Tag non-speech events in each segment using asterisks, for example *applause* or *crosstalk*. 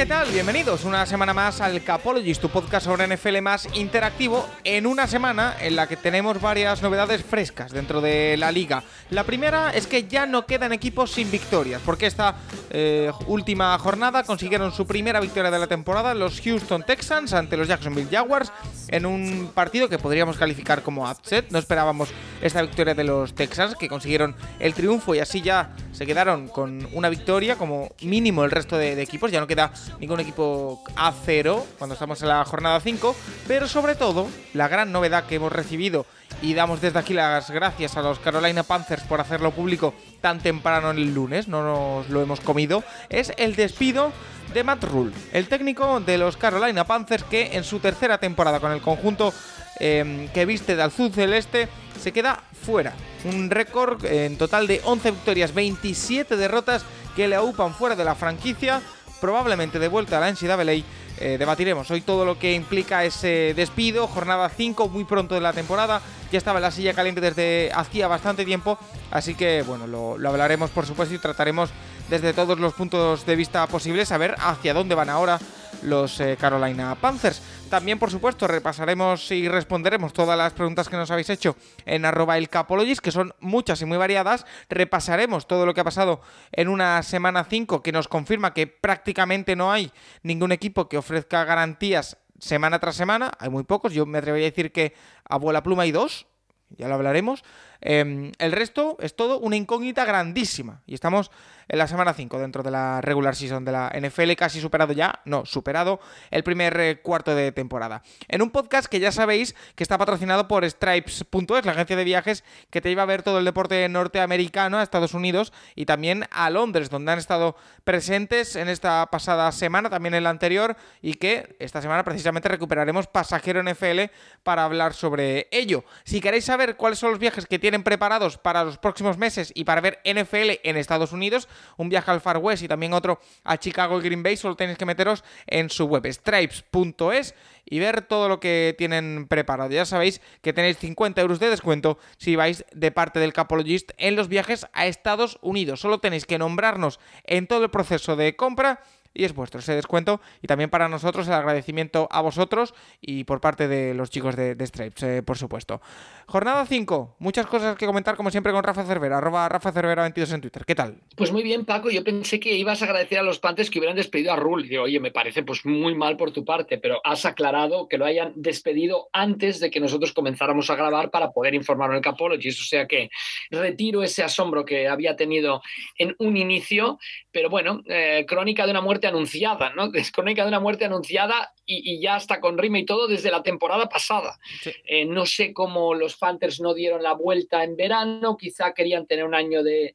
¿Qué tal? Bienvenidos una semana más al Capologist, tu podcast sobre NFL más interactivo, en una semana en la que tenemos varias novedades frescas dentro de la liga. La primera es que ya no quedan equipos sin victorias, porque esta eh, última jornada consiguieron su primera victoria de la temporada los Houston Texans ante los Jacksonville Jaguars en un partido que podríamos calificar como upset. No esperábamos esta victoria de los Texans, que consiguieron el triunfo y así ya se quedaron con una victoria como mínimo el resto de, de equipos. Ya no queda ningún equipo a cero cuando estamos en la jornada 5. Pero sobre todo, la gran novedad que hemos recibido y damos desde aquí las gracias a los Carolina Panthers por hacerlo público tan temprano en el lunes, no nos lo hemos comido, es el despido de Matt Rule, el técnico de los Carolina Panthers que en su tercera temporada con el conjunto eh, que viste de azul celeste se queda fuera. Un récord en total de 11 victorias, 27 derrotas que le aupan fuera de la franquicia, probablemente de vuelta a la NCAA. Eh, debatiremos hoy todo lo que implica ese despido, jornada 5 muy pronto de la temporada, ya estaba en la silla caliente desde hacía bastante tiempo, así que bueno, lo, lo hablaremos por supuesto y trataremos desde todos los puntos de vista posibles a ver hacia dónde van ahora los eh, Carolina Panthers. También, por supuesto, repasaremos y responderemos todas las preguntas que nos habéis hecho en arroba el Capologist, que son muchas y muy variadas. Repasaremos todo lo que ha pasado en una semana 5 que nos confirma que prácticamente no hay ningún equipo que ofrezca garantías semana tras semana. Hay muy pocos. Yo me atrevería a decir que a bola pluma hay dos. Ya lo hablaremos. Eh, el resto es todo una incógnita grandísima. Y estamos en la semana 5 dentro de la regular season de la NFL, casi superado ya, no, superado el primer eh, cuarto de temporada. En un podcast que ya sabéis que está patrocinado por Stripes.es, la agencia de viajes que te lleva a ver todo el deporte norteamericano a Estados Unidos y también a Londres, donde han estado presentes en esta pasada semana, también en la anterior, y que esta semana precisamente recuperaremos Pasajero NFL para hablar sobre ello. Si queréis saber cuáles son los viajes que preparados para los próximos meses y para ver NFL en Estados Unidos, un viaje al Far West y también otro a Chicago y Green Bay, solo tenéis que meteros en su web stripes.es y ver todo lo que tienen preparado. Ya sabéis que tenéis 50 euros de descuento si vais de parte del Capologist en los viajes a Estados Unidos. Solo tenéis que nombrarnos en todo el proceso de compra y es vuestro ese descuento. Y también para nosotros el agradecimiento a vosotros y por parte de los chicos de, de Stripes, eh, por supuesto. Jornada 5, muchas cosas que comentar como siempre con Rafa Cervera, Rafa Cervera 22 en Twitter. ¿Qué tal? Pues muy bien, Paco. Yo pensé que ibas a agradecer a los Panthers que hubieran despedido a Rule. Digo, oye, me parece pues muy mal por tu parte, pero has aclarado que lo hayan despedido antes de que nosotros comenzáramos a grabar para poder informar en el Capologist. O sea que retiro ese asombro que había tenido en un inicio, pero bueno, eh, crónica de una muerte anunciada, ¿no? *laughs* Es crónica de una muerte anunciada y, y ya está con rima y todo desde la temporada pasada. Sí. Eh, no sé cómo los Panthers no dieron la vuelta en verano, quizá querían tener un año de,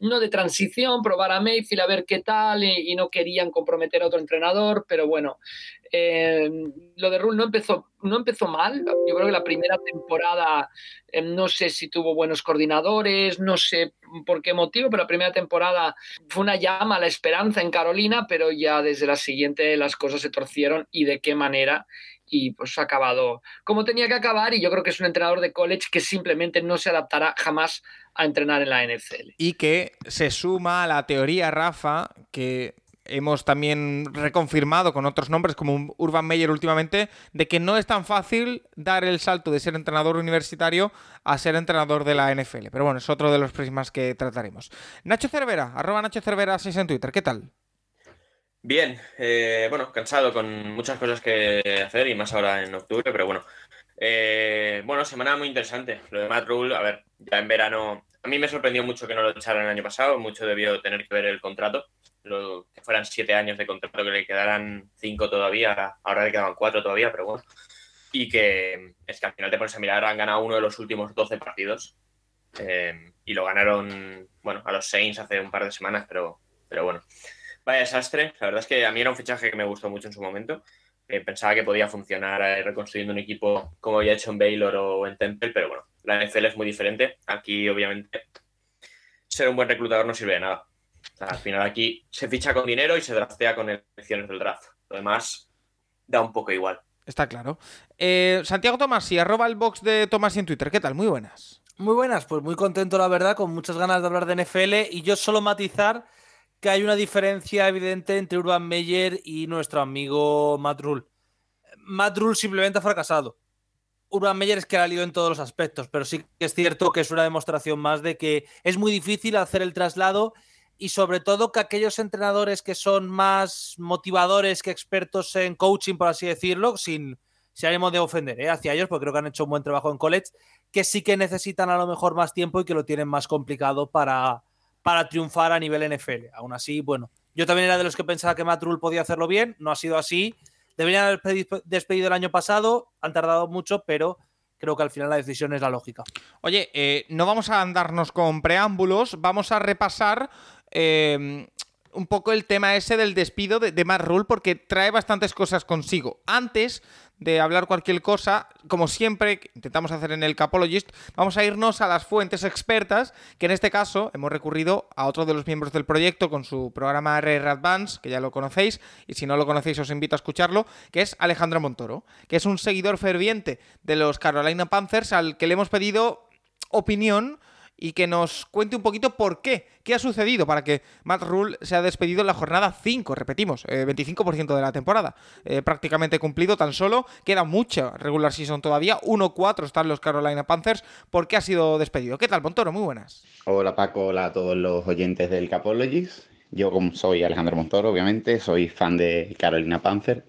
no de transición, probar a Mayfield a ver qué tal y, y no querían comprometer a otro entrenador, pero bueno, eh, lo de Rule no empezó, no empezó mal. Yo creo que la primera temporada eh, no sé si tuvo buenos coordinadores, no sé por qué motivo, pero la primera temporada fue una llama a la esperanza en Carolina, pero ya desde la siguiente las cosas se torcieron y de qué manera y pues ha acabado como tenía que acabar y yo creo que es un entrenador de college que simplemente no se adaptará jamás a entrenar en la NFL. Y que se suma a la teoría, Rafa, que hemos también reconfirmado con otros nombres como Urban Meyer últimamente, de que no es tan fácil dar el salto de ser entrenador universitario a ser entrenador de la NFL. Pero bueno, es otro de los prismas que trataremos. Nacho Cervera, arroba Nacho Cervera 6 en Twitter, ¿qué tal? Bien, eh, bueno, cansado con muchas cosas que hacer y más ahora en octubre, pero bueno. Eh, bueno, semana muy interesante. Lo de Matt Rule, a ver, ya en verano, a mí me sorprendió mucho que no lo echaran el año pasado, mucho debió tener que ver el contrato, lo, que fueran siete años de contrato, que le quedaran cinco todavía, ahora le quedaban cuatro todavía, pero bueno. Y que es que al final te pones a mirar, han ganado uno de los últimos 12 partidos Eh, y lo ganaron, bueno, a los Saints hace un par de semanas, pero, pero bueno. Vaya desastre. La verdad es que a mí era un fichaje que me gustó mucho en su momento. pensaba que podía funcionar eh, reconstruyendo un equipo como he hecho en Baylor o en Temple, pero bueno, la NFL es muy diferente. Aquí, obviamente, ser un buen reclutador no sirve de nada. al final aquí se ficha con dinero y se draftea con elecciones del draft. Lo demás da un poco igual. Está claro. Eh, Santiago Tomás y arroba el box de Tomás en Twitter. ¿Qué tal? Muy buenas. Muy buenas, pues muy contento la verdad, con muchas ganas de hablar de NFL y yo solo matizar que hay una diferencia evidente entre Urban Meyer y nuestro amigo Matt Rule. Matt Rule simplemente ha fracasado. Urban Meyer es que ha ido en todos los aspectos, pero sí que es cierto que es una demostración más de que es muy difícil hacer el traslado y sobre todo que aquellos entrenadores que son más motivadores que expertos en coaching, por así decirlo, sin, sin ánimo de ofender ¿eh? hacia ellos, porque creo que han hecho un buen trabajo en college, que sí que necesitan a lo mejor más tiempo y que lo tienen más complicado para, para triunfar a nivel NFL. Aún así, bueno, yo también era de los que pensaba que Matt Rule podía hacerlo bien, no ha sido así. Deberían haber despedido el año pasado, han tardado mucho, pero creo que al final la decisión es la lógica. Oye, eh, no vamos a andarnos con preámbulos, vamos a repasar Em, un poco el tema ese del despido de, de porque trae bastantes cosas consigo. Antes de hablar cualquier cosa, como siempre intentamos hacer en el Capologist, vamos a irnos a las fuentes expertas, que en este caso hemos recurrido a otro de los miembros del proyecto con su programa RR Advance, que ya lo conocéis, y si no lo conocéis os invito a escucharlo, que es Alejandro Montoro, que es un seguidor ferviente de los Carolina Panthers al que le hemos pedido opinión y que nos cuente un poquito por qué, qué ha sucedido para que Matt Rule se ha despedido en la jornada 5, repetimos, 25% eh, de la temporada, eh, prácticamente cumplido tan solo, queda mucha regular season todavía, 1-4 están los Carolina Panthers, ¿por qué ha sido despedido? ¿Qué tal, Montoro? Muy buenas. Hola Paco, hola a todos los oyentes del Capologies, yo como soy Alejandro Montoro, obviamente, soy fan de Carolina Panthers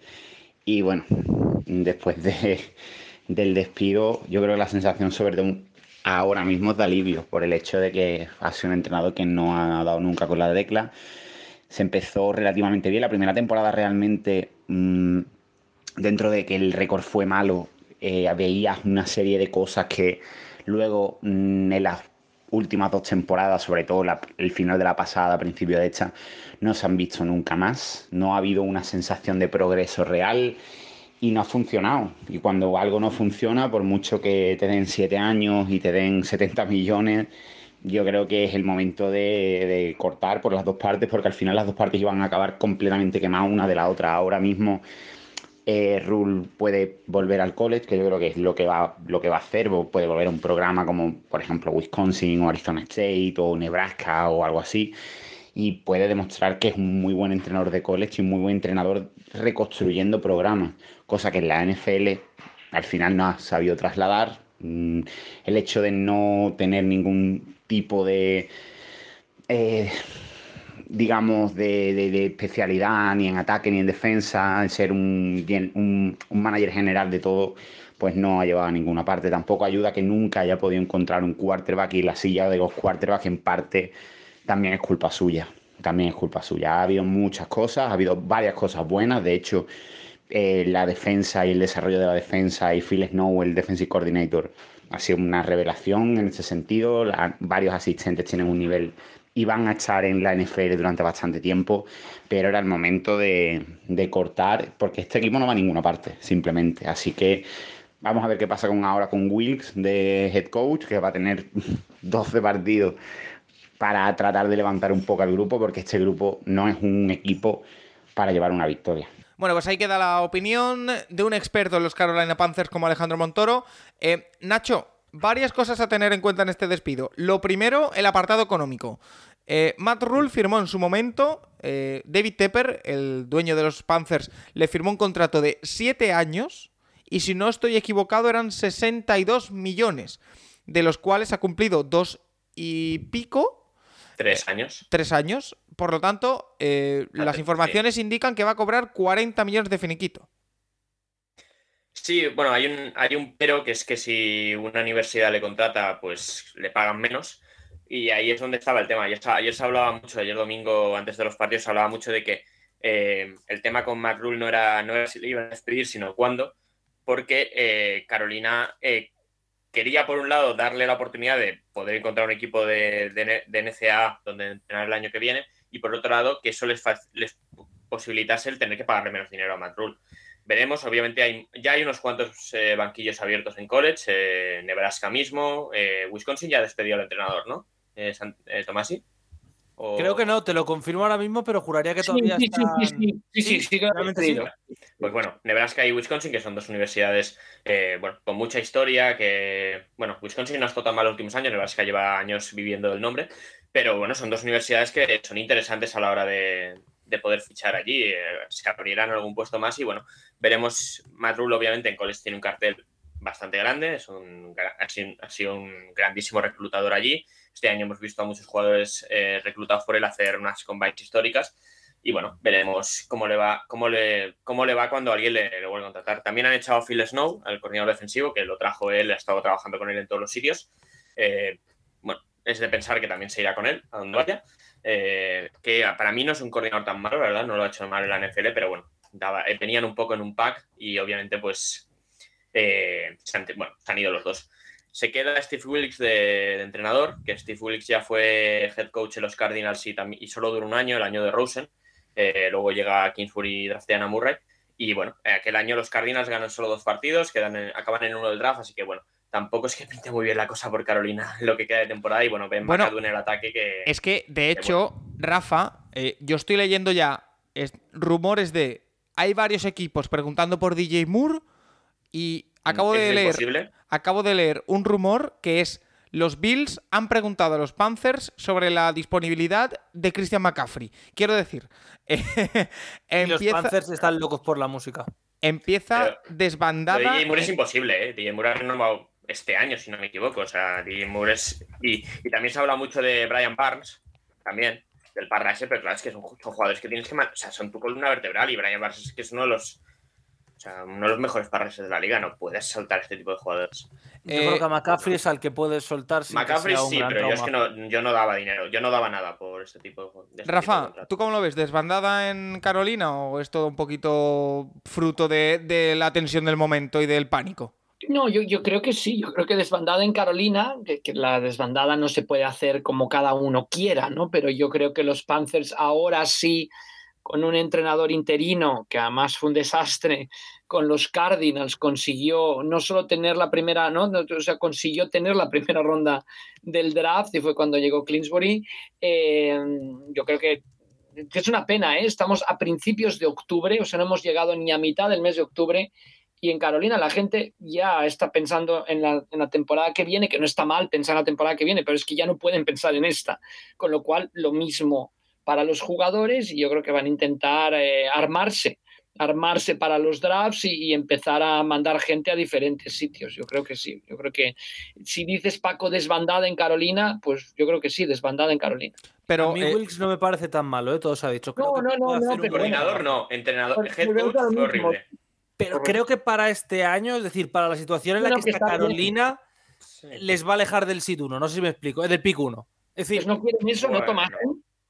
y bueno, después de, del despido, yo creo que la sensación sobre un ahora mismo es de alivio por el hecho de que ha sido un entrenador que no ha dado nunca con la decla. Se empezó relativamente bien. La primera temporada realmente, mm, dentro de que el récord fue malo, eh, veías una serie de cosas que luego mm, en las últimas dos temporadas, sobre todo el final de la pasada, principio de esta, no se han visto nunca más. No ha habido una sensación de progreso real y no ha funcionado. Y cuando algo no funciona, por mucho que te den 7 años y te den 70 millones, yo creo que es el momento de, cortar por las dos partes, porque al final las dos partes iban a acabar completamente quemadas una de la otra. Ahora mismo eh, Rule puede volver al college, que yo creo que es lo que va, lo que va a hacer, puede volver a un programa como por ejemplo Wisconsin o Arizona State o Nebraska o algo así y puede demostrar que es un muy buen entrenador de college y un muy buen entrenador reconstruyendo programas, cosa que en la NFL al final no ha sabido trasladar. Mm, el hecho de no tener ningún tipo de, eh, digamos, de, especialidad ni en ataque ni en defensa, ser un, un, un manager general de todo, pues no ha llevado a ninguna parte. Tampoco ayuda que nunca haya podido encontrar un quarterback y la silla de los quarterbacks en parte también es culpa suya. También es culpa suya. Ha habido muchas cosas, ha habido varias cosas buenas. De hecho, eh, la defensa y el desarrollo de la defensa y Phil Snow, el defensive coordinator, ha sido una revelación en ese sentido. varios asistentes tienen un nivel y van a estar en la NFL durante bastante tiempo, pero era el momento de, de cortar, porque este equipo no va a ninguna parte, simplemente. Así que vamos a ver qué pasa con ahora con Wilkes de head coach, que va a tener *laughs* 12 partidos para tratar de levantar un poco al grupo, porque este grupo no es un equipo para llevar una victoria. Bueno, pues ahí queda la opinión de un experto en los Carolina Panthers como Alejandro Montoro. Eh, Nacho, varias cosas a tener en cuenta en este despido. Lo primero, el apartado económico. Eh, Matt Rule firmó en su momento, eh, David Tepper, el dueño de los Panthers, le firmó un contrato de 7 años y si no estoy equivocado eran 62 millones, de los cuales ha cumplido dos y pico Tres años. Tres años. Por lo tanto, eh, las informaciones indican que va a cobrar 40 millones de finiquito. Sí, bueno, hay un, hay un pero que es que si una universidad le contrata, pues le pagan menos. Y ahí es donde estaba el tema. Ayer, se hablaba mucho, ayer domingo, antes de los partidos, se hablaba mucho de que eh, el tema con McRule no era, no era si le iban a despedir, sino cuándo, porque eh, Carolina quería, por un lado, darle la oportunidad de poder encontrar un equipo de, de, NCAA donde entrenar el año que viene, y por otro lado, que eso les, les posibilitase el tener que pagarle menos dinero a Matt Rule. Veremos, obviamente hay, ya hay unos cuantos eh, banquillos abiertos en college, eh, Nebraska mismo, eh, Wisconsin ya despedido al entrenador, ¿no? Tomasi. O... Creo que no, te lo confirmo ahora mismo, pero juraría que todavía sí, están... sí, sí, sí, sí, sí, sí, Pues bueno, Nebraska y Wisconsin, que son dos universidades bueno, con mucha historia, que, bueno, Wisconsin no ha estado tan mal los últimos años, Nebraska lleva años viviendo el nombre, pero bueno, son dos universidades que son interesantes a la hora de, de poder fichar allí. Eh, se abrirán algún puesto más y bueno, veremos. Matt Rule, obviamente, en college tiene un cartel bastante grande, es un, ha, sido, ha, sido, un grandísimo reclutador allí. Este año hemos visto a muchos jugadores eh, reclutados por él hacer unas combines históricas. Y bueno, veremos cómo le va, cómo le, cómo le va cuando alguien le, le vuelva a contratar. También han echado a Phil Snow, al coordinador defensivo, que lo trajo él, ha estado trabajando con él en todos los sitios. Eh, bueno, es de pensar que también se irá con él a donde vaya. Eh, que para mí no es un coordinador tan malo, ¿verdad? No lo ha hecho mal en la NFL, pero bueno, daba, eh, venían un poco en un pack y obviamente pues bueno, se han ido los dos. Se queda Steve Wilkes de, de, entrenador, que Steve Wilkes ya fue head coach en los Cardinals y, y solo duró un año, el año de Rosen. Eh, luego llega Kingsbury y draftean a Murray. Y bueno, aquel año los Cardinals ganan solo dos partidos, quedan en, acaban en uno del draft, así que bueno, tampoco es que pinte muy bien la cosa por Carolina *laughs* lo que queda de temporada y bueno, ven bueno, en el ataque que... Es que, de hecho, bueno. Rafa, eh, yo estoy leyendo ya es, rumores de... Hay varios equipos preguntando por DJ Moore y acabo de leer... Imposible? Acabo de leer un rumor que es... Los Bills han preguntado a los Panthers sobre la disponibilidad de Christian McCaffrey. Quiero decir, *laughs* empieza... los Panthers están locos por la música. Empieza pero, desbandada. Pero DJ Moore es imposible, ¿eh? DJ Moore ha renovado este año, si no me equivoco. O sea, DJ Moore es. Y, y también se habla mucho de Brian Barnes, también, del parra ese, pero claro, es que son, son jugadores que tienes que. O sea, son tu columna vertebral y Brian Barnes es que es uno de los. O sea, uno de los mejores parrases de la liga. No puedes soltar este tipo de jugadores. Yo eh, creo que a McCaffrey es al que puedes soltar. Sin McCaffrey que sí, pero yo es que no, yo no daba dinero. Yo no daba nada por este tipo de. Este Rafa, tipo de ¿tú cómo lo ves? ¿Desbandada en Carolina o es todo un poquito fruto de, de la tensión del momento y del pánico? No, yo, yo, creo que sí, yo creo que desbandada en Carolina, que, que, la desbandada no se puede hacer como cada uno quiera, ¿no? Pero yo creo que los Panthers ahora sí, con un entrenador interino, que además fue un desastre, con los Cardinals consiguió no solo tener la primera, ¿no? O sea, consiguió tener la primera ronda del draft y fue cuando llegó Clinsbury. Eh, yo creo que que es una pena, ¿eh? estamos a principios de octubre, o sea, no hemos llegado ni a mitad del mes de octubre y en Carolina la gente ya está pensando en la, en la, temporada que viene, que no está mal pensar en la temporada que viene, pero es que ya no pueden pensar en esta. Con lo cual, lo mismo para los jugadores y yo creo que van a intentar eh, armarse, armarse para los drafts y, y, empezar a mandar gente a diferentes sitios. Yo creo que sí. Yo creo que si dices Paco desbandada en Carolina, pues yo creo que sí, desbandada en Carolina. Pero a mí eh, Wilkes no me parece tan malo, ¿eh? todo se ha dicho. Creo no, no, no, no, no, coordinador no, entrenador, head coach horrible. Pero Correcto. creo que para este año, es decir, para la situación en la que, que está, Carolina, sí. les va a alejar del SID 1. No sé si me explico, es del pick 1. Es decir, pues no quieren eso, bueno, no toman.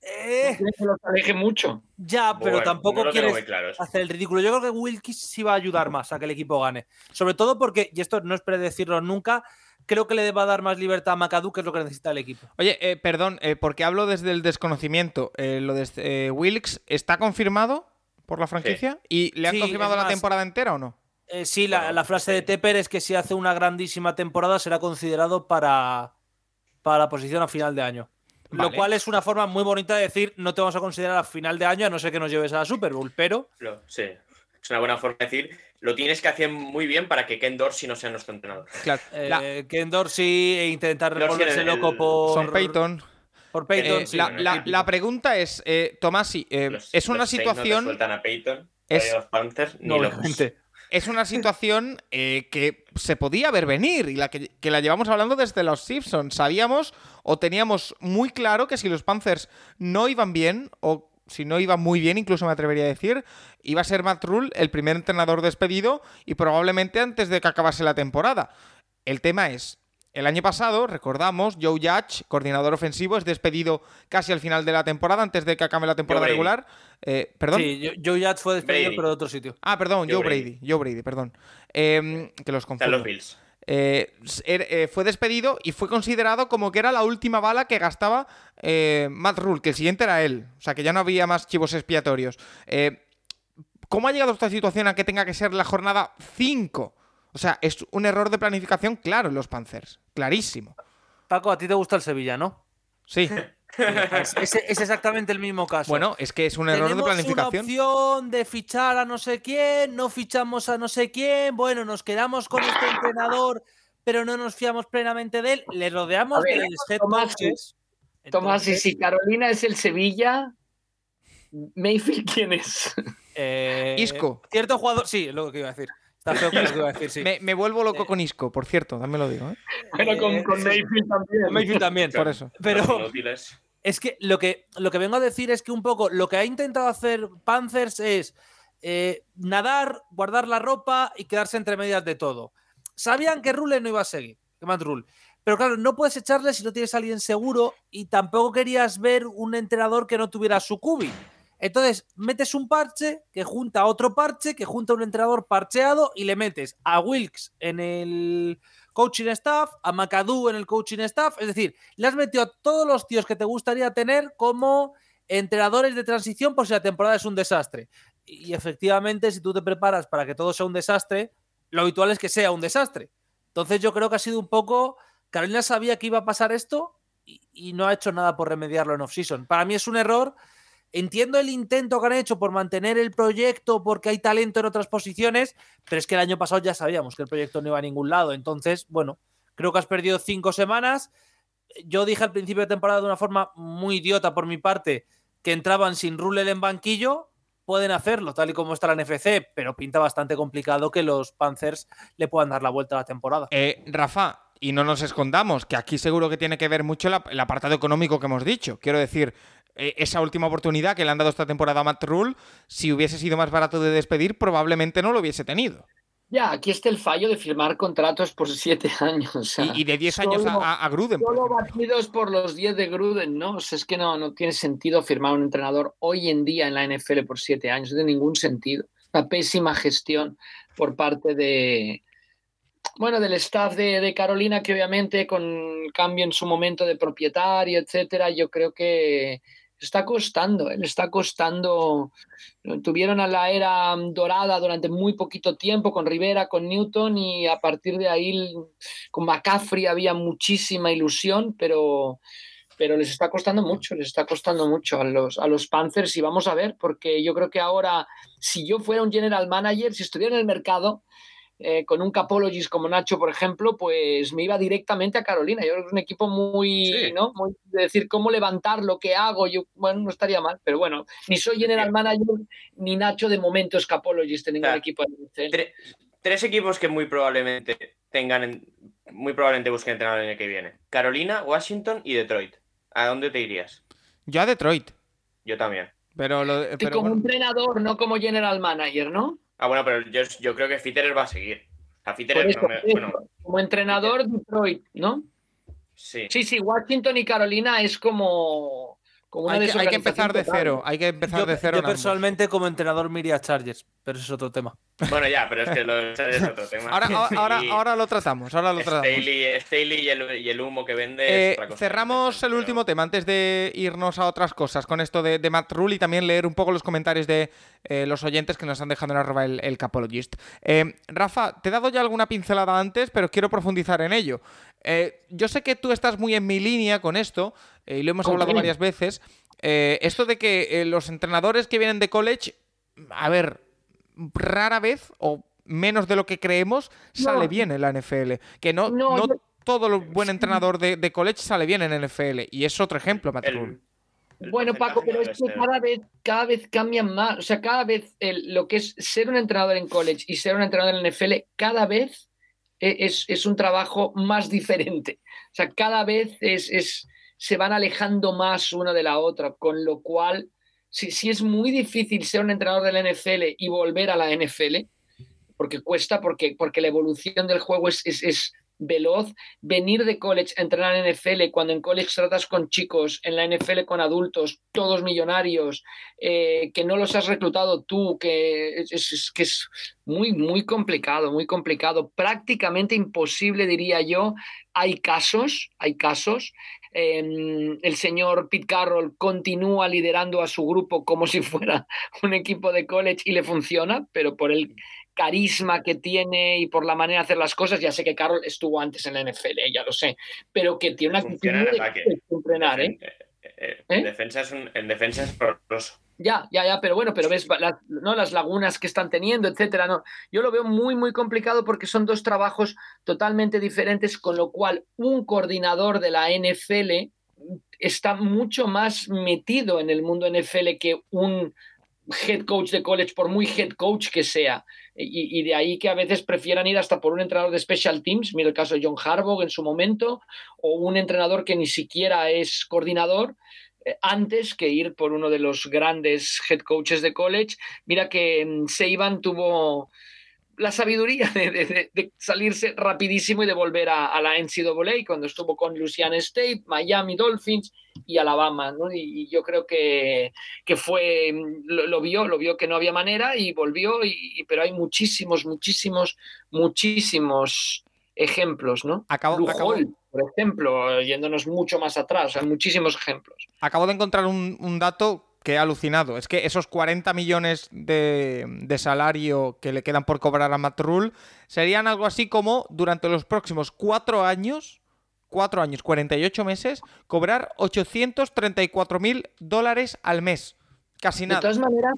Eh, no que los aleje mucho. Ya, pero Bueno, tampoco no quieres hacer el ridículo. Yo creo que Wilkes sí va a ayudar más a que el equipo gane. Sobre todo porque, y esto no es predecirlo nunca, creo que le va a dar más libertad a McAdoo, que es lo que necesita el equipo. Oye, eh, perdón, eh, porque hablo desde el desconocimiento. Eh, lo de eh, Wilkes, ¿está confirmado por la franquicia? ¿Y le han Sí, confirmado la temporada entera o no? Eh, sí, la, Bueno, la frase sí. de Tepper es que si hace una grandísima temporada será considerado para, para la posición a final de año. Lo cual es una forma muy bonita de decir no te vamos a considerar a final de año a no ser que nos lleves a la Super Bowl, pero sí, es una buena forma de decir. Lo tienes que hacer muy bien para que Ken Dorsey no sea nuestro entrenador. Claro. eh, La- Ken Dorsey e intentar volverse en el- loco por, Son Peyton. por Peyton. Eh, sí, la, bueno, la- pregunta es, eh, Tomasi, eh, Los- es una los Saints No te situación... sueltan a Peyton, es- los Panthers, ni No, locos. Es una situación eh, que se podía ver venir y la que, la llevamos hablando desde los Simpsons. Sabíamos o teníamos muy claro que si los Panthers no iban bien o si no iban muy bien, incluso me atrevería a decir, iba a ser Matt Rule el primer entrenador despedido y probablemente antes de que acabase la temporada. El tema es, el año pasado, recordamos, Joe Judge, coordinador ofensivo, es despedido casi al final de la temporada, antes de que acabe la temporada regular. Eh, ¿Perdón? Sí, Joe- Joe Judge fue despedido, Brady. pero de otro sitio. Ah, perdón, Joe, Joe Brady. Brady. Joe Brady, perdón. Eh, que los confundo. los Bills. eh, er, eh, fue despedido y fue considerado como que era la última bala que gastaba eh, Matt Rule, que el siguiente era él. O sea, que ya no había más chivos expiatorios. Eh, ¿Cómo ha llegado esta situación a que tenga que ser la jornada 5? O sea, es un error de planificación claro en los Panthers. Clarísimo. Paco, a ti te gusta el Sevilla, ¿no? Sí. *laughs* Es, es- es exactamente el mismo caso. Bueno, es que es un error de Tenemos planificación. una opción de fichar a no sé quién, no fichamos a no sé quién, bueno, nos quedamos con este entrenador, pero no nos fiamos plenamente de él, le rodeamos A ver, de head Tomás, coaches. Tomás, y si Carolina es el Sevilla, Mayfield, ¿quién es? eh, Isco. Cierto jugador, sí, es lo que iba a decir. Está feo es lo que iba a decir, sí. Me, me vuelvo loco con Isco, por cierto, también lo digo. ¿eh? Bueno, con. Mayfield también. Con Mayfield también. Por eso. Pero-. Es que lo, que lo que vengo a decir es que un poco lo que ha intentado hacer Panthers es eh, nadar, guardar la ropa y quedarse entre medias de todo. Sabían que Rule no iba a seguir, que Matt Rule. Pero claro, no puedes echarle si no tienes a alguien seguro y tampoco querías ver un entrenador que no tuviera su cubi. Entonces, metes un parche que junta otro parche, que junta un entrenador parcheado y le metes a Wilkes en el coaching staff, a McAdoo en el coaching staff. Es decir, le has metido a todos los tíos que te gustaría tener como entrenadores de transición por si la temporada es un desastre. Y efectivamente, si tú te preparas para que todo sea un desastre, lo habitual es que sea un desastre. Entonces yo creo que ha sido un poco... Carolina sabía que iba a pasar esto y, y no ha hecho nada por remediarlo en off-season. Para mí es un error. Entiendo el intento que han hecho por mantener el proyecto porque hay talento en otras posiciones, pero es que el año pasado ya sabíamos que el proyecto no iba a ningún lado. Entonces, bueno, creo que has perdido cinco semanas. Yo dije al principio de temporada de una forma muy idiota por mi parte que entraban sin Rulel en banquillo. Pueden hacerlo, tal y como está la NFC, pero pinta bastante complicado que los Panthers le puedan dar la vuelta a la temporada. Eh, Rafa, y no nos escondamos, que aquí seguro que tiene que ver mucho el apartado económico que hemos dicho. Quiero decir, esa última oportunidad que le han dado esta temporada a Matt Rule, si hubiese sido más barato de despedir, probablemente no lo hubiese tenido. Ya, aquí está el fallo de firmar contratos por siete *laughs* años. o sea, Y, y de 10 años a, Gruden. por Solo ejemplo. batidos por los 10 de Gruden, ¿no? O sea, es que no, no tiene sentido firmar un entrenador hoy en día en la NFL por siete años, no tiene ningún sentido. Una pésima gestión por parte de, bueno, del staff de, de Carolina, que obviamente con el cambio en su momento de propietario, etcétera, yo creo que está costando, ¿eh? le está costando. Tuvieron a la era dorada durante muy poquito tiempo con Rivera, con Newton y a partir de ahí con McCaffrey había muchísima ilusión, pero, pero les está costando mucho, les está costando mucho a los, a los Panthers y vamos a ver, porque yo creo que ahora, si yo fuera un general manager, si estuviera en el mercado, eh, con un capologist como Nacho, por ejemplo, pues me iba directamente a Carolina. Yo creo que es un equipo muy, Sí. ¿no? Muy de decir cómo levantar lo que hago. Yo, bueno, no estaría mal, pero bueno, ni soy general manager ni Nacho de momento es capologist en ningún Claro. equipo. de tres equipos que muy probablemente tengan, en- muy probablemente busquen entrenador el año que viene. Carolina, Washington y Detroit. ¿A dónde te irías? Yo a Detroit. Yo también. Pero, lo, Y pero como bueno, entrenador, no como general manager, ¿no? Ah, bueno, pero yo, yo creo que Fitterer va a seguir. A Fitterer, eso, no me- bueno, como entrenador, Detroit, ¿no? sí. Sí, sí, Washington y Carolina es como, como hay, que, hay que empezar de cero. total. Hay que empezar Yo, de cero. yo ambos. personalmente como entrenador me iría a Chargers, pero eso es otro tema. Bueno, ya, pero es que lo, ese es otro tema. Ahora, lo tratamos. Ahora lo tratamos. Staley, Staley y, el, y el humo que vende Eh, es otra cosa. cerramos el Pero- último tema antes de irnos a otras cosas con esto de, de Matt Rule y también leer un poco los comentarios de eh, los oyentes que nos han dejado en arroba el, el Capologist. Eh, Rafa, te he dado ya alguna pincelada antes, pero quiero profundizar en ello. Eh, yo sé que tú estás muy en mi línea con esto eh, y lo hemos ¿Con hablado qué? varias veces. Eh, esto de que eh, los entrenadores que vienen de college, a ver, rara vez o menos de lo que creemos sale No. bien en la NFL. Que no, No, no yo- todo lo buen entrenador de, de college sale bien en NFL. Y es otro ejemplo, Matt el- el Bueno, Paco, pero es que cada vez, cada vez cambian más. O sea, cada vez el- lo que es ser un entrenador en college y ser un entrenador en NFL, cada vez es, es un trabajo más diferente. O sea, cada vez es, es- se van alejando más una de la otra, con lo cual, si, si es muy difícil ser un entrenador de la NFL y volver a la NFL, porque cuesta, porque, porque la evolución del juego es- es veloz, venir de college a entrenar en NFL, cuando en college tratas con chicos, en la NFL con adultos, todos millonarios, eh, que no los has reclutado tú, que es, que es muy, muy complicado, muy complicado, prácticamente imposible, diría yo. Hay casos, hay casos. Em, el señor Pete Carroll continúa liderando a su grupo como si fuera *laughs* un equipo de college y le funciona, pero por el carisma que tiene y por la manera de hacer las cosas, ya sé que Carroll estuvo antes en la NFL, eh, ya lo sé, pero que tiene una actitud de entrenar, ¿eh? ¿Eh? En, defensa es en defensa es Ya, ya, ya, pero bueno, pero ves ¿no? las lagunas que están teniendo, etcétera. No, yo lo veo muy, muy complicado porque son dos trabajos totalmente diferentes, con lo cual un coordinador de la NFL está mucho más metido en el mundo NFL que un head coach de college, por muy head coach que sea. Y, de ahí que a veces prefieran ir hasta por un entrenador de special teams, mira el caso de John Harbaugh en su momento, o un entrenador que ni siquiera es coordinador, eh, antes que ir por uno de los grandes head coaches de college. Mira que mm, Seiban tuvo la sabiduría de, salirse rapidísimo y de volver a, la NCAA cuando estuvo con Louisiana State, Miami Dolphins y Alabama. Y, yo creo que, que fue, lo, vio, lo vio que no había manera y volvió, y, pero hay muchísimos, muchísimos, muchísimos ejemplos, ¿no? Acabo, por ejemplo, yéndonos mucho más atrás, hay muchísimos ejemplos. Acabo de encontrar un, un dato que he alucinado. Es que esos 40 millones de, salario que le quedan por cobrar a Matt Rule serían algo así como durante los próximos cuatro años, cuatro años, 48 meses, cobrar 834 mil dólares al mes. Casi nada. De todas maneras,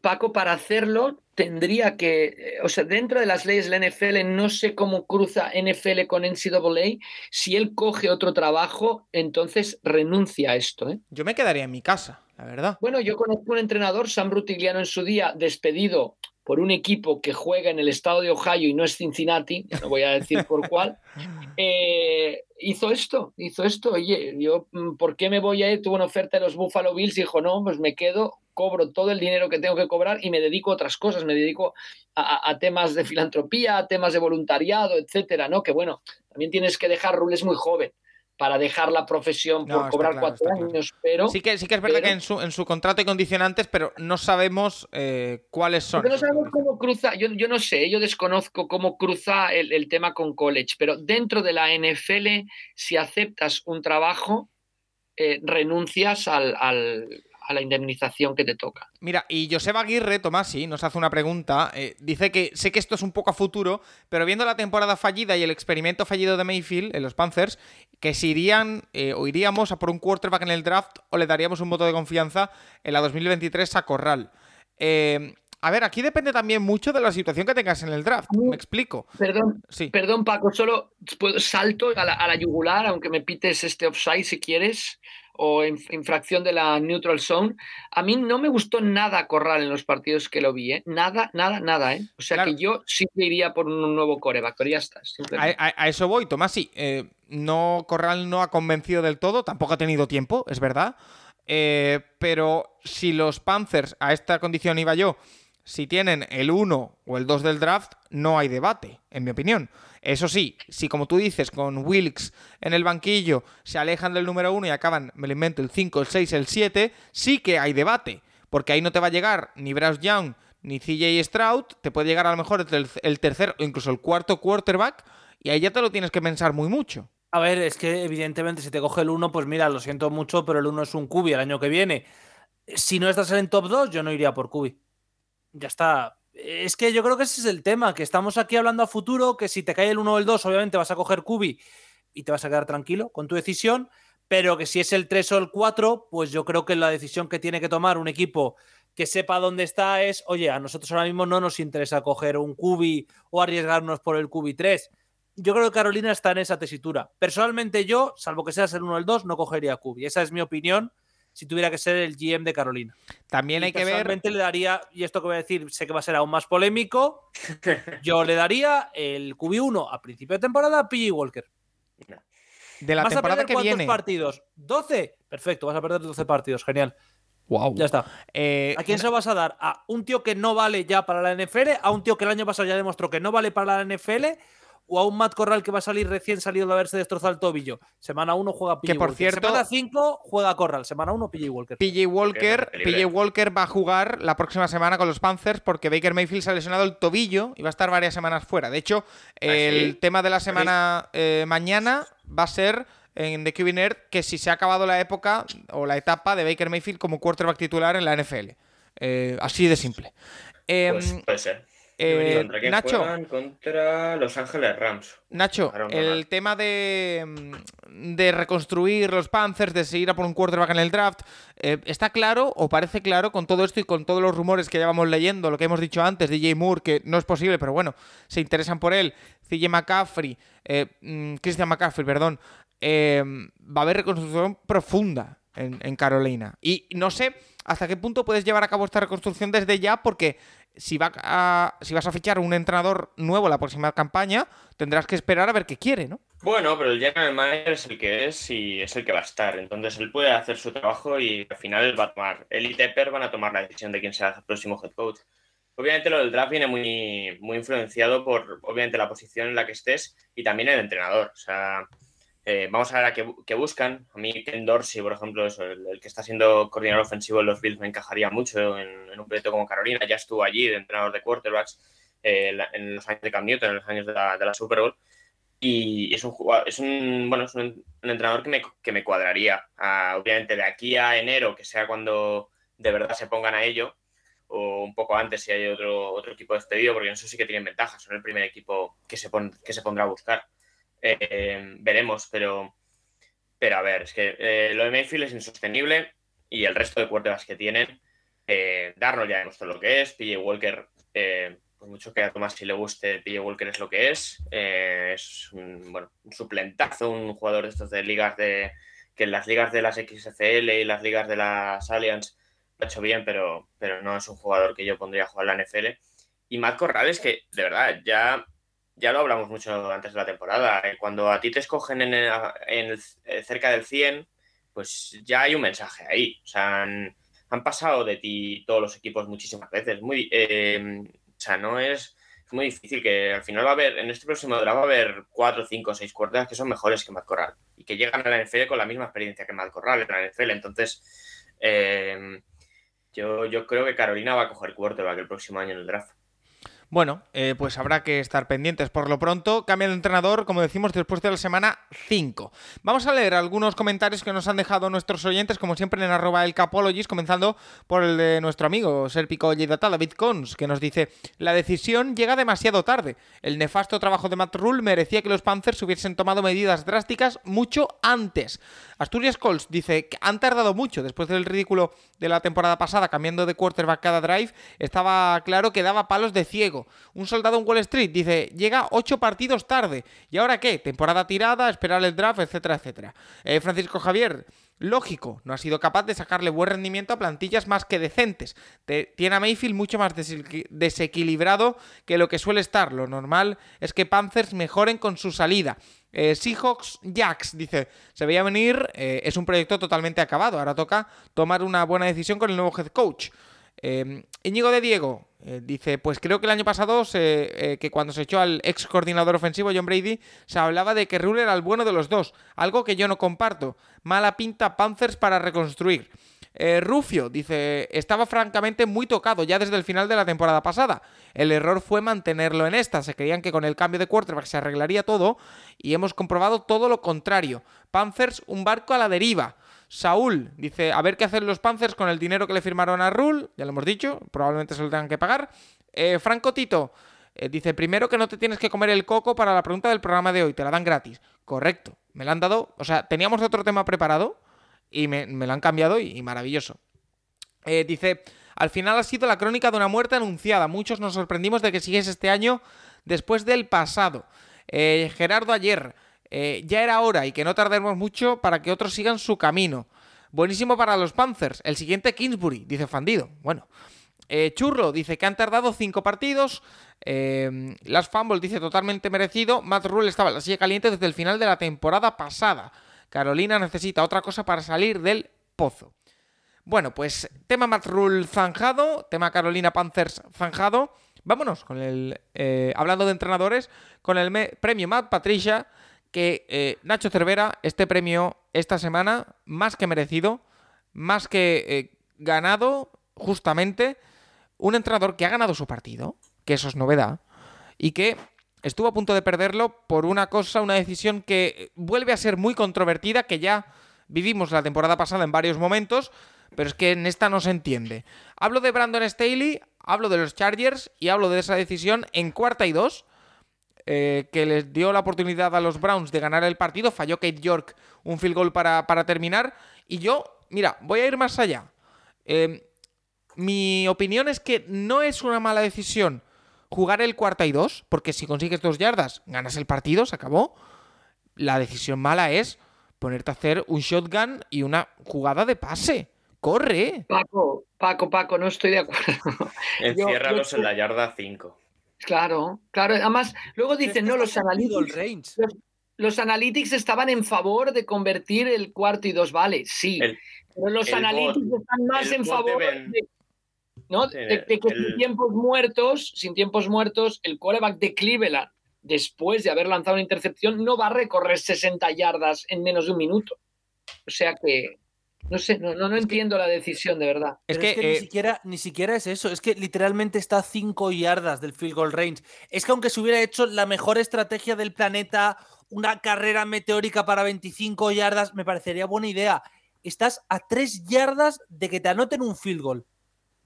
Paco, para hacerlo tendría que, eh, o sea, dentro de las leyes de la NFL, no sé cómo cruza NFL con NCAA. Si él coge otro trabajo, entonces renuncia a esto. ¿eh? Yo me quedaría en mi casa verdad. Bueno, yo conozco un entrenador, Sam Rutigliano, en su día, despedido por un equipo que juega en el estado de Ohio y no es Cincinnati, no voy a decir por cuál, *laughs* eh, hizo esto, hizo esto. Oye, yo, mm, ¿por qué me voy a ir? Tuvo una oferta de los Buffalo Bills y dijo, no, pues me quedo, cobro todo el dinero que tengo que cobrar y me dedico a otras cosas, me dedico a, temas de filantropía, a temas de voluntariado, etcétera, ¿no? Que bueno, también tienes que dejar Rules muy joven para dejar la profesión por cobrar cuatro años, pero... Sí que, sí que es verdad que en su, en su contrato hay condicionantes, pero no sabemos eh, cuáles son. no sabemos cómo cruza, yo, yo, no sé, yo desconozco cómo cruza el, tema con college, pero dentro de la NFL, si aceptas un trabajo, eh, renuncias al, a la indemnización que te toca. Mira, y Joseba Aguirre, Tomasi, nos hace una pregunta. Eh, dice que sé que esto es un poco a futuro, pero viendo la temporada fallida y el experimento fallido de Mayfield en los Panthers, que si irían eh, o iríamos a por un quarterback en el draft o le daríamos un voto de confianza en la 2023 a Corral. Eh, a ver, aquí depende también mucho de la situación que tengas en el draft. Me explico. Perdón, sí. perdón Paco, solo salto a la, a la, yugular, aunque me pites este offside si quieres o infracción de la neutral zone. A mí no me gustó nada Corral en los partidos que lo vi, ¿eh? Nada, nada, nada, ¿eh? O sea que yo sí iría por un nuevo coreback, pero ya está. A, eso voy, Tomás, sí. Eh, no, Corral no ha convencido del todo, tampoco ha tenido tiempo, es verdad. Eh, pero si los Panthers, a esta condición iba yo, si tienen el 1 o el 2 del draft, no hay debate, en mi opinión. Eso sí, si como tú dices, con Wilkes en el banquillo se alejan del número 1 y acaban, me lo invento, el 5, el 6, el 7, sí que hay debate. Porque ahí no te va a llegar ni Bryce Young ni CJ Stroud, te puede llegar a lo mejor el, el tercer o incluso el cuarto quarterback, y ahí ya te lo tienes que pensar muy mucho. A ver, es que evidentemente si te coge el 1, pues mira, lo siento mucho, pero el 1 es un cubi el año que viene. Si no estás en top 2, yo no iría por cubi. Ya está. Es que yo creo que ese es el tema, que estamos aquí hablando a futuro, que si te cae el 1 o el 2, obviamente vas a coger Kubi y te vas a quedar tranquilo con tu decisión, pero que si es el 3 o el 4, pues yo creo que la decisión que tiene que tomar un equipo que sepa dónde está es, oye, a nosotros ahora mismo no nos interesa coger un Kubi o arriesgarnos por el Kubi 3. Yo creo que Carolina está en esa tesitura. Personalmente yo, salvo que seas el 1 o el 2, no cogería Kubi. Esa es mi opinión si tuviera que ser el GM de Carolina. También hay que ver. le daría, y esto que voy a decir, sé que va a ser aún más polémico. *laughs* yo le daría el QB1 a principio de temporada a PG Walker. De la ¿Vas temporada a que ¿cuántos partidos? ¿12? Perfecto, vas a perder 12 partidos, genial. Wow. Ya está. Eh, ¿A quién se lo vas a dar? ¿A un tío que no vale ya para la NFL? ¿A un tío que el año pasado ya demostró que no vale para la NFL? O a un Matt Corral que va a salir recién salido de haberse destrozado el tobillo. Semana 1 juega PJ Que, por Walker. cierto- Semana 5 juega Corral. Semana 1 PJ Walker. PJ Walker. PJ Walker va a jugar la próxima semana con los Panthers porque Baker Mayfield se ha lesionado el tobillo y va a estar varias semanas fuera. De hecho, el sí? tema de la semana eh, mañana va a ser en The QB Nerd que si se ha acabado la época o la etapa de Baker Mayfield como quarterback titular en la NFL. Eh, así de simple. Em, Pues puede ser. Eh, ¿Contra quién Nacho, juegan? Contra Los Ángeles Rams. Nacho, Aaron el Donald. tema de, mm, de reconstruir los Panthers, de seguir a por un quarterback en el draft, eh, ¿está claro o parece claro con todo esto y con todos los rumores que llevamos leyendo, lo que hemos dicho antes, DJ Moore, que no es posible, pero bueno, se interesan por él, CJ McCaffrey, eh, mm, Christian McCaffrey, perdón, eh, va a haber reconstrucción profunda en, Carolina. Y no sé hasta qué punto puedes llevar a cabo esta reconstrucción desde ya, porque si, va a- vas a fichar un entrenador nuevo la próxima campaña, tendrás que esperar a ver qué quiere, ¿no? Bueno, pero el general manager es el que es y es el que va a estar. Entonces él puede hacer su trabajo y al final él va a tomar. Él y Tepper van a tomar la decisión de quién será el próximo head coach. Obviamente lo del draft viene muy, muy influenciado por, obviamente, la posición en la que estés y también el entrenador. O sea, eh, vamos a ver a qué, qué buscan. A mí Ken Dorsey, por ejemplo, eso, el, el que está siendo coordinador ofensivo en los Bills me encajaría mucho en, en un proyecto como Carolina. Ya estuvo allí de entrenador de quarterbacks eh, en los años de Cam Newton, en los años de la, de la Super Bowl. Y es un es un, bueno, es un, un entrenador que me, que me cuadraría. Ah, obviamente de aquí a enero, que sea cuando de verdad se pongan a ello, o un poco antes si hay otro, otro equipo despedido, porque en eso sí que tienen ventajas, son el primer equipo que se, pon- que se pondrá a buscar. Eh, veremos, pero, pero a ver, es que eh, lo de Mayfield es insostenible y el resto de quarterbacks que tienen, eh, Darnold ya demostró lo que es, PJ Walker, eh, por mucho que a Tomás si le guste, PJ Walker es lo que es, es un, bueno, un suplentazo, un jugador de estos de ligas de que en las ligas de las XFL y las ligas de las Allianz lo ha hecho bien, pero, pero no es un jugador que yo pondría a jugar la NFL. Y Matt Corrales, que de verdad, ya, ya lo hablamos mucho antes de la temporada. eh, Cuando a ti te escogen en, el- en eh, cerca del 100, pues ya hay un mensaje ahí. O sea, han, han pasado de ti todos los equipos muchísimas veces. Muy, eh, o sea, no es, es muy difícil que al final va a haber, en este próximo draft va a haber 4, 5, 6 cuerdas que son mejores que Matt Corral y que llegan a la NFL con la misma experiencia que Matt Corral en la NFL. Entonces, eh, yo, yo creo que Carolina va a coger quarterback el próximo año en el draft. Bueno, eh, pues habrá que estar pendientes. Por lo pronto, cambia de entrenador, como decimos, después de la semana 5. Vamos a leer algunos comentarios que nos han dejado nuestros oyentes, como siempre en arroba el Capologist, comenzando por el de nuestro amigo Serpico Yeidata, David Cons, que nos dice, la decisión llega demasiado tarde. El nefasto trabajo de Matt Rule merecía que los Panthers hubiesen tomado medidas drásticas mucho antes. Asturias Colts dice que han tardado mucho después del ridículo de la temporada pasada cambiando de quarterback cada drive. Estaba claro que daba palos de ciego. Un soldado en Wall Street dice llega ocho partidos tarde. ¿Y ahora qué? Temporada tirada, esperar el draft, etcétera, etcétera. Eh, Francisco Javier. Lógico, no ha sido capaz de sacarle buen rendimiento a plantillas más que decentes. Te- tiene a Mayfield mucho más desequil- desequilibrado que lo que suele estar. Lo normal es que Panthers mejoren con su salida. Eh, Seahawks Jacks dice: Se veía venir, eh, es un proyecto totalmente acabado. Ahora toca tomar una buena decisión con el nuevo head coach. Eh, Íñigo de Diego eh, dice: Pues creo que el año pasado, se- eh, que cuando se echó al ex coordinador ofensivo John Brady, se hablaba de que Rule era el bueno de los dos, algo que yo no comparto. Mala pinta Panthers para reconstruir. Eh, Rufio dice, estaba francamente muy tocado ya desde el final de la temporada pasada. El error fue mantenerlo en esta. Se creían que con el cambio de quarterback se arreglaría todo y hemos comprobado todo lo contrario. Panthers, un barco a la deriva. Saúl dice, a ver qué hacen los Panthers con el dinero que le firmaron a Rule, ya lo hemos dicho, probablemente se lo tengan que pagar. Eh, Franco Tito eh, dice, primero que no te tienes que comer el coco para la pregunta del programa de hoy, te la dan gratis. Correcto, me la han dado, o sea, teníamos otro tema preparado y me, me lo han cambiado y, maravilloso. Eh, dice, al final ha sido la crónica de una muerte anunciada. Muchos nos sorprendimos de que siguiese este año después del pasado. Gerardo ayer, eh, ya era hora y que no tardemos mucho para que otros sigan su camino. Buenísimo para los Panthers. El siguiente Kingsbury, dice Fandido. Bueno. Eh, Churro dice que han tardado cinco partidos. Eh, Las Fumble dice totalmente merecido. Matt Rule estaba en la silla caliente desde el final de la temporada pasada. Carolina necesita otra cosa para salir del pozo. Bueno, pues tema Matt Rule zanjado, tema Carolina Panthers zanjado. Vámonos con el. hablando de entrenadores, con el premio Matt Patricia, que eh, Nacho Cervera, este premio esta semana, más que merecido, más que eh, ganado, justamente, un entrenador que ha ganado su partido, que eso es novedad, y que estuvo a punto de perderlo por una cosa, una decisión que vuelve a ser muy controvertida, que ya vivimos la temporada pasada en varios momentos, pero es que en esta no se entiende. Hablo de Brandon Staley, hablo de los Chargers y hablo de esa decisión en cuarta y dos, eh, que les dio la oportunidad a los Browns de ganar el partido. Falló Kate York un field goal para, para terminar. Y yo, mira, voy a ir más allá. Eh, mi opinión es que no es una mala decisión jugar el cuarta y dos, porque si consigues dos yardas, ganas el partido, se acabó. La decisión mala es ponerte a hacer un shotgun y una jugada de pase. ¡Corre! Paco, Paco, Paco, no estoy de acuerdo. *laughs* Yo- Enciérralos yo- en la yarda 5. Claro, claro. Además, luego dicen, no, los analytics, range. los analytics estaban en favor de convertir el cuarto y dos, vale, sí. El- pero los analytics bot- están más en favor de, ¿no? Sí, de, de que el- sin tiempos muertos, sin tiempos muertos, el quarterback de Cleveland, después de haber lanzado una intercepción, no va a recorrer 60 yardas en menos de un minuto. O sea que, no sé, no, no, no entiendo la decisión, de verdad. Es Pero que, ni, eh, siquiera, ni siquiera es eso, es que literalmente está a 5 yardas del field goal range. Es que aunque se hubiera hecho la mejor estrategia del planeta, una carrera meteórica para 25 yardas, me parecería buena idea. Estás a 3 yardas de que te anoten un field goal.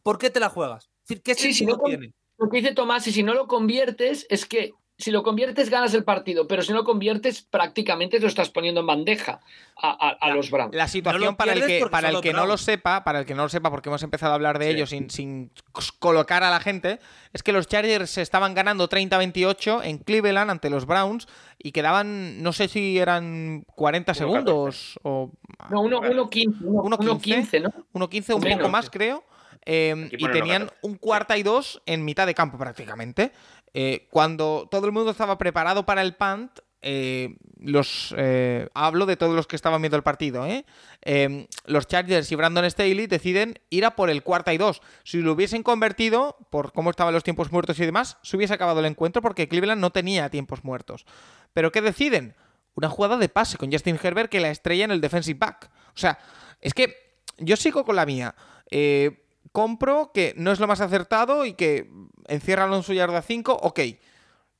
¿Por qué te la juegas? Es decir, ¿qué Sí, si sentido no tiene? Lo que dice Tomás, y si no lo conviertes, es que si lo conviertes ganas el partido, pero si no lo conviertes prácticamente lo estás poniendo en bandeja a, a- a los Browns. La situación para el que, para el que no lo sepa, para el que no lo sepa, porque hemos empezado a hablar de Sí. ello sin, sin colocar a la gente, es que los Chargers se estaban ganando 30-28 en Cleveland ante los Browns y quedaban, no sé si eran 40 1-14. segundos o No, 1-15, Uno 1-15, ¿no? 1.15, un Menos. poco más, creo. eh, y tenían 1.14, un cuarta y dos en mitad de campo prácticamente. Eh, cuando todo el mundo estaba preparado para el punt, eh, los eh, hablo de todos los que estaban viendo el partido, ¿eh? Eh, los Chargers y Brandon Staley deciden ir a por el cuarta y dos. Si lo hubiesen convertido, por cómo estaban los tiempos muertos y demás, se hubiese acabado el encuentro porque Cleveland no tenía tiempos muertos. Pero ¿qué deciden? Una jugada de pase con Justin Herbert que la estrella en el defensive back. O sea, es que yo sigo con la mía. Eh, compro que no es lo más acertado y que enciérralo en su yarda 5, ok.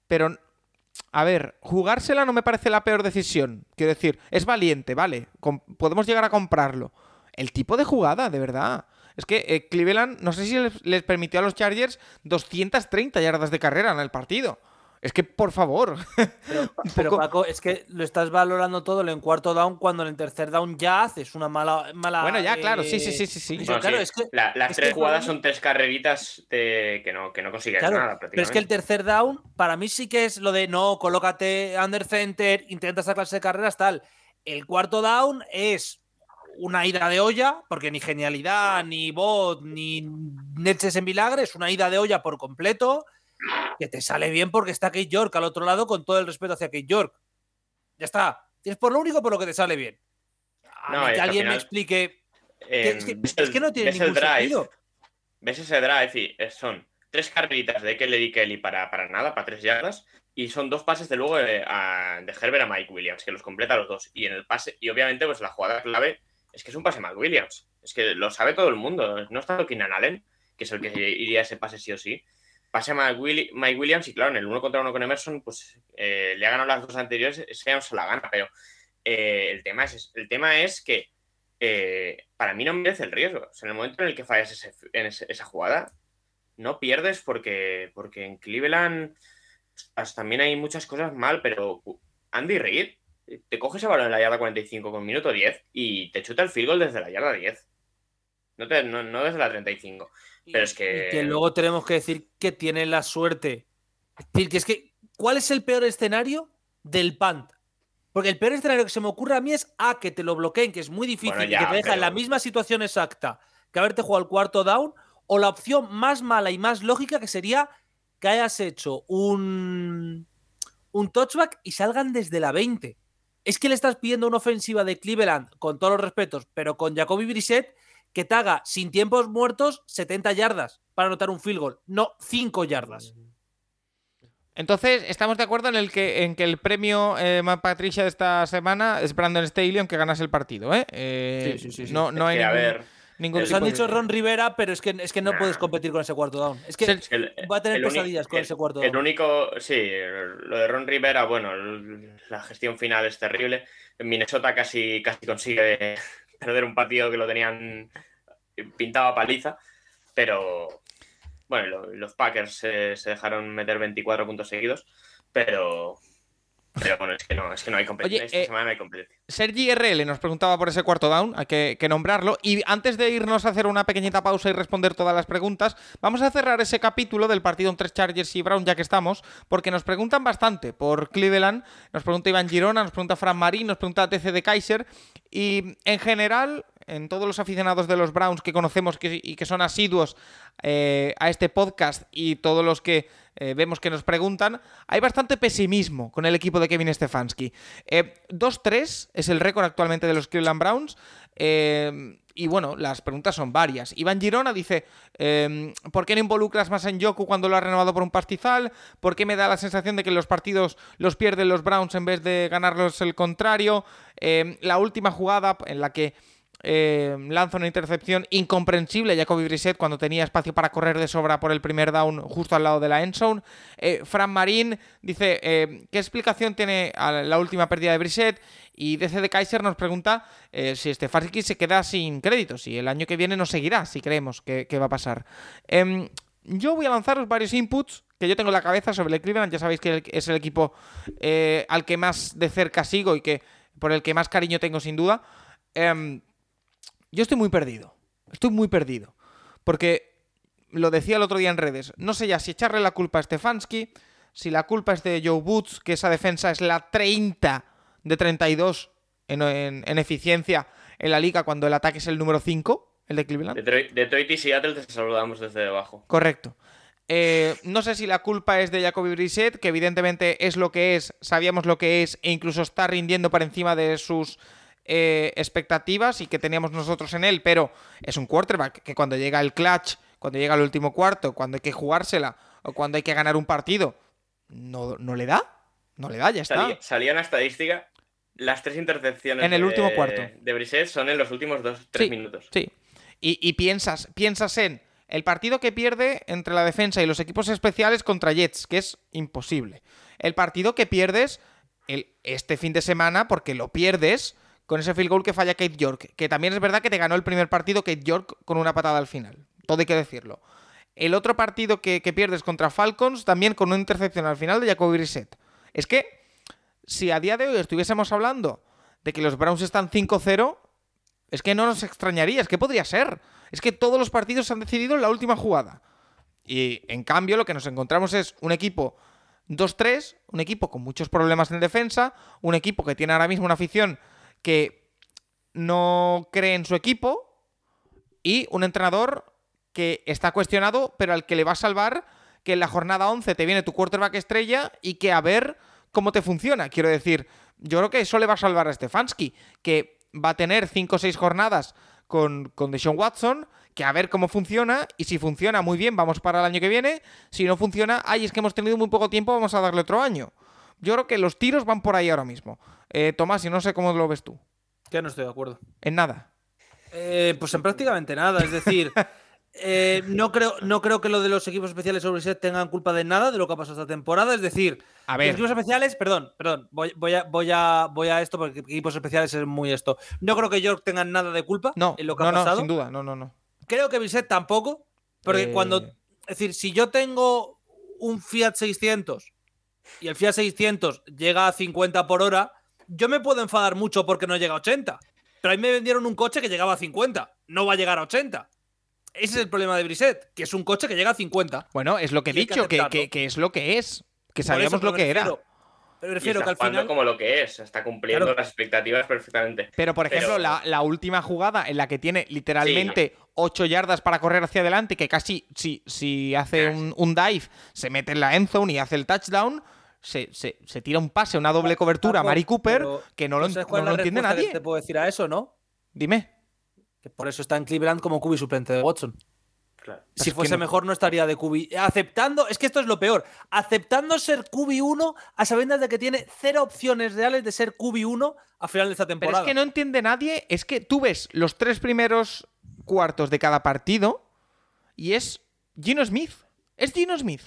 Pero, a ver, jugársela no me parece la peor decisión. Quiero decir, es valiente, vale. podemos llegar a comprarlo. El tipo de jugada, de verdad. Es que eh, Cleveland, no sé si les, les permitió a los Chargers 230 yardas de carrera en el partido. Es que, por favor. Pero, *laughs* un pero, poco- Paco, es que lo estás valorando todo en cuarto down cuando en el tercer down ya haces una mala. mala Bueno, ya, claro, eh, sí, sí, sí, sí, sí. decisión. Bueno, claro, sí, es que, la- las es tres jugadas son tres carreritas de- que, no, que no consigues Claro, nada pero es que el prácticamente. tercer down, para mí sí que es lo de no, colócate under center, intenta esa clase de carreras, tal. El cuarto down es una ida de olla, porque ni genialidad, ni bot, ni leches en vinagre, es una ida de olla por completo, que te sale bien porque está Kate York al otro lado con todo el respeto hacia Kate York. Ya está. Es por lo único por lo que te sale bien. A No, mí es que que al alguien me explique. que- Eh, es, que, ves es que no tiene ves el ningún drive, sentido. ves ese drive y eh, son tres carreritas de Kelly Kelly para, para nada, para tres yardas, y son dos pases de luego de, a- de Herbert a Mike Williams, que los completa los dos. Y en el pase, y obviamente, pues la jugada clave es que es un pase Mike Williams. Es que lo sabe todo el mundo. No está Keenan Allen, que es el que iría a ese pase sí o sí. Pase a Mike, Willi- Mike Williams, y claro, en el uno contra uno con Emerson, pues eh, le ha ganado las dos anteriores, se la gana, pero eh, el, tema es, el tema es que eh, para mí no merece el riesgo. En el momento en el que fallas ese- esa jugada, no pierdes porque, porque en Cleveland pues, también hay muchas cosas mal, pero Andy Reid te coge ese balón en la yarda 45 con minuto 10 y te chuta el field desde la yarda 10. No, te- no, no desde la 35. Pero es que- Y que luego tenemos que decir que tiene la suerte. Es decir, que es que, ¿cuál es el peor escenario del punt? Porque el peor escenario que se me ocurre a mí es A, que te lo bloqueen, que es muy difícil Bueno, ya, que te deja en la misma situación exacta que haberte jugado el cuarto down, o la opción más mala y más lógica que sería que hayas hecho un, un touchback y salgan desde la 20. Es que le estás pidiendo una ofensiva de Cleveland, con todos los respetos, pero con Jacoby Brissett, que te haga sin tiempos muertos 70 yardas para anotar un field goal, no 5 yardas. Entonces, estamos de acuerdo en el que, en que el premio eh, Matt Patricia de esta semana es Brandon Staley, aunque ganase el partido, ¿eh? Eh, Sí, sí, sí, sí. No, no hay que, a ningún, ver, ningún el- Nos han de- dicho Ron Rivera, pero es que, es que no Nah. puedes competir con ese cuarto down. Es que El- va a tener el pesadillas con el- ese cuarto El down. único, sí, lo de Ron Rivera, bueno, el- la gestión final es terrible. En Minnesota casi, casi consigue perder un partido que lo tenían pintado a paliza, pero bueno, lo- los Packers se, se dejaron meter 24 puntos seguidos, pero, pero bueno, es que no, es que no hay competencia. Esta eh, semana no hay competencia. Sergi RL nos preguntaba por ese cuarto down, hay que, que nombrarlo. Y antes de irnos a hacer una pequeñita pausa y responder todas las preguntas, vamos a cerrar ese capítulo del partido entre Chargers y Brown, ya que estamos, porque nos preguntan bastante por Cleveland. Nos pregunta Iván Girona, nos pregunta Fran Marín, nos pregunta TC de Kaiser. Y en general, en todos los aficionados de los Browns que conocemos y que son asiduos eh, a este podcast y todos los que eh, vemos que nos preguntan, hay bastante pesimismo con el equipo de Kevin Stefanski. Eh, 2-3 es el récord actualmente de los Cleveland Browns. eh, y bueno, las preguntas son varias. Iván Girona dice, eh, ¿por qué no involucras más en Yoku cuando lo ha renovado por un pastizal? ¿Por qué me da la sensación de que los partidos los pierden los Browns en vez de ganarlos el contrario? Eh, la última jugada en la que eh, lanza una intercepción incomprensible Jacoby Brissett cuando tenía espacio para correr de sobra por el primer down justo al lado de la end zone. Eh, Fran Marín dice, eh, ¿qué explicación tiene a la última pérdida de Brissett? Y DC de Kaiser nos pregunta eh, si Stefanski se queda sin créditos y el año que viene no seguirá, si creemos que, que va a pasar. Em, yo voy a lanzaros varios inputs que yo tengo en la cabeza sobre el Cleveland. Ya sabéis que es el equipo al que más de cerca sigo y que por el que más cariño tengo sin duda. Yo estoy muy perdido. Estoy muy perdido. Porque lo decía el otro día en redes. No sé ya si echarle la culpa a Stefanski, si la culpa es de Joe Boots, que esa defensa es la 30 de 32 en, en- en eficiencia en la liga cuando el ataque es el número 5, el de Cleveland. Detroit, Detroit y Seattle te saludamos desde debajo. Correcto. Eh, no sé si la culpa es de Jacoby Brissett, que evidentemente es lo que es, sabíamos lo que es, e incluso está rindiendo por encima de sus eh, expectativas y que teníamos nosotros en él, pero es un quarterback que cuando llega el clutch, cuando llega el último cuarto, cuando hay que jugársela o cuando hay que ganar un partido, no, no le da. No le da, ya está. Salía, salía una estadística. Las tres intercepciones En el de- último cuarto. de Brissett son en los últimos dos, tres Sí, minutos. Sí. Y, y piensas, piensas en el partido que pierde entre la defensa y los equipos especiales contra Jets, que es imposible. El partido que pierdes el, este fin de semana, porque lo pierdes con ese field goal que falla Kate York, que también es verdad que te ganó el primer partido Kate York con una patada al final. Todo hay que decirlo. El otro partido que, que pierdes contra Falcons, también con una intercepción al final de Jacoby Brissett. Es que si a día de hoy estuviésemos hablando de que los Browns están 5-0, es que no nos extrañaría, es que podría ser. Es que todos los partidos se han decidido en la última jugada. Y en cambio lo que nos encontramos es un equipo 2-3, un equipo con muchos problemas en defensa, un equipo que tiene ahora mismo una afición que no cree en su equipo y un entrenador que está cuestionado, pero al que le va a salvar que en la jornada 11 te viene tu quarterback estrella y que a ver cómo te funciona. Quiero decir, yo creo que eso le va a salvar a Stefanski, que va a tener 5 o 6 jornadas con, con Deshaun Watson, que a ver cómo funciona, y si funciona muy bien, vamos para el año que viene, si no funciona, ay, es que hemos tenido muy poco tiempo, vamos a darle otro año. Yo creo que los tiros van por ahí ahora mismo. Eh, Tomás, y no sé cómo lo ves tú. Que no estoy de acuerdo. En nada. Eh, pues en prácticamente nada. Es decir, *laughs* eh, no, creo, no creo que lo de los equipos especiales sobre set tengan culpa de nada de lo que ha pasado esta temporada. Es decir, A los ver, equipos especiales, perdón, perdón, voy, voy a, voy, a, voy a esto porque equipos especiales es muy esto. No creo que York tengan nada de culpa no, en lo que no, ha pasado. no, sin duda, no, no, no. Creo que Bisset tampoco, porque Eh. cuando. Es decir, si yo tengo un Fiat 600 y el Fiat 600 llega a 50 por hora, yo me puedo enfadar mucho porque no llega a 80. Pero a mí me vendieron un coche que llegaba a 50, no va a llegar a 80. Ese es el problema de Brisset, que es un coche que llega a 50. Bueno, es lo que he dicho, que, aceptarlo. que- que es lo que es. Que sabíamos lo que era. refiero- Pero me Y refiero está que al jugando final. como lo que es, está cumpliendo Claro. las expectativas perfectamente. Pero, por ejemplo, Pero- la, la última jugada en la que tiene literalmente 8 yardas para correr hacia adelante, que casi si, si hace un, un dive, se mete en la end zone y hace el touchdown, se, se- se tira un pase, una doble cobertura a Mari Cooper, pero que no lo, ¿tú sabes no cuál es lo la entiende que nadie. Te puedo decir a eso, ¿no? Dime. Que por eso está en Cleveland como QB suplente de Watson. Claro. Si fuese no- mejor, no estaría de QB. Aceptando, es que esto es lo peor. Aceptando ser QB1 a sabiendas de que tiene cero opciones reales de ser QB1 a final de esta Pero temporada. es que no entiende nadie, es que tú ves los tres primeros cuartos de cada partido y es Gino Smith. Es Gino Smith.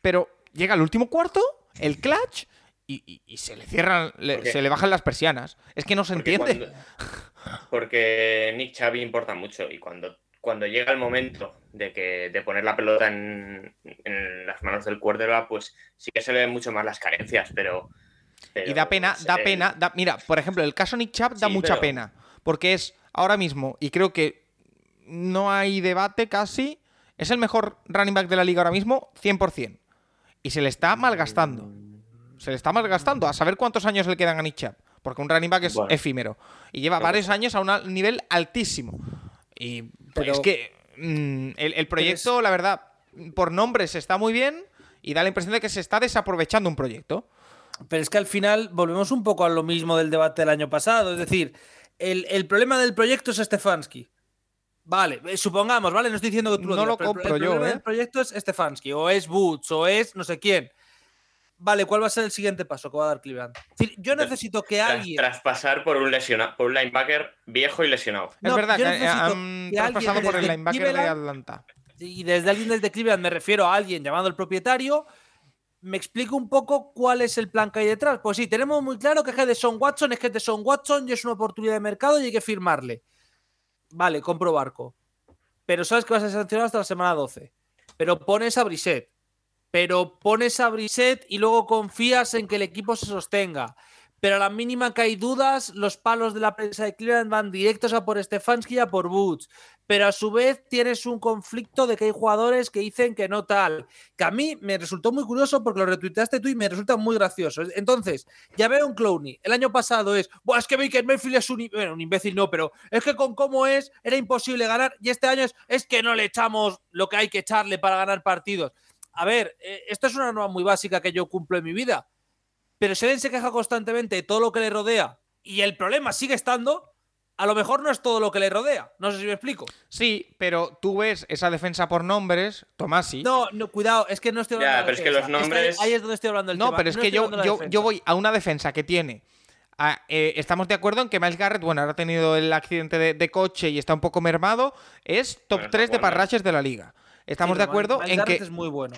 Pero llega el último cuarto, el clutch, y, y- y se le cierran, se le bajan las persianas. Es que no se Porque entiende. cuando- porque Nick Chavi importa mucho y cuando, cuando llega el momento de, que, de poner la pelota en, en las manos del quarterback, pues sí que se le ven mucho más las carencias, pero... pero Y da pena, da pena. da- mira, por ejemplo, el caso Nick Chubb da Sí, mucha pero- pena. Porque es ahora mismo, y creo que no hay debate casi, es el mejor running back de la liga ahora mismo, 100%. Y se le está malgastando. Se le está malgastando. A saber cuántos años le quedan a Chubb. Porque un running back es Bueno. efímero. Y lleva varios años a un nivel altísimo. Y Pero- es que mm, el, el proyecto, la verdad, por nombres está muy bien y da la impresión de que se está desaprovechando un proyecto. Pero es que al final volvemos un poco a lo mismo del debate del año pasado. Es decir, el, el problema del proyecto es Stefanski. Vale, eh, supongamos, ¿vale? No estoy diciendo que tú lo No digas, lo el- compro el, yo, ¿eh? del proyecto es Stefanski, o es Boots, o es no sé quién. Vale, ¿cuál va a ser el siguiente paso que va a dar Cleveland? Es decir, yo necesito que Tras, alguien. tras pasar por un lesionado, por un linebacker viejo y lesionado. Es verdad yo que han que por el linebacker de Cleveland- Atlanta. y desde alguien desde Cleveland me refiero a alguien llamado el propietario, me explico un poco cuál es el plan que hay detrás. Pues sí, tenemos muy claro que es que de Son Watson es que de Son Watson y es una oportunidad de mercado y hay que firmarle. Vale, compro barco. Pero sabes que vas a ser sancionado hasta la semana 12. Pero pones a Brisset. Pero pones a Brisset y luego confías en que el equipo se sostenga. Pero a la mínima que hay dudas, los palos de la prensa de Cleveland van directos a por Stefanski y a por Boots. Pero a su vez tienes un conflicto de que hay jugadores que dicen que no tal. Que a mí me resultó muy curioso porque lo retuiteaste tú y me resulta muy gracioso. Entonces, ya veo un Clowney. El año pasado es, Buah, es que Baker Mayfield es un, i-". bueno, un imbécil, no, pero es que con cómo es, era imposible ganar. Y este año es, es que no le echamos lo que hay que echarle para ganar partidos. A ver, eh, esto es una norma muy básica que yo cumplo en mi vida. Pero si alguien se queja constantemente de todo lo que le rodea y el problema sigue estando, a lo mejor no es todo lo que le rodea. No sé si me explico. Sí, pero tú ves esa defensa por nombres, Tomasi. No, no, cuidado, es que no estoy hablando Ya, de la pero es que los nombres- ahí es donde estoy hablando del No, tema. pero es que yo, yo, yo voy a una defensa que tiene. a- eh, estamos de acuerdo en que Miles Garrett, bueno, ahora ha tenido el accidente de, de coche y está un poco mermado. Es top Bueno, está 3 de parraches de la liga. Estamos Sí, de pero acuerdo Miles en Garrett que. es muy bueno.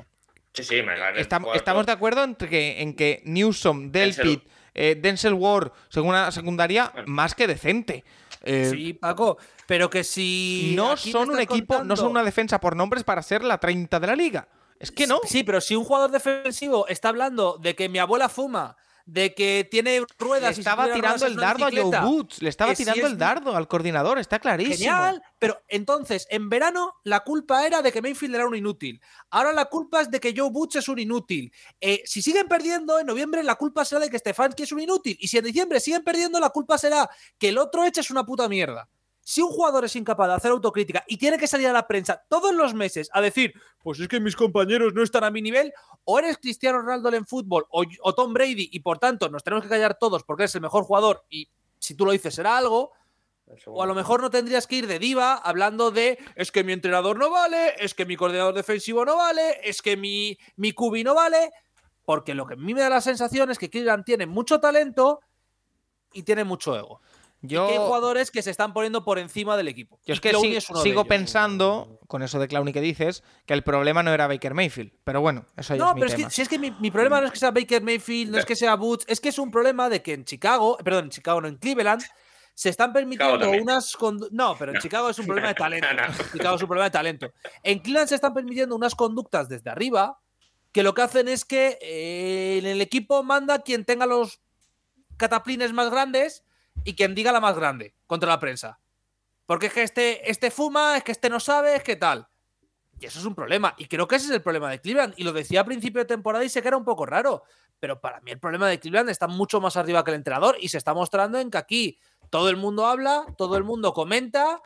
Sí, sí, me gané. Estamos, estamos de acuerdo en que, en que Newsom, Delpit, eh, Denzel Ward, según una secundaria, Bueno. más que decente. Eh, Sí, Paco, pero que si. no son un equipo, no son una defensa por nombres para ser la 30 de la liga. Es que no. Sí, pero si un jugador defensivo está hablando de que mi abuela fuma, de que tiene Le ruedas y estaba tirando el dardo a Joe Boots. Le estaba si tirando es el dardo al coordinador, está clarísimo. Genial, pero entonces en verano la culpa era de que Mayfield era un inútil. Ahora la culpa es de que Joe Butch es un inútil. Eh, si siguen perdiendo en noviembre, la culpa será de que Stefanski es un inútil. Y si en diciembre siguen perdiendo, la culpa será que el otro eche es una puta mierda. Si un jugador es incapaz de hacer autocrítica y tiene que salir a la prensa todos los meses a decir, pues es que mis compañeros no están a mi nivel, o eres Cristiano Ronaldo en fútbol o, o Tom Brady y por tanto nos tenemos que callar todos porque eres el mejor jugador y si tú lo dices será algo, o a lo mejor no tendrías que ir de diva hablando de es que mi entrenador no vale, es que mi coordinador defensivo no vale, es que mi, mi cubi no vale. Porque lo que a mí me da la sensación es que Cleveland tiene mucho talento y tiene mucho ego. Yo, Y que hay jugadores que se están poniendo por encima del equipo. yo es que sí- es sigo pensando, con eso de Clowney que dices, que el problema no era Baker Mayfield. Pero bueno, eso ya No, es mi pero es tema. que, si es que mi, mi problema no es que sea Baker Mayfield, no es que sea Boots, es que es un problema de que en Chicago, perdón, en Chicago no, en Cleveland, se están permitiendo unas. No, pero en No. Chicago es un problema de talento. *laughs* No, no. En Chicago es un problema de talento. En Cleveland se están permitiendo unas conductas desde arriba que lo que hacen es que eh, en el equipo manda quien tenga los cataplines más grandes y quien diga la más grande contra la prensa. Porque es que este, este fuma, es que este no sabe, es que tal. Y eso es un problema. Y creo que ese es el problema de Cleveland. Y lo decía a principio de temporada y sé que era un poco raro. Pero para mí el problema de Cleveland está mucho más arriba que el entrenador. Y se está mostrando en que aquí todo el mundo habla, todo el mundo comenta,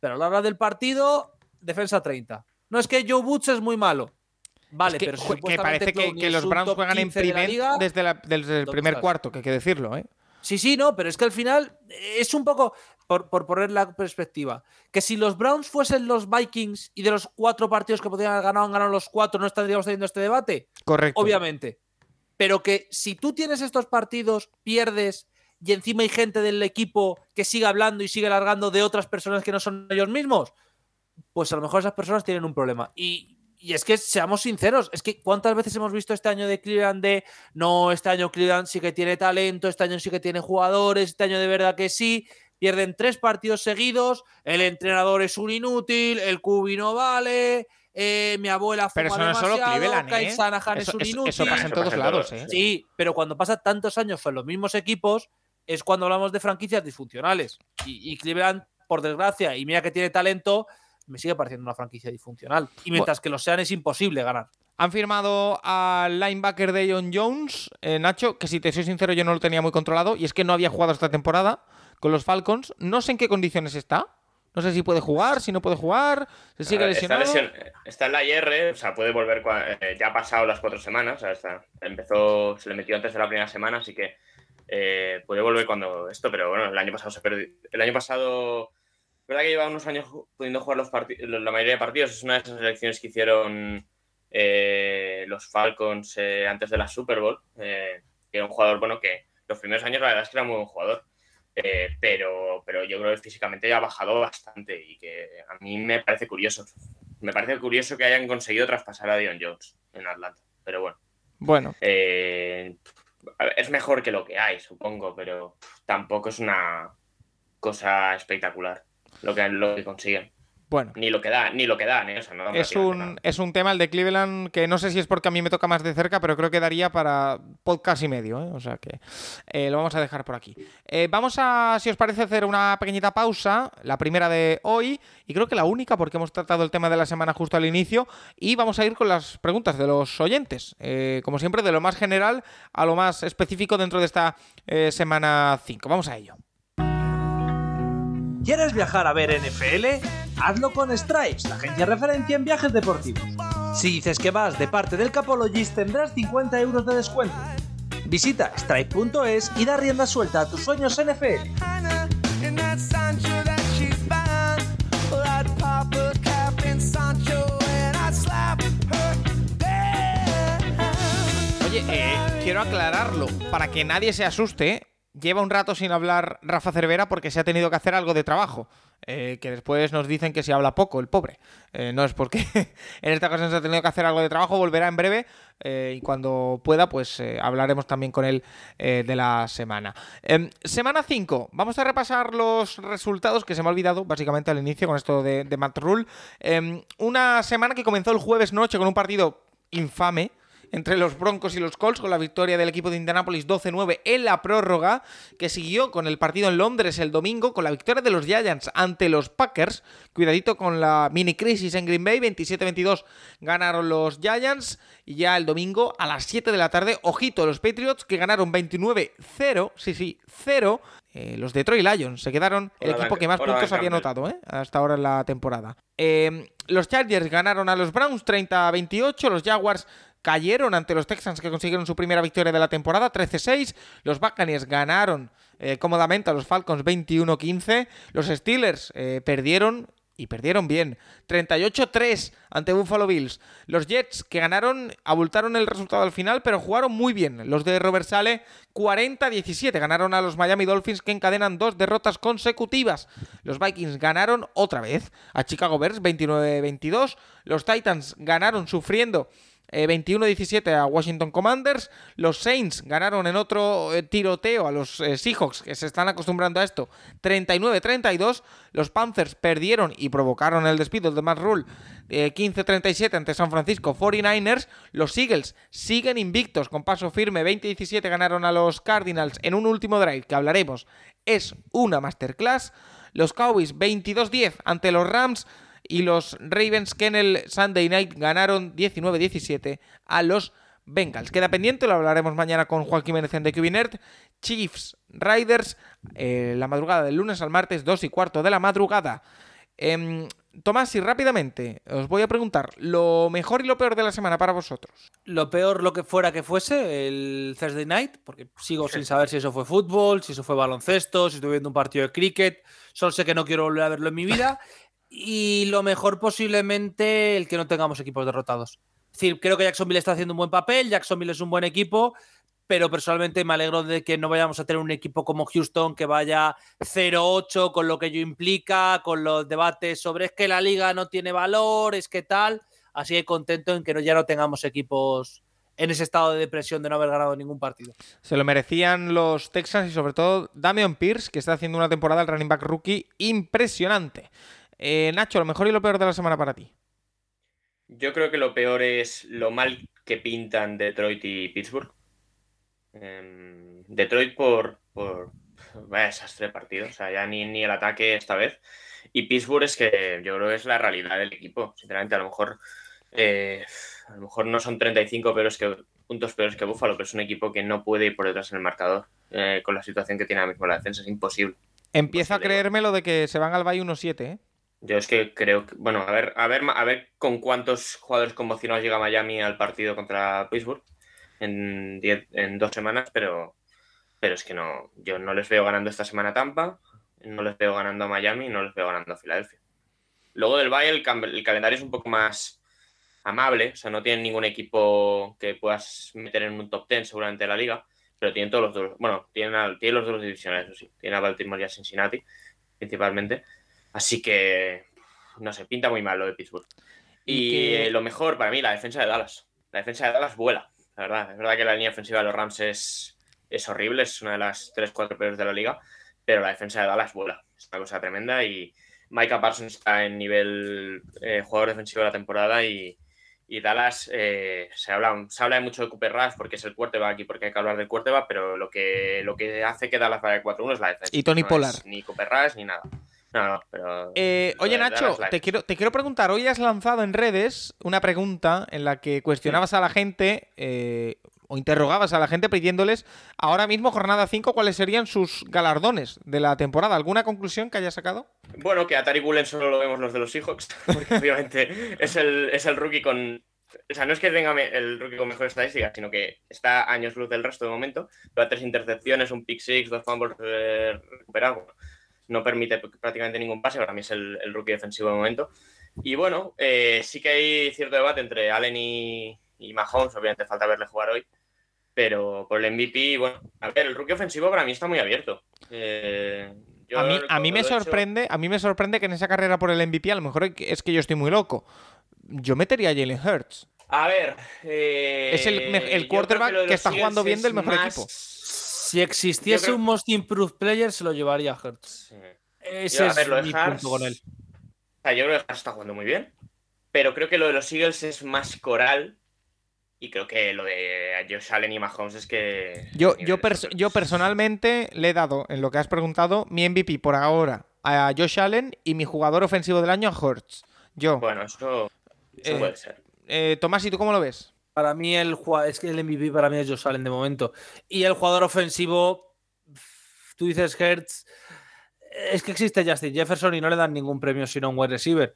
pero a la hora del partido, defensa 30. No es que Joe Butch es muy malo. Vale, Es que, pero que parece que, los Browns juegan en 15 de desde, la- desde el ¿dónde primer cuarto, que hay que decirlo, ¿eh? Sí, sí, no, pero es que al final es un poco, por, por poner la perspectiva, que si los Browns fuesen los Vikings y de los cuatro partidos que podrían haber ganado han ganado los cuatro, no estaríamos teniendo este debate. Correcto. Obviamente. Pero que si tú tienes estos partidos, pierdes y encima hay gente del equipo que sigue hablando y sigue largando de otras personas que no son ellos mismos, pues a lo mejor esas personas tienen un problema. Y, y es que seamos sinceros, es que cuántas veces hemos visto este año de Cleveland de no, este año Cleveland sí que tiene talento, este año sí que tiene jugadores, este año de verdad que sí. Pierden tres partidos seguidos, el entrenador es un inútil, el cubi no vale, eh, mi abuela fuma Pero eso no es solo demasiado, Cleveland, Kyle ¿eh? Eso, es un eso- inútil. eso pasa en todos lados, ¿eh? Sí, pero cuando pasa tantos años con los mismos equipos, es cuando hablamos de franquicias disfuncionales. Y, y Cleveland, por desgracia, y mira que tiene talento, me sigue pareciendo una franquicia disfuncional. Y mientras que lo sean, es imposible ganar. Han firmado al linebacker de John Jones, eh, Nacho, que si te soy sincero yo no lo tenía muy controlado y es que no había jugado esta temporada con los Falcons. No sé en qué condiciones está. No sé si puede jugar, si no puede jugar, se sigue ver, está, en la IR, o sea, puede volver. eh, ya ha pasado las cuatro semanas, o sea, está- empezó, se le metió antes de la primera semana, así que eh, puede volver cuando esto, pero bueno, el año pasado se perdió. El año pasado, verdad que lleva unos años pudiendo jugar los la mayoría de partidos, es una de esas elecciones que hicieron eh, los Falcons eh, antes de la Super Bowl, eh, que era un jugador, bueno, que los primeros años la verdad es que era muy buen jugador. Eh, pero, pero yo creo que físicamente ya ha bajado bastante y que a mí me parece curioso. Me parece curioso que hayan conseguido traspasar a Dion Jones en Atlanta. Pero bueno, Bueno, es mejor que lo que hay, supongo, pero tampoco es una cosa espectacular lo que, lo que consiguen. bueno. Ni lo que dan, ni lo que dan, ¿eh? O sea, no Es un, es un tema el de Cleveland que no sé si es porque a mí me toca más de cerca, pero creo que daría para podcast y medio, ¿eh? o sea que eh, lo vamos a dejar por aquí. Eh, vamos a, si os parece, hacer una pequeñita pausa, la primera de hoy, y creo que la única porque hemos tratado el tema de la semana justo al inicio, y vamos a ir con las preguntas de los oyentes, Eh, como siempre, de lo más general a lo más específico dentro de esta semana 5. Vamos a ello. ¿Quieres viajar a ver NFL? Hazlo con Stripes, la agencia referencia en viajes deportivos. Si dices que vas de parte del Capologist tendrás 50 euros de descuento. Visita stripe.es y da rienda suelta a tus sueños NFL. Oye, eh, quiero aclararlo para que nadie se asuste. Lleva un rato sin hablar Rafa Cervera porque se ha tenido que hacer algo de trabajo. eh, que después nos dicen que se habla poco, el pobre. Eh, no es porque *laughs* en esta ocasión se ha tenido que hacer algo de trabajo, volverá en breve eh, y cuando pueda, pues hablaremos también con él de la semana. Em, semana 5, vamos a repasar los resultados que se me ha olvidado básicamente al inicio con esto de, de Matt Rule. Em, una semana que comenzó el jueves noche con un partido infame entre los Broncos y los Colts con la victoria del equipo de Indianapolis 12-9 en la prórroga, que siguió con el partido en Londres el domingo con la victoria de los Giants ante los Packers. Cuidadito con la mini crisis en Green Bay, 27-22 ganaron los Giants y ya el domingo a las 7 de la tarde, ojito, los Patriots que ganaron 29-0, sí, sí, 0. eh, los Detroit Lions se quedaron el Hola, equipo Dan- que más hola, puntos Dan había anotado ¿eh? hasta ahora en la temporada. Eh, los Chargers ganaron a los Browns 30-28, los Jaguars cayeron ante los Texans que consiguieron su primera victoria de la temporada, 13-6. Los Buccaneers ganaron eh, cómodamente a los Falcons 21-15. Los Steelers eh, perdieron y perdieron bien. 38-3 ante Buffalo Bills. Los Jets que ganaron, abultaron el resultado al final, pero jugaron muy bien. Los de Robert Sale 40-17 ganaron a los Miami Dolphins que encadenan dos derrotas consecutivas. Los Vikings ganaron otra vez a Chicago Bears 29-22. Los Titans ganaron sufriendo eh, 21-17 a Washington Commanders. Los Saints ganaron en otro eh, tiroteo a los eh, Seahawks, que se están acostumbrando a esto, 39-32. Los Panthers perdieron y provocaron el despido de Matt Rule eh, 15-37 ante San Francisco 49ers. Los Eagles siguen invictos con paso firme, 20-17 ganaron a los Cardinals en un último drive que hablaremos. Es una masterclass. Los Cowboys 22-10 ante los Rams. Y los Ravens que en el Sunday Night ganaron 19-17 a los Bengals. Queda pendiente, lo hablaremos mañana con Joaquín en The Cubinert. Chiefs, Riders, eh, la madrugada del lunes al martes, 2 y cuarto de la madrugada. Em, Tomás, y rápidamente os voy a preguntar lo mejor y lo peor de la semana para vosotros. Lo peor, lo que fuera que fuese, el Thursday night, porque sigo sin saber si eso fue fútbol, si eso fue baloncesto, si estuve viendo un partido de cricket. Solo sé que no quiero volver a verlo en mi vida. *laughs* Y lo mejor posiblemente el que no tengamos equipos derrotados. Es decir, creo que Jacksonville está haciendo un buen papel, Jacksonville es un buen equipo, pero personalmente me alegro de que no vayamos a tener un equipo como Houston que vaya 0-8 con lo que ello implica, con los debates sobre es que la liga no tiene valor, es que tal. Así que contento en que ya no tengamos equipos en ese estado de depresión de no haber ganado ningún partido. Se lo merecían los Texans y sobre todo Damian Pierce, que está haciendo una temporada al running back rookie impresionante. Eh, Nacho, lo mejor y lo peor de la semana para ti. Yo creo que lo peor es lo mal que pintan Detroit y Pittsburgh. Em, Detroit por, por vaya desastre de partido, o sea, ya ni, ni el ataque esta vez. Y Pittsburgh es que yo creo que es la realidad del equipo. Sinceramente, a lo mejor eh, a lo mejor no son 35 peores que, puntos peores que Buffalo, pero es un equipo que no puede ir por detrás en el marcador eh, con la situación que tiene ahora mismo la defensa. Es imposible. Empiezo a creerme lo de que se van al Valle 1-7, ¿eh? Yo es que creo que, bueno, a ver, a ver, a ver con cuántos jugadores conmocionados llega Miami al partido contra Pittsburgh en, diez- en dos semanas, pero, pero es que no, yo no les veo ganando esta semana Tampa, no les veo ganando a Miami, no les veo ganando a Filadelfia. Luego del Valle el, el calendario es un poco más amable, o sea, no tienen ningún equipo que puedas meter en un top 10 seguramente de la liga, pero tienen todos los dos, bueno, tienen, a- tienen los dos divisionales, eso sí, tienen a Baltimore y a Cincinnati, principalmente. Así que, no sé, pinta muy mal lo de Pittsburgh. Y que- eh, lo mejor para mí, la defensa de Dallas. La defensa de Dallas vuela, la verdad. Es verdad que la línea ofensiva de los Rams es, es horrible, es una de las 3-4 peores de la liga, pero la defensa de Dallas vuela. Es una cosa tremenda y Micah Parsons está en nivel eh, jugador defensivo de la temporada y, y Dallas eh, se, habla, se habla mucho de Cooper Rush porque es el quarterback y porque hay que hablar del quarterback, pero lo que, lo que hace que Dallas vaya 4-1 es la defensa. Y Tony No Pollard. es ni Cooper Rush ni nada. No, no, pero... Eh, oye, Nacho, te quiero, te quiero preguntar. Hoy has lanzado en redes una pregunta en la que cuestionabas a la gente eh, o interrogabas a la gente pidiéndoles ahora mismo, jornada 5, cuáles serían sus galardones de la temporada. ¿Alguna conclusión que hayas sacado? Bueno, que a Woolen solo lo vemos los de los Seahawks, *laughs* porque obviamente es el, es el rookie con... O sea, no es que tenga el rookie con mejores estadísticas, sino que está años luz del resto de momento. Lleva tres intercepciones, un pick six, dos fumbles eh, recuperados. No permite prácticamente ningún pase, para mí es el, el rookie defensivo de momento. Y bueno, eh, sí que hay cierto debate entre Allen y, y Mahomes, obviamente falta verle jugar hoy, pero por el MVP, bueno, a ver, el rookie ofensivo para mí está muy abierto. Eh, yo a mí, a mí me hecho- sorprende, a mí me sorprende que en esa carrera por el MVP, a lo mejor es que yo estoy muy loco. Yo metería a Jalen Hurts. A ver, eh, Es el el creo quarterback que está jugando bien del mejor más- equipo. Si existiese creo- un Most Improved Player, se lo llevaría a Hertz. Sí. Ese Yo, a es ver, lo de mi Hurts- punto con él. O sea, yo creo que Hurts está jugando muy bien, pero creo que lo de los Eagles es más coral y creo que lo de Josh Allen y Mahomes es que... Yo, yo, pers- es yo personalmente le he dado, en lo que has preguntado, mi MVP por ahora a Josh Allen y mi jugador ofensivo del año a Hurts. Yo. Bueno, eso, eso Eh, puede ser. Eh, Tomás, ¿y tú cómo lo ves? Para mí el es que el MVP para mí es Josh Allen de momento. Y el jugador ofensivo, tú dices Hertz, es que existe Justin Jefferson y no le dan ningún premio sino un wide receiver.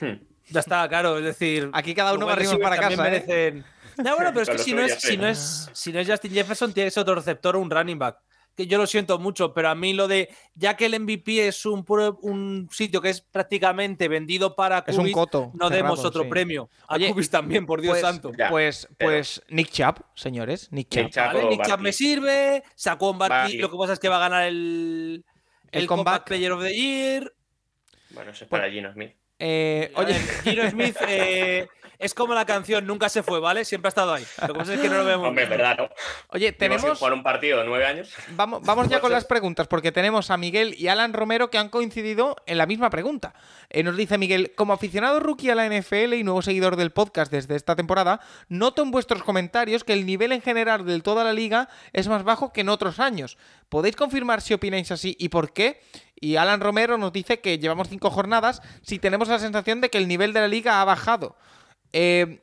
Hmm. Ya está, claro, es decir, Aquí cada uno barrimos para casa, ¿eh? merecen- No, bueno, pero es que si no es, si, no es, si no es Justin Jefferson, tiene que ser otro receptor o un running back. Que yo lo siento mucho, pero a mí lo de, ya que el MVP es un, puro- un sitio que es prácticamente vendido para Es un Cubis, coto. no cerrado, demos otro sí. premio. A Oye, Cubis también, por Dios Pues, santo. Ya, pues, pero- pues Nick Chubb, señores. Nick Chubb. Nick Chubb Vale, Nick Barkley. me sirve. Saquon Barkley, Barkley. lo que pasa es que va a ganar el, El el, comeback. comeback Player of the Year. Bueno, eso es para Gino Smith. Eh, oye, *laughs* Gino Smith eh, es como la canción Nunca se fue, ¿vale? Siempre ha estado ahí. Lo que pasa es que no lo vemos. Hombre, es verdad, ¿no? oye, tenemos. jugar un partido de nueve años. Vamos, vamos ya con las preguntas, porque tenemos a Miguel y Alan Romero que han coincidido en la misma pregunta. Eh, nos dice Miguel, como aficionado rookie a la NFL y nuevo seguidor del podcast desde esta temporada, noto en vuestros comentarios que el nivel en general de toda la liga es más bajo que en otros años. ¿Podéis confirmar si opináis así y por qué? Y Alan Romero nos dice que llevamos cinco jornadas si tenemos la sensación de que el nivel de la liga ha bajado. Eh,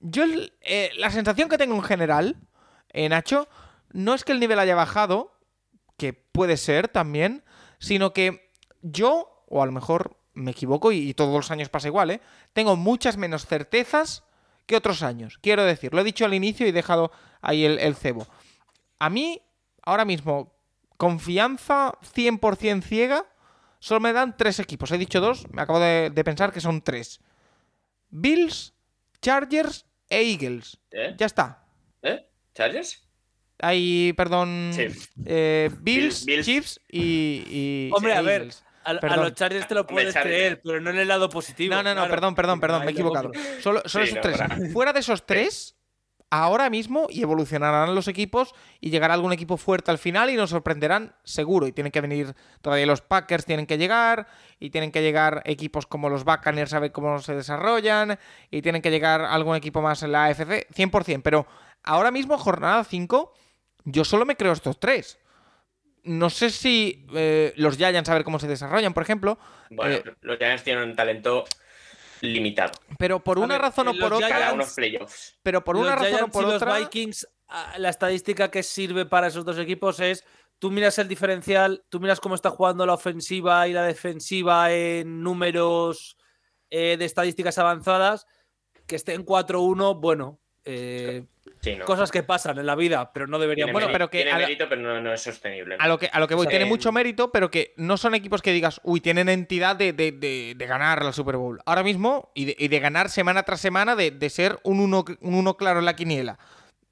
yo eh, la sensación que tengo en general, eh, Nacho, no es que el nivel haya bajado, que puede ser también, sino que yo, o a lo mejor me equivoco y, todos los años pasa igual, ¿eh? Tengo muchas menos certezas que otros años. Quiero decir, lo he dicho al inicio y he dejado ahí el, el cebo. A mí, ahora mismo, confianza 100% ciega, solo me dan tres equipos. He dicho dos, me acabo de, de pensar que son tres. Bills, Chargers e Eagles. ¿Eh? Ya está. ¿Eh? ¿Chargers? Hay, perdón, Sí. eh, Bills, Bills. Chiefs y, y- Hombre, e a ver, a, los Chargers te lo puedes creer, pero no en el lado positivo. No, no, no, claro. perdón, perdón, perdón, me he equivocado. Solo, solo Sí, esos no, tres. para. Fuera de esos tres, ahora mismo y evolucionarán los equipos y llegará algún equipo fuerte al final y nos sorprenderán seguro. Y tienen que venir todavía los Packers, tienen que llegar y tienen que llegar equipos como los Buccaneers a ver cómo se desarrollan y tienen que llegar algún equipo más en la AFC, 100%. Pero ahora mismo, jornada 5, yo solo me creo estos tres. No sé si eh, los Giants a ver cómo se desarrollan, por ejemplo, Bueno, Eh, los Giants tienen un talento limitado pero por una ver, razón o por otra... unos playoffs. Pero por una los razón o por y otra. los Vikings, ah, la estadística que sirve para esos dos equipos es tú miras el diferencial, tú miras cómo está jugando la ofensiva y la defensiva en números eh, de estadísticas avanzadas, que estén 4-1, bueno, eh, Sí, no. cosas que pasan en la vida, pero no deberían. Tiene, Bueno, pero que tiene a la- mérito, pero no, no es sostenible. A lo que, a lo que voy, O sea, tiene en- mucho mérito, pero que no son equipos que digas, uy, tienen entidad de, de- de- de ganar la Super Bowl. Ahora mismo, y de, y de ganar semana tras semana, de, de ser un uno, un uno claro en la quiniela.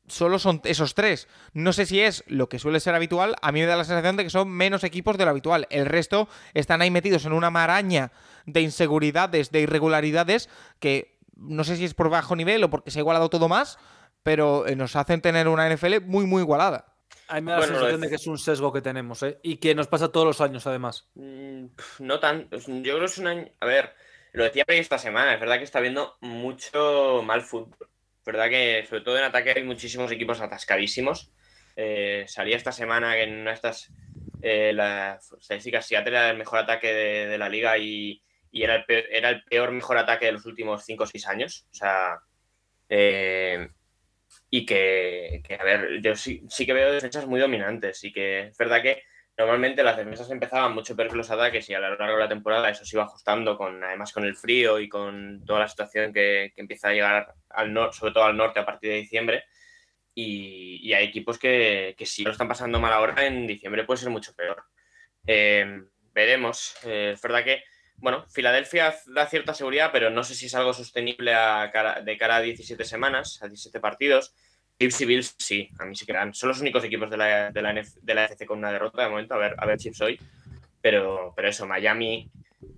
Solo son esos tres. No sé si es lo que suele ser habitual. A mí me da la sensación de que son menos equipos de lo habitual. El resto están ahí metidos en una maraña de inseguridades, de irregularidades, que no sé si es por bajo nivel o porque se ha igualado todo más, pero eh, nos hacen tener una NFL muy, muy igualada. A mí me da la Bueno, sensación de- que es un *laughs* sesgo que tenemos, ¿eh? Y que nos pasa todos los años, además. Mm, No tan. Yo creo que es un año. A ver, lo decía esta semana. Es verdad que está viendo mucho mal fútbol. Es verdad que, sobre todo en ataque, hay muchísimos equipos atascadísimos. Eh, salía esta semana que en una de estas eh, las estadísticas Seattle era el mejor ataque de, de la liga y, y era, el peor, era el peor mejor ataque de los últimos 5 o 6 años. O sea. eh, y que, que, a ver, yo sí, sí que veo defensas muy dominantes y que es verdad que normalmente las defensas empezaban mucho peor que los ataques y a lo largo de la temporada eso se iba ajustando con además con el frío y con toda la situación que, que empieza a llegar al norte, sobre todo al norte a partir de diciembre. Y, y hay equipos que, que si lo están pasando mal ahora, en diciembre puede ser mucho peor. Eh, veremos. Eh, es verdad que, bueno, Filadelfia da cierta seguridad, pero no sé si es algo sostenible a cara- de cara a 17 semanas, a 17 partidos. Chiefs y Bills, sí, a mí sí que. Son los únicos equipos de la, de la, FC con una derrota de momento. A ver, a ver Chiefs hoy. Pero, pero eso, Miami,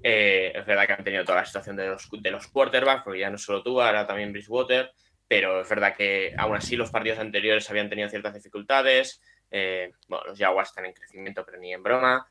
eh, es verdad que han tenido toda la situación de los, de los quarterbacks, porque ya no solo tú, ahora también Bridgewater. Pero es verdad que aún así los partidos anteriores habían tenido ciertas dificultades. Eh, bueno, los Jaguars están en crecimiento, pero ni en broma.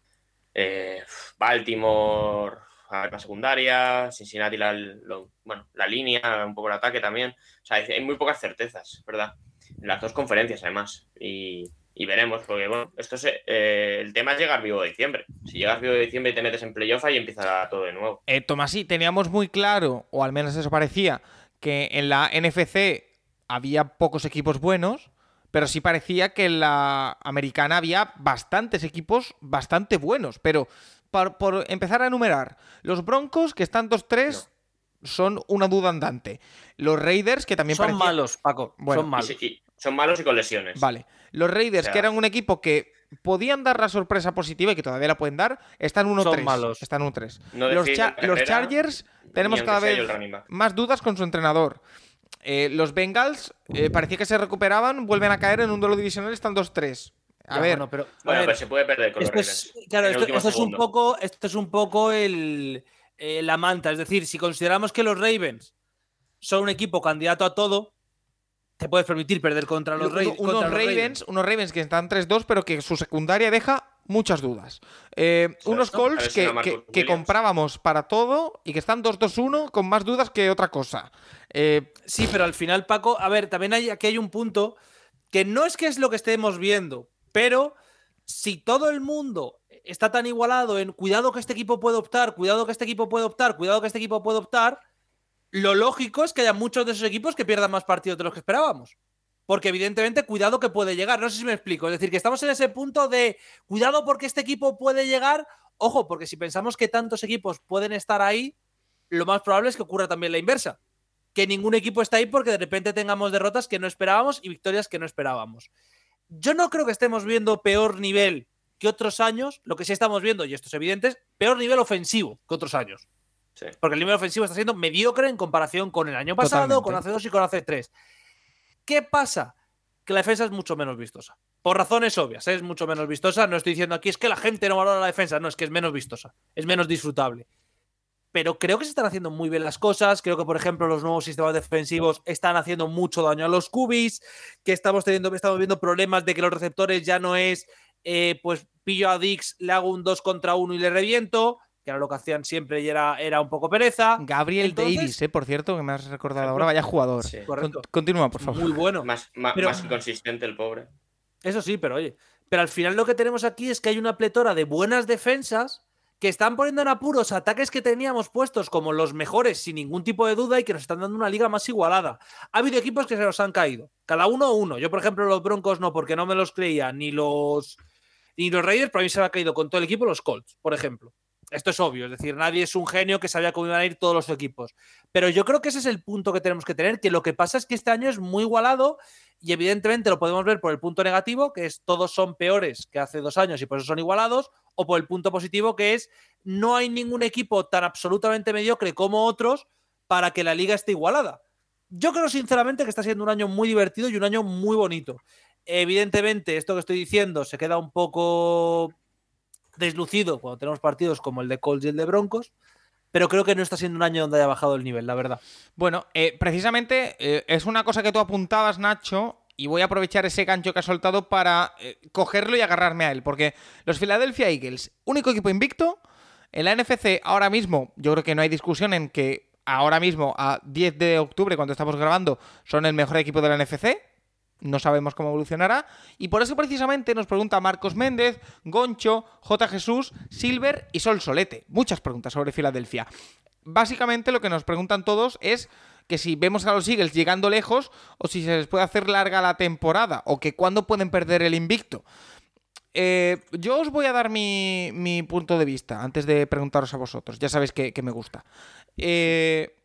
Eh, Baltimore, a ver, la secundaria. Cincinnati, la, lo- bueno, la línea, un poco el ataque también. O sea, hay muy pocas certezas, ¿verdad? En las dos conferencias, además. Y, y veremos, porque bueno, esto es, eh, el tema es llegar vivo de diciembre. Si llegas vivo de diciembre y te metes en playoff, ahí empieza todo de nuevo. Eh, Tomasí, teníamos muy claro, o al menos eso parecía, que en la NFC había pocos equipos buenos, pero sí parecía que en la americana había bastantes equipos bastante buenos. Pero por, por empezar a enumerar, los Broncos, que están 2-3, son una duda andante. Los Raiders, que también Son malos, Paco. Bueno, son malos. y son malos y con lesiones. Vale. Los Raiders, O sea- que eran un equipo que podían dar la sorpresa positiva y que todavía la pueden dar, están 1-3. Son malos. Están 1-3. No los, Cha- Chargers tenemos cada vez más dudas con su entrenador. Eh, los Bengals eh, parecía que se recuperaban, vuelven a caer en un duelo divisional, están 2-3. A Ya, ver, bueno, pero, a Bueno, ver, pero se puede perder con los es, Ravens. claro, esto, es un poco, esto es un poco el, eh, la manta. Es decir, si consideramos que los Ravens son un equipo candidato a todo, te puedes permitir perder contra los, uno- Ra- unos, contra los Ravens, unos Ravens que están 3-2, pero que su secundaria deja muchas dudas. Eh, unos Colts que, que- comprábamos para todo y que están 2-2-1 con más dudas que otra cosa. Eh, Sí, pero al final, Paco, a ver, también hay, aquí hay un punto que no es que es lo que estemos viendo, pero si todo el mundo está tan igualado en cuidado que este equipo puede optar, cuidado que este equipo puede optar, cuidado que este equipo puede optar, lo lógico es que haya muchos de esos equipos que pierdan más partidos de los que esperábamos. Porque evidentemente, cuidado que puede llegar. No sé si me explico. Es decir, que estamos en ese punto de cuidado porque este equipo puede llegar Ojo, porque si pensamos que tantos equipos pueden estar ahí, lo más probable es que ocurra también la inversa. Que ningún equipo está ahí porque de repente tengamos derrotas que no esperábamos y victorias que no esperábamos. Yo no creo que estemos viendo peor nivel que otros años. Lo que sí estamos viendo, y esto es evidente, es peor nivel ofensivo que otros años. Sí. Porque el nivel ofensivo está siendo mediocre en comparación con el año pasado, Totalmente. con hace 2 y con hace 3. ¿Qué pasa? Que la defensa es mucho menos vistosa. Por razones obvias, ¿eh? es mucho menos vistosa. No estoy diciendo aquí es que la gente no valora la defensa, no, es que es menos vistosa, es menos disfrutable. Pero creo que se están haciendo muy bien las cosas. Creo que, por ejemplo, los nuevos sistemas defensivos están haciendo mucho daño a los cubis. Que estamos teniendo, estamos viendo problemas de que los receptores ya no es, eh, pues pillo a Dix, le hago un 2 contra 1 y le reviento. Que era lo que hacían siempre y era, era un poco pereza. Gabriel Entonces- Davis, eh, por cierto, que me has recordado ahora, vaya jugador. Sí. Correcto. Con- continúa, por favor. Muy bueno. *laughs* Más, más, Pero- más inconsistente el pobre. Eso sí, pero oye. Pero al final lo que tenemos aquí es que hay una pletora de buenas defensas que están poniendo en apuros ataques que teníamos puestos como los mejores sin ningún tipo de duda y que nos están dando una liga más igualada. Ha habido equipos que se nos han caído. Cada uno uno. Yo, por ejemplo, los Broncos no, porque no me los creía, ni los ni los Raiders, pero a mí se me ha caído con todo el equipo los Colts, por ejemplo. Esto es obvio, es decir, nadie es un genio que sabía cómo iban a ir todos los equipos. Pero yo creo que ese es el punto que tenemos que tener, que lo que pasa es que este año es muy igualado y evidentemente lo podemos ver por el punto negativo, que es todos son peores que hace dos años y por eso son igualados, o por el punto positivo, que es no hay ningún equipo tan absolutamente mediocre como otros para que la liga esté igualada. Yo creo sinceramente que está siendo un año muy divertido y un año muy bonito. Evidentemente, esto que estoy diciendo se queda un poco deslucido cuando tenemos partidos como el de Colts y el de Broncos, pero creo que no está siendo un año donde haya bajado el nivel, la verdad. Bueno, eh, precisamente eh, es una cosa que tú apuntabas, Nacho, y voy a aprovechar ese gancho que has soltado para eh, cogerlo y agarrarme a él, porque los Philadelphia Eagles, único equipo invicto, en la NFC ahora mismo, yo creo que no hay discusión en que ahora mismo, a 10 de octubre, cuando estamos grabando, son el mejor equipo de la NFC. No sabemos cómo evolucionará. Y por eso precisamente nos pregunta Marcos Méndez, Goncho, J. Jesús, Silver y Sol Solete. Muchas preguntas sobre Filadelfia. Básicamente lo que nos preguntan todos es que si vemos a los Eagles llegando lejos o si se les puede hacer larga la temporada o que cuándo pueden perder el invicto. Eh, yo os voy a dar mi, mi punto de vista antes de preguntaros a vosotros. Ya sabéis que, me gusta. Eh,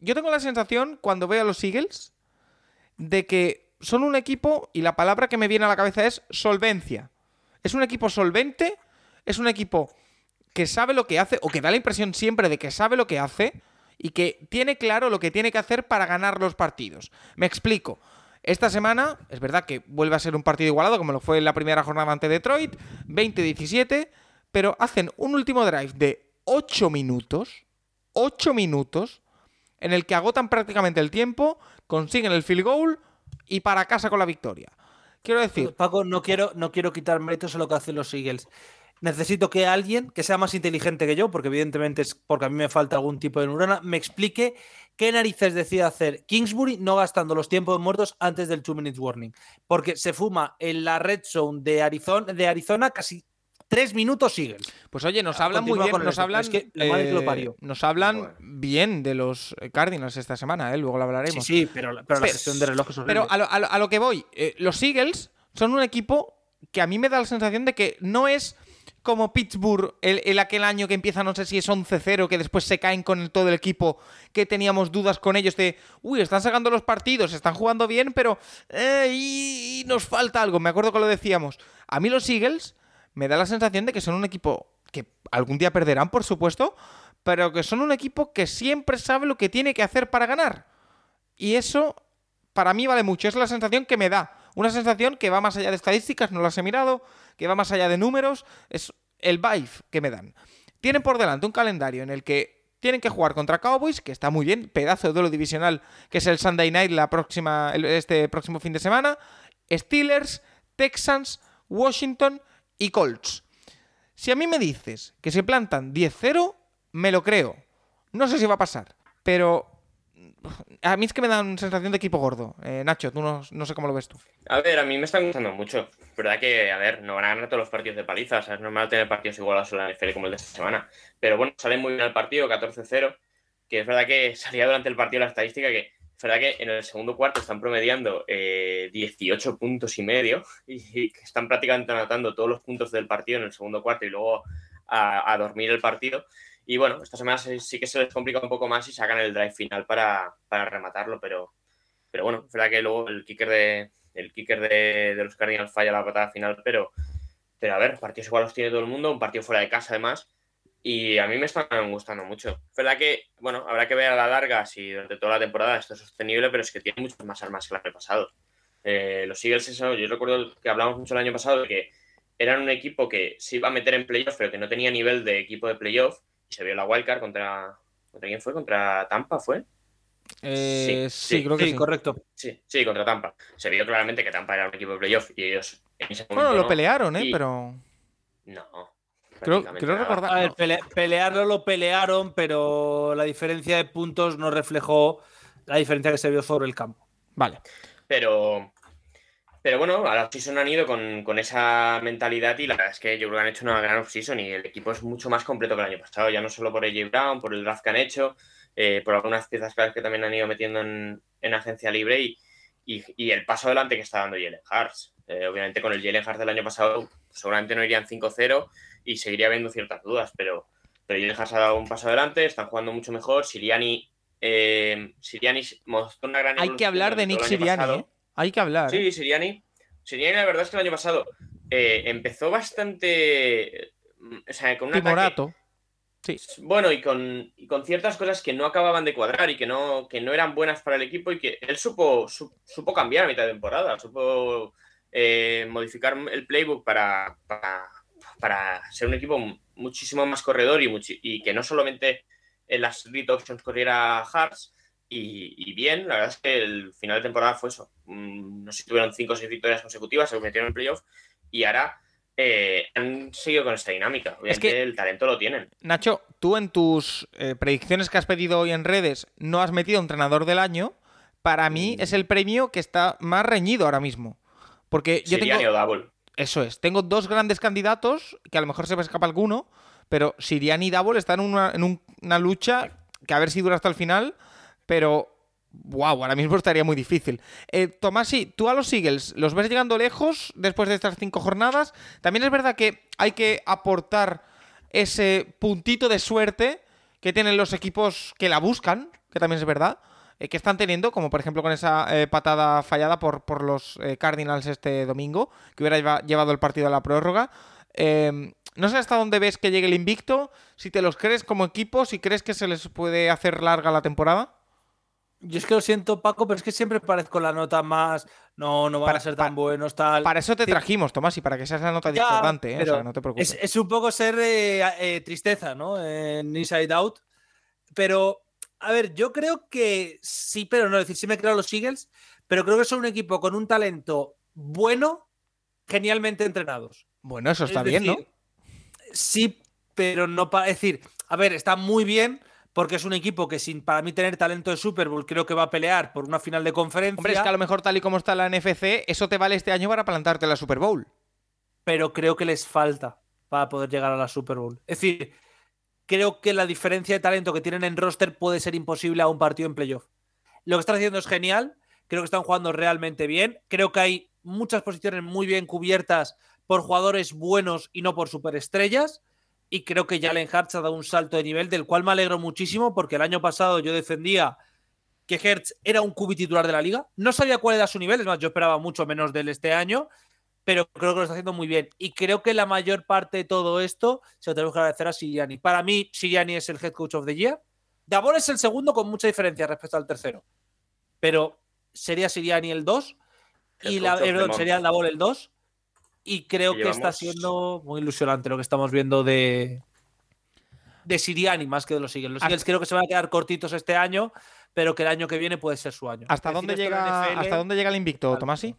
yo tengo la sensación cuando veo a los Eagles de que son un equipo y la palabra que me viene a la cabeza es solvencia. Es un equipo solvente, es un equipo que sabe lo que hace o que da la impresión siempre de que sabe lo que hace y que tiene claro lo que tiene que hacer para ganar los partidos. Me explico. Esta semana es verdad que vuelve a ser un partido igualado como lo fue en la primera jornada ante Detroit, 20-17, pero hacen un último drive de 8 minutos, 8 minutos, en el que agotan prácticamente el tiempo, consiguen el field goal y para casa con la victoria. Quiero decir, Paco, no quiero, no quiero quitar méritos a lo que hacen los Eagles. Necesito que alguien que sea más inteligente que yo, porque evidentemente es porque a mí me falta algún tipo de neurona, me explique qué narices decide hacer Kingsbury no gastando los tiempos muertos antes del 2 minutes warning. Porque se fuma en la red zone de Arizona, de Arizona casi tres minutos Eagles. Pues oye, nos Ah, hablan muy bien, el nos hablan, Es que la madre que lo eh, parió. nos hablan Bueno. bien de los Cardinals esta semana, ¿eh? luego lo hablaremos. sí, pero, la- pero la gestión de reloj es horrible. Pero a lo, a lo- a lo que voy, eh, los Eagles son un equipo que a mí me da la sensación de que no es como Pittsburgh el, el aquel año que empieza, no sé si es 11-0, que después se caen con el- todo el equipo, que teníamos dudas con ellos de, uy, están sacando los partidos, están jugando bien, pero eh, y, y nos falta algo. Me acuerdo que lo decíamos. A mí los Eagles me da la sensación de que son un equipo que algún día perderán, por supuesto, pero que son un equipo que siempre sabe lo que tiene que hacer para ganar. Y eso para mí vale mucho. Es la sensación que me da. Una sensación que va más allá de estadísticas, no las he mirado, que va más allá de números. Es el vibe que me dan. Tienen por delante un calendario en el que tienen que jugar contra Cowboys, que está muy bien, pedazo de duelo divisional, que es el Sunday Night la próxima, este próximo fin de semana. Steelers, Texans, Washington y Colts. Si a mí me dices que se plantan 10-0, me lo creo. No sé si va a pasar, pero a mí es que me dan sensación de equipo gordo. Eh, Nacho, tú no, no sé cómo lo ves tú. A ver, a mí me están gustando mucho. verdad que, a ver, no van a ganar todos los partidos de paliza. O sea, es normal tener partidos igualados en la NFL como el de esta semana. Pero bueno, sale muy bien el partido, 14-0. Que es verdad que *laughs* salía durante el partido la estadística que es verdad que en el segundo cuarto están promediando eh, 18 puntos y medio y, y están prácticamente anotando todos los puntos del partido en el segundo cuarto y luego a, dormir el partido. Y bueno, esta semana sí, que se les complica un poco más y sacan el drive final para, para rematarlo, pero, pero bueno, es verdad que luego el kicker de, el kicker de los Cardinals falla la patada final, pero, pero a ver, partidos igual los tiene todo el mundo, un partido fuera de casa además, y a mí me están gustando mucho. Es verdad que, bueno, habrá que ver a la larga si durante toda la temporada esto es sostenible, pero es que tiene muchas más armas que el año pasado. Eh, los Eagles, eso, yo recuerdo que hablamos mucho el año pasado de que eran un equipo que se iba a meter en playoff, pero que no tenía nivel de equipo de playoff, y se vio la wildcard contra... ¿Contra quién fue? ¿Contra Tampa fue? Eh, sí, Sí, sí, creo que Sí, sí. correcto. Sí, sí, contra Tampa. Se vio claramente que Tampa era un equipo de playoff y ellos en ese momento Bueno, lo no. pelearon, ¿eh? Y- Pero No. Creo, creo recordar. A ver, pelearlo lo pelearon, pero la diferencia de puntos no reflejó la diferencia que se vio sobre el campo. Vale. Pero, pero bueno, a la offseason han ido con, con esa mentalidad y la verdad es que yo creo que han hecho una gran offseason y el equipo es mucho más completo que el año pasado, ya no solo por AJ Brown, por el draft que han hecho, eh, por algunas piezas claves que también han ido metiendo en, en agencia libre y, y- y el paso adelante que está dando Jalen Hurts. Eh, obviamente con el Jalen Hurts del año pasado seguramente no irían 5-0 y seguiría habiendo ciertas dudas, pero, pero Hurts ha dado un paso adelante, están jugando mucho mejor, Siriani... Eh, Siriani mostró una gran Hay que hablar de Nick Siriani, pasado. ¿eh? Hay que hablar. ¿eh? Sí, Siriani. Siriani, la verdad es que el año pasado eh, empezó bastante. O sea, con un ataque- Timorato. Sí. Bueno, y con, y con ciertas cosas que no acababan de cuadrar y que no, que no eran buenas para el equipo y que él supo, su- supo cambiar a mitad de temporada, supo eh, modificar el playbook para, para, para ser un equipo muchísimo más corredor y, y que no solamente en las read options corriera Hearts y, y bien, la verdad es que el final de temporada fue eso. Mm, No sé si tuvieron cinco o seis victorias consecutivas, se metieron en playoff y ahora eh, han seguido con esta dinámica. Obviamente que- el talento lo tienen. Nacho, tú en tus eh, predicciones que has pedido hoy en redes no has metido entrenador del año. Para mí Mm. es el premio que está más reñido ahora mismo. Porque yo Siriani tengo. Eso es. Tengo dos grandes candidatos, que a lo mejor se me escapa alguno, pero Siriani y Double están en una, en un- una lucha que a ver si dura hasta el final, pero. Wow, ahora mismo estaría muy difícil. Eh, Tomasi, tú a los Eagles, ¿los ves llegando lejos después de estas cinco jornadas? También es verdad que hay que aportar ese puntito de suerte que tienen los equipos que la buscan, que también es verdad, eh, que están teniendo, como por ejemplo con esa eh, patada fallada por, por los eh, Cardinals este domingo, que hubiera lleva- llevado el partido a la prórroga. Eh, no sé hasta dónde ves que llegue el invicto, si te los crees como equipo, si crees que se les puede hacer larga la temporada. Yo es que lo siento, Paco, pero es que siempre parezco la nota más. No, no van Para- a ser tan buenos, tal. Para eso te trajimos, Tomás, y para que seas la nota Ya, discordante, ¿eh? O sea, no te preocupes. Es, es un poco ser eh, eh, tristeza, ¿no? En Inside Out. Pero, a ver, yo creo que sí, pero no. Es decir, sí me creo los Eagles, pero creo que son un equipo con un talento bueno, genialmente entrenados. Bueno, eso está Es bien, ¿no? Sí, pero no para. Es decir, a ver, está muy bien porque es un equipo que sin para mí tener talento de Super Bowl creo que va a pelear por una final de conferencia. Hombre, es que a lo mejor tal y como está la NFC, eso te vale este año para plantarte la Super Bowl. pero creo que les falta para poder llegar a la Super Bowl. Es decir, creo que la diferencia de talento que tienen en roster puede ser imposible a un partido en playoff. Lo que están haciendo es genial, creo que están jugando realmente bien, creo que hay muchas posiciones muy bien cubiertas por jugadores buenos y no por superestrellas. Y creo que Jalen Hurts ha dado un salto de nivel del cual me alegro muchísimo porque el año pasado yo defendía que Hertz era un cubi titular de la liga. No sabía cuál era su nivel, es más, yo esperaba mucho menos de él este año, pero creo que lo está haciendo muy bien. Y creo que la mayor parte de todo esto se lo tenemos que agradecer a Siriani. Para mí, Siriani es el head coach of the year. Davor es el segundo con mucha diferencia respecto al tercero. Pero sería Siriani el 2 y la, eh, perdón, sería Davor el 2. Y creo que está siendo muy ilusionante lo que estamos viendo de, de Siriani más que de los Eagles. Los Eagles creo que se van a quedar cortitos este año, pero que el año que viene puede ser su año. ¿Hasta dónde, llega, NFL, ¿Hasta dónde llega el invicto. Tomasi?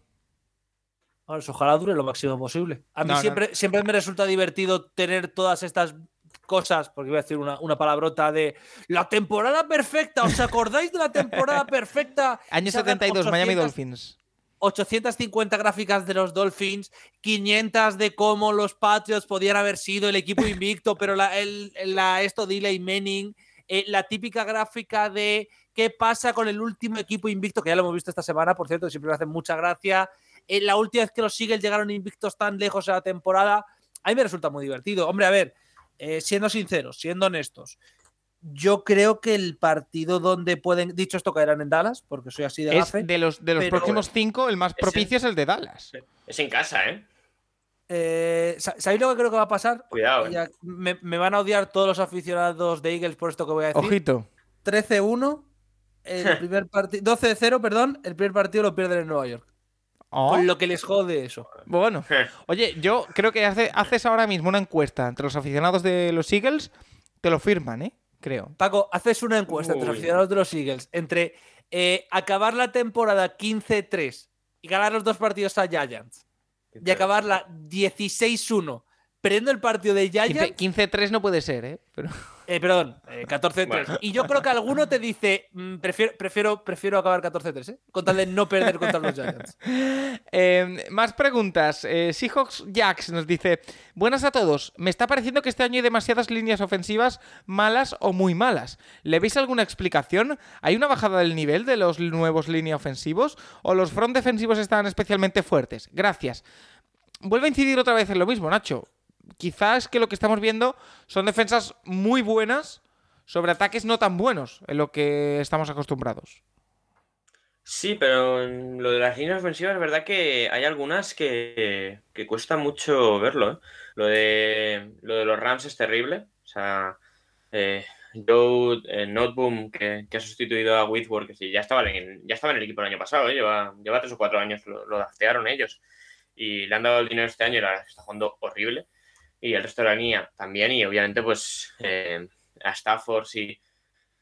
Bueno, ojalá dure lo máximo posible. A mí No, no. siempre, siempre me resulta divertido tener todas estas cosas, porque iba a decir una, una palabrota de la temporada perfecta. ¿Os acordáis de la temporada *laughs* perfecta? Año Sacan 72, Miami 800 Dolphins. 850 gráficas de los Dolphins, 500 de cómo los Patriots podían haber sido el equipo invicto, pero la, el, la, esto de Eli Manning, eh, la típica gráfica de qué pasa con el último equipo invicto, que ya lo hemos visto esta semana, por cierto, siempre me hace mucha gracia. Eh, la última vez que los Eagles llegaron invictos tan lejos a la temporada, a mí me resulta muy divertido. Hombre, a ver, eh, siendo sinceros, siendo honestos, yo creo que el partido donde pueden, dicho esto, caerán en Dallas, porque soy así de Es gafe. de los, de los pero- próximos cinco, el más propicio es el de Dallas. Es en casa, ¿eh? Eh, sa- ¿Sabéis lo que creo que va a pasar? Cuidado, ¿eh? Me, me van a odiar todos los aficionados de Eagles por esto que voy a decir. Ojito. 13-1, el *laughs* primer partido, 12-0, perdón, el primer partido lo pierden en Nueva York. Oh, Con lo que les jode eso. Bueno, oye, yo creo que hace- haces ahora mismo una encuesta entre los aficionados de los Eagles, te lo firman, ¿eh? Creo. Paco, haces una encuesta entre los aficionados de los Eagles entre eh, acabar la temporada 15-3 y ganar los dos partidos a Giants y acabarla 16-1 perdiendo el partido de 15 Giants, 15-3 no puede ser, ¿eh? Pero... eh, perdón, eh, 14-3. Bueno. Y yo creo que alguno te dice, mm, prefiero, prefiero, prefiero acabar 14-3, ¿eh? Con tal de no perder contra los Giants. *laughs* Eh, más preguntas. Eh, Seahawks Jax nos dice: Buenas a todos. Me está pareciendo que este año hay demasiadas líneas ofensivas malas o muy malas. ¿Le veis alguna explicación? ¿Hay una bajada del nivel de los nuevos líneas ofensivos? ¿O los front defensivos están especialmente fuertes? Gracias. Vuelve a incidir otra vez en lo mismo, Nacho. Quizás que lo que estamos viendo son defensas muy buenas sobre ataques no tan buenos en lo que estamos acostumbrados. Sí, pero lo de las líneas ofensivas es verdad que hay algunas que, que cuesta mucho verlo. ¿eh? Lo de lo de los Rams es terrible. O sea, eh, Joe eh, Noteboom, que, que ha sustituido a Whitworth, que sí, ya estaba en, ya estaba en el equipo el año pasado, ¿eh? lleva, lleva tres o cuatro años, lo, lo draftearon ellos. Y le han dado el dinero este año y la está jugando horrible. Y el resto de la línea también. Y obviamente, pues eh, a Stafford sí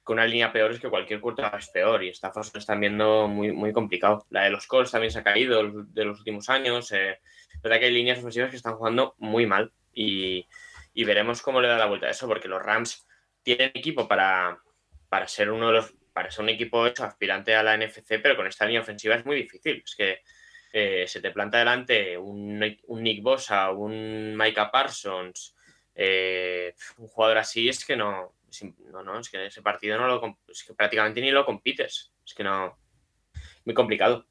con una línea peor es que cualquier quarterback es peor y Stafford se lo están viendo muy, muy complicado. La de los Colts también se ha caído de los últimos años. Eh, verdad que hay líneas ofensivas que están jugando muy mal y, y veremos cómo le da la vuelta a eso porque los Rams tienen equipo para, para ser uno de los para ser un equipo hecho aspirante a la NFC, pero con esta línea ofensiva es muy difícil. Es que eh, se te planta delante un, un Nick Bosa, un Micah Parsons, eh, un jugador así es que no, no, no, es que ese partido no lo, es que prácticamente ni lo compites. Es que no, muy complicado.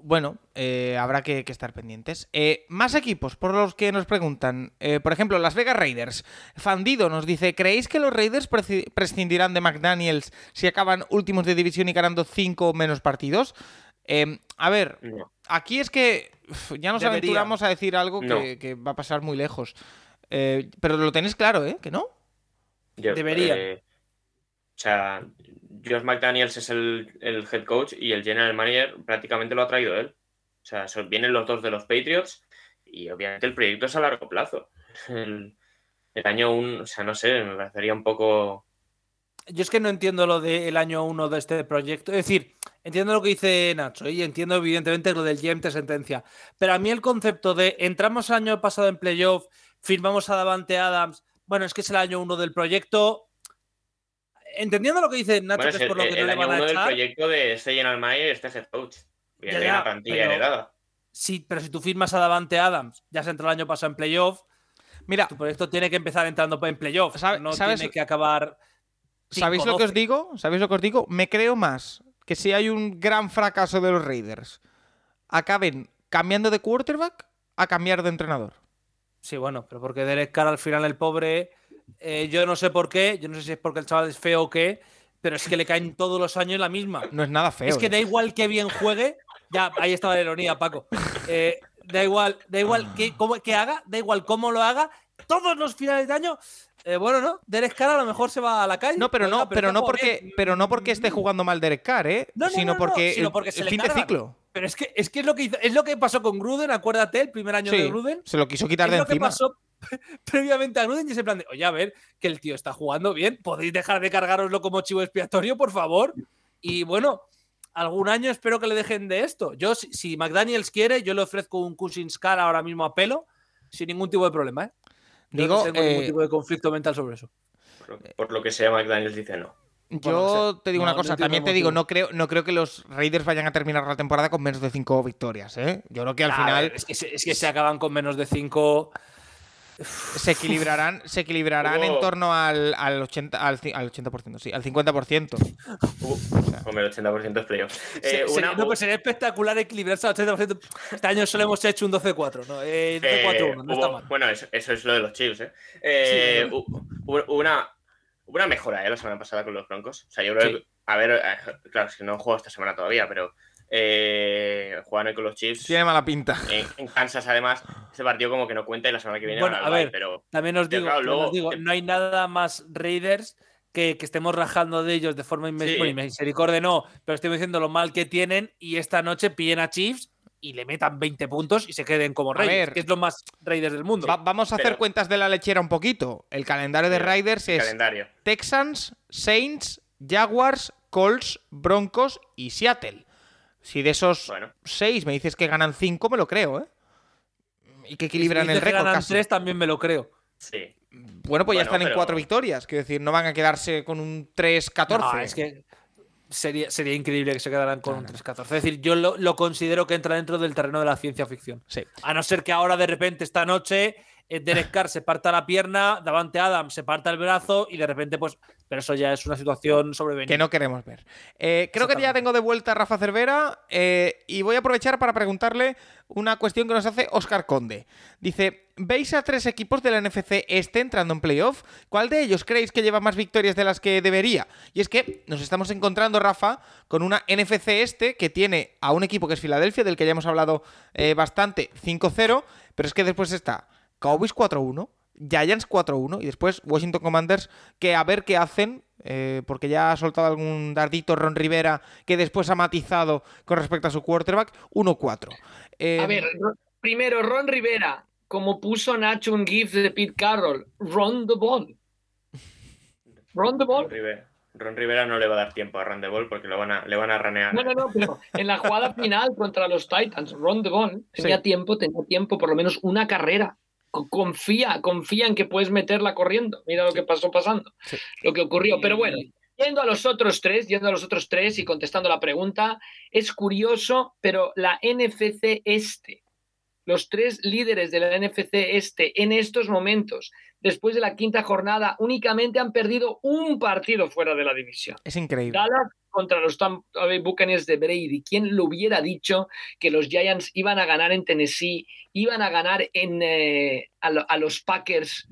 Bueno, eh, habrá que, que estar pendientes. Eh, más equipos por los que nos preguntan. Eh, por ejemplo, Las Vegas Raiders. Fandido nos dice: ¿Creéis que los Raiders prescindirán de McDaniels si acaban últimos de división y ganando cinco o menos partidos? A ver, No. Aquí es que ya nos aventuramos a decir algo que, No. que va a pasar muy lejos. Eh, pero lo tenéis claro, ¿eh? ¿Que no? Yo, Deberían. eh, o sea, Josh McDaniels es el, el head coach y el general manager prácticamente lo ha traído él. O sea, son- vienen los dos de los Patriots y obviamente el proyecto es a largo plazo. El, el año un, o sea, no sé, me parecería un poco. Yo es que no entiendo lo del año 1 de este proyecto. Es decir, entiendo lo que dice Nacho y entiendo evidentemente lo del GM te sentencia. Pero a mí el concepto de entramos el año pasado en playoff, firmamos a Davante Adams, bueno, es que es el año 1 del proyecto. Entendiendo lo que dice Nacho, Bueno, que es el, por lo que el no le año van a uno del echar. proyecto de este general manager y este head coach. Viene Ya, de ya, una plantilla pero- heredada. Sí, pero si tú firmas a Davante Adams, ya se entró el año pasado en playoff, Mira, tu proyecto tiene que empezar entrando en playoff. ¿Sabe- no sabes- tiene que acabar. ¿Sabéis lo que os 5-12. digo? ¿Sabéis lo que os digo? Me creo más que si hay un gran fracaso de los Raiders, acaben cambiando de quarterback a cambiar de entrenador. Sí, bueno, pero porque Derek Carr al final el pobre, eh, yo no sé por qué, yo no sé si es porque el chaval es feo o qué, pero es que le caen todos los años la misma. No es nada feo. es que ¿eh? da igual que bien juegue, ya, ahí estaba la ironía, Paco. Eh, da igual, da igual que, cómo, que haga, da igual cómo lo haga, todos los finales de año, eh, bueno, ¿no? Derek Carr a lo mejor se va a la calle. No, pero no, pero no porque, bien. pero no porque esté jugando mal Derek Carr, ¿eh? No, no, sino no, porque, sino el- porque el, se le fin de ciclo. Pero es que, es que es lo que hizo, es lo que pasó con Gruden, acuérdate, el primer año Sí, de Gruden. se lo quiso quitar es de lo que encima. pasó *laughs* previamente a Gruden y ese plan de, oye, a ver, que el tío está jugando bien, podéis dejar de cargaroslo como chivo expiatorio, por favor. Y bueno, algún año espero que le dejen de esto. Yo, si, si McDaniels quiere, yo le ofrezco un Cousins Car ahora mismo a pelo, sin ningún tipo de problema, ¿eh? Digo, no tengo ningún eh, tipo de conflicto mental sobre eso. Por lo, por lo que sea, McDaniels dice no. Yo Bueno, te digo No, una cosa, también te digo, no creo, no creo que los Raiders vayan a terminar la temporada con menos de cinco victorias, ¿eh? Yo creo que al A final. ver, es, que se, es que se acaban con menos de 5. Se equilibrarán, se equilibrarán en torno al, al 80%, al, al 80%, sí, al 50%. Uh, hombre, el 80% es. Se- Eh, sería, no, pues sería espectacular equilibrarse al 80%. Este año solo hemos hecho un 12-4, ¿no? Eh, 12-4-1, no está hubo- mal. Bueno, eso, eso es lo de los Chiefs, ¿eh? Eh, Sí, hubo una, hubo una mejora, ¿eh? La semana pasada con los Broncos. O sea, yo creo Sí. que. A ver, eh, claro, es que no he jugado esta semana todavía, pero. Eh, con los Chiefs. Tiene mala pinta. En, en Kansas, además, este partido como que no cuenta y la semana que viene Bueno, a bye, pero. También os digo, claro, también os luego- digo, no hay nada más Raiders que, que estemos rajando de ellos de forma inmes- Sí. no, pero estoy diciendo lo mal que tienen y esta noche pillen a Chiefs y le metan 20 puntos y se queden como Raiders, que es lo más Raiders del mundo. Va- vamos a hacer Pero- cuentas de la lechera un poquito. El calendario de Mira, Riders es Calendario. Texans, Saints, Jaguars, Colts, Broncos y Seattle. Si de esos Bueno. seis me dices que ganan cinco, me lo creo, ¿eh? Y que equilibran Si el dices que récord ganan casi. tres, también me lo creo. Sí. Bueno, pues ya están en cuatro victorias. Quiero decir, no van a quedarse con un 3-14. No, es que sería, sería increíble que se quedaran con un no. 3-14. Es decir, yo lo, lo considero que entra dentro del terreno de la ciencia ficción. Sí. A no ser que ahora de repente esta noche eh, Derek Carr se parta la pierna, Davante Adams se parta el brazo y de repente pues... Pero eso ya es una situación sobrevenida. Que no queremos ver. Eh, creo que ya tengo de vuelta a Rafa Cervera eh, y voy a aprovechar para preguntarle una cuestión que nos hace Oscar Conde. Dice, ¿veis a tres equipos de la NFC este entrando en playoff? ¿Cuál de ellos creéis que lleva más victorias de las que debería? Y es que nos estamos encontrando, Rafa, con una NFC este que tiene a un equipo que es Filadelfia, del que ya hemos hablado eh, bastante, 5-0, pero es que después está Cowboys 4-1. Giants 4-1 y después Washington Commanders que a ver qué hacen eh, porque ya ha soltado algún dardito Ron Rivera que después ha matizado con respecto a su quarterback 1-4. Eh, A ver, Ro- primero, Ron Rivera, como puso Nacho un GIF de Pete Carroll, Ron the ball. Ron the Ron ball. Rivera, Ron Rivera no le va a dar tiempo a Randeball porque lo van a, le van a ranear. No, no, no, pero en la jugada final contra los Titans, Ron the ball tenía Sí. tiempo, tenía tiempo, por lo menos una carrera. Co- Confía, confía en que puedes meterla corriendo. Mira lo que pasó pasando, Sí. lo que ocurrió. Pero bueno, Yendo a los otros tres, yendo a los otros tres y contestando la pregunta, es curioso, pero la NFC este, los tres líderes de la NFC este en estos momentos, después de la quinta jornada, únicamente han perdido un partido fuera de la división. es increíble. Dallas contra los Tampa Bay Buccaneers de Brady. ¿Quién lo hubiera dicho que los Giants iban a ganar en Tennessee, iban a ganar en, eh, a, lo- a los Packers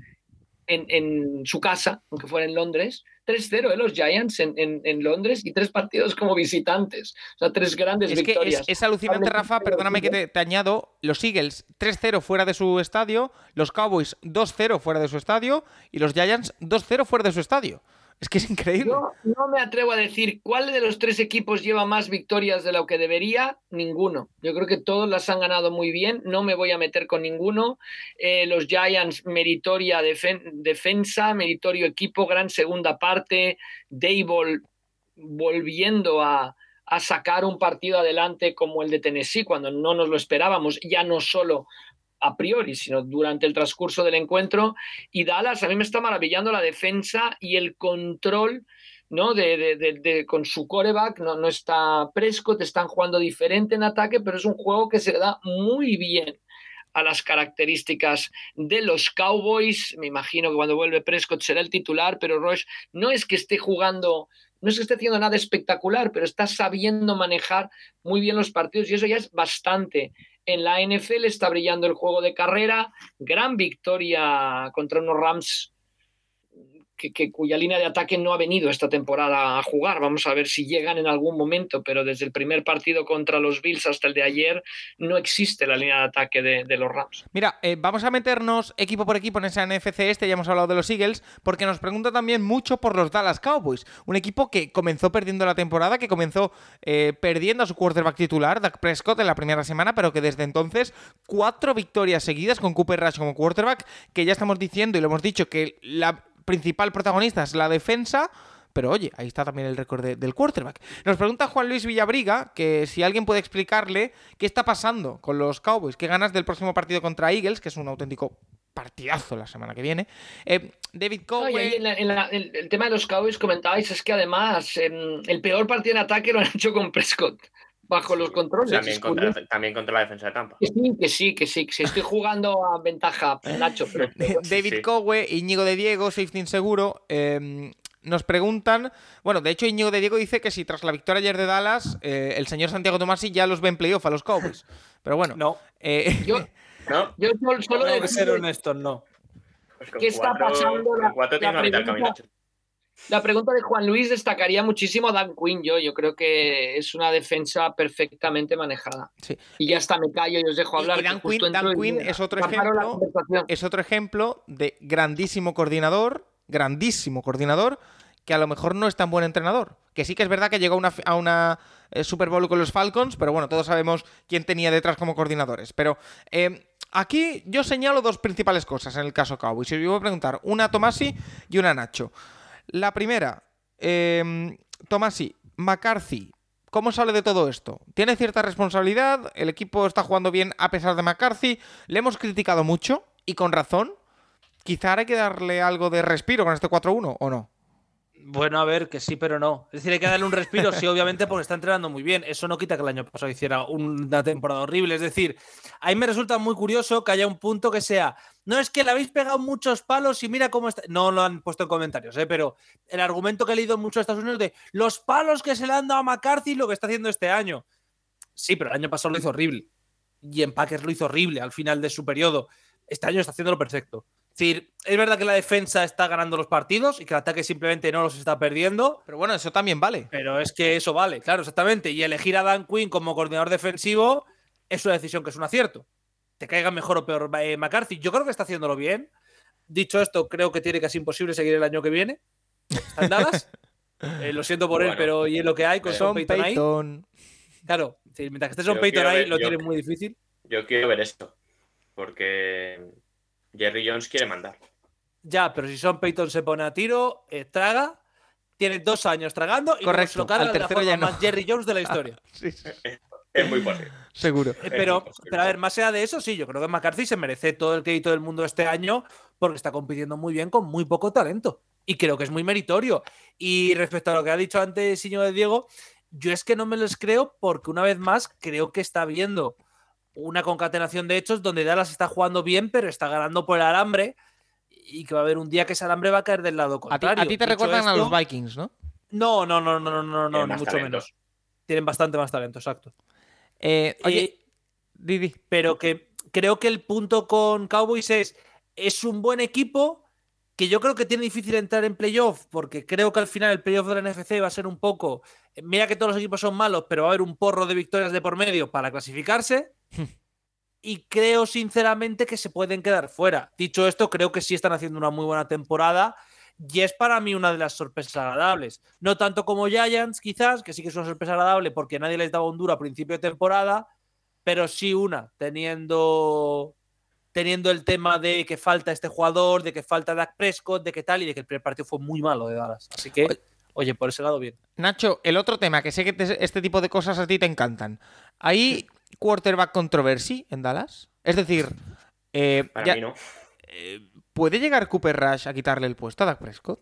en, en su casa, aunque fuera en Londres? 3-0 ¿eh? los Giants en, en- en Londres y tres partidos como visitantes. O sea, tres grandes Es que victorias. es, es alucinante, Rafa, perdóname que te, te añado, los Eagles 3-0 fuera de su estadio, los Cowboys 2-0 fuera de su estadio y los Giants 2-0 fuera de su estadio. Es que es increíble. No me atrevo a decir cuál de los tres equipos lleva más victorias de lo que debería. Ninguno. Yo creo que todos las han ganado muy bien. No me voy a meter con ninguno. Eh, los Giants, meritoria defen- defensa, meritorio equipo, gran segunda parte. Dable volviendo a sacar un partido adelante como el de Tennessee cuando no nos lo esperábamos. Ya no solo a priori, sino durante el transcurso del encuentro. Y Dallas, a mí me está maravillando la defensa y el control ¿no? De, de- de- con su coreback. No, no está Prescott, están jugando diferente en ataque, pero es un juego que se le da muy bien a las características de los Cowboys. Me imagino que cuando vuelve Prescott será el titular, pero Roche no es que esté jugando, no es que esté haciendo nada espectacular, pero está sabiendo manejar muy bien los partidos y eso ya es bastante. En la NFL está brillando el juego de carrera, gran victoria contra unos Rams que, cuya línea de ataque no ha venido esta temporada a jugar. Vamos a ver si llegan en algún momento, pero desde el primer partido contra los Bills hasta el de ayer no existe la línea de ataque de, de los Rams. Mira, eh, vamos a meternos equipo por equipo en esa NFC este, ya hemos hablado de los Eagles, porque nos pregunta también mucho por los Dallas Cowboys, un equipo que comenzó perdiendo la temporada, que comenzó eh, perdiendo a su quarterback titular, Dak Prescott, en la primera semana, pero que desde entonces cuatro victorias seguidas con Cooper Rush como quarterback, que ya estamos diciendo y lo hemos dicho que la principal protagonista es la defensa. Pero oye, ahí está también el récord de- del quarterback. Nos pregunta Juan Luis Villabriga que si alguien puede explicarle qué está pasando con los Cowboys, qué ganas del próximo partido contra Eagles, que es un auténtico partidazo la semana que viene. Eh, David No, y Cowboy. ahí en la- en la- el, el tema de los Cowboys comentabais es que además em, el peor partido en ataque lo han hecho con Prescott. Bajo los controles. También contra, también contra la defensa de Tampa. Que sí, que sí, que sí, que sí. Estoy jugando a ventaja, Nacho. Pero, *laughs* David sí. Cowe, Íñigo de Diego, Safety Inseguro, eh, nos preguntan. Bueno, de hecho, Íñigo de Diego dice que si tras la victoria ayer de Dallas, eh, el señor Santiago Tomasi ya los ve en playoff a los Cowboys. Pero bueno, No, eh, *laughs* yo, *laughs* ¿No? yo solo- solo tengo que ser honestos, no. Pues ¿Qué está pasando? La- la la mitad del pregunta- camino. La pregunta de Juan Luis destacaría muchísimo a Dan Quinn. Yo, yo creo que es una defensa perfectamente manejada. Sí. Y ya está, me callo y os dejo hablar. y Dan Quinn- Dan Quinn es otro ejemplo- es otro ejemplo de grandísimo coordinador, grandísimo coordinador, que a lo mejor no es tan buen entrenador. Que sí que es verdad que llegó a una, fi- a una eh, Super Bowl con los Falcons, pero bueno, todos sabemos quién tenía detrás como coordinadores. Pero eh, aquí yo señalo dos principales cosas en el caso Cowboys. Y os voy a preguntar, una a Tomasi y una a Nacho. La primera, eh, Tomasi, McCarthy, ¿Cómo sale de todo esto? ¿Tiene cierta responsabilidad? ¿El equipo está jugando bien a pesar de McCarthy? ¿Le hemos criticado mucho? Y con razón. Quizá hay que darle algo de respiro con este 4-1, ¿o no? Bueno, a ver, que sí, pero no. Es decir, hay que darle un respiro, sí, obviamente, porque está entrenando muy bien. Eso no quita que el año pasado hiciera una temporada horrible. Es decir, a mí me resulta muy curioso que haya un punto que sea, no es que le habéis pegado muchos palos y mira cómo está. No lo han puesto en comentarios, ¿eh? pero el argumento que he leído mucho en Estados Unidos de los palos que se le han dado a McCarthy y lo que está haciendo este año. Sí, pero el año pasado lo hizo horrible. Y en Packers lo hizo horrible al final de su periodo. Este año está haciéndolo perfecto. Es decir, es verdad que la defensa está ganando los partidos y que el ataque simplemente no los está perdiendo, Pero bueno, eso también vale. pero es que eso vale, claro, exactamente. Y elegir a Dan Quinn como coordinador defensivo es una decisión que es un acierto. Te caiga mejor o peor eh, McCarthy. Yo creo que está haciéndolo bien. Dicho esto, creo que tiene casi imposible seguir el año que viene. ¿Está en Dallas? *laughs* Eh, lo siento por él, pero y es lo que hay con eh, Son Payton ahí. Payton. Claro, mientras que esté Payton quiero ahí, ver- lo tiene muy difícil. Yo quiero ver esto. Porque Jerry Jones quiere mandar. Ya, pero si Sean Payton se pone a tiro, eh, traga, tiene dos años tragando y Correcto, lo carga al de la tercero forma ya no. más Jerry Jones de la historia. *laughs* Sí, sí, Es muy posible. seguro. Pero, posible. pero a ver, más allá de eso, sí, yo creo que McCarthy se merece todo el crédito del mundo este año porque está compitiendo muy bien con muy poco talento. Y creo que es muy meritorio. Y respecto a lo que ha dicho antes señor de Diego, yo es que no me los creo porque una vez más creo que está viendo una concatenación de hechos donde Dallas está jugando bien, pero está ganando por el alambre y que va a haber un día que ese alambre va a caer del lado A ti, contrario. a ti te recuerdan a los Vikings, ¿no? No, no, no, no, no, no, ni mucho talento. menos. Tienen bastante más talento, exacto. Eh, oye, Eh, Didi. pero que creo que el punto con Cowboys es es un buen equipo que yo creo que tiene difícil entrar en playoff porque creo que al final el playoff de la NFC va a ser un poco mira que todos los equipos son malos pero va a haber un porro de victorias de por medio para clasificarse y creo sinceramente que se pueden quedar fuera dicho esto creo que sí están haciendo una muy buena temporada y es para mí una de las sorpresas agradables no tanto como Giants quizás que sí que es una sorpresa agradable porque nadie les daba un duro a principio de temporada pero sí una, teniendo, teniendo el tema de que falta este jugador, de que falta Dak Prescott, de que tal, y de que el primer partido fue muy malo de Dallas. Así que, Oye. oye, por ese lado bien. Nacho, el otro tema, que sé que te- este tipo de cosas a ti te encantan. ¿Hay quarterback controversy en Dallas? Es decir, eh, Para ya- mí no. eh, ¿puede llegar Cooper Rush a quitarle el puesto a Dak Prescott?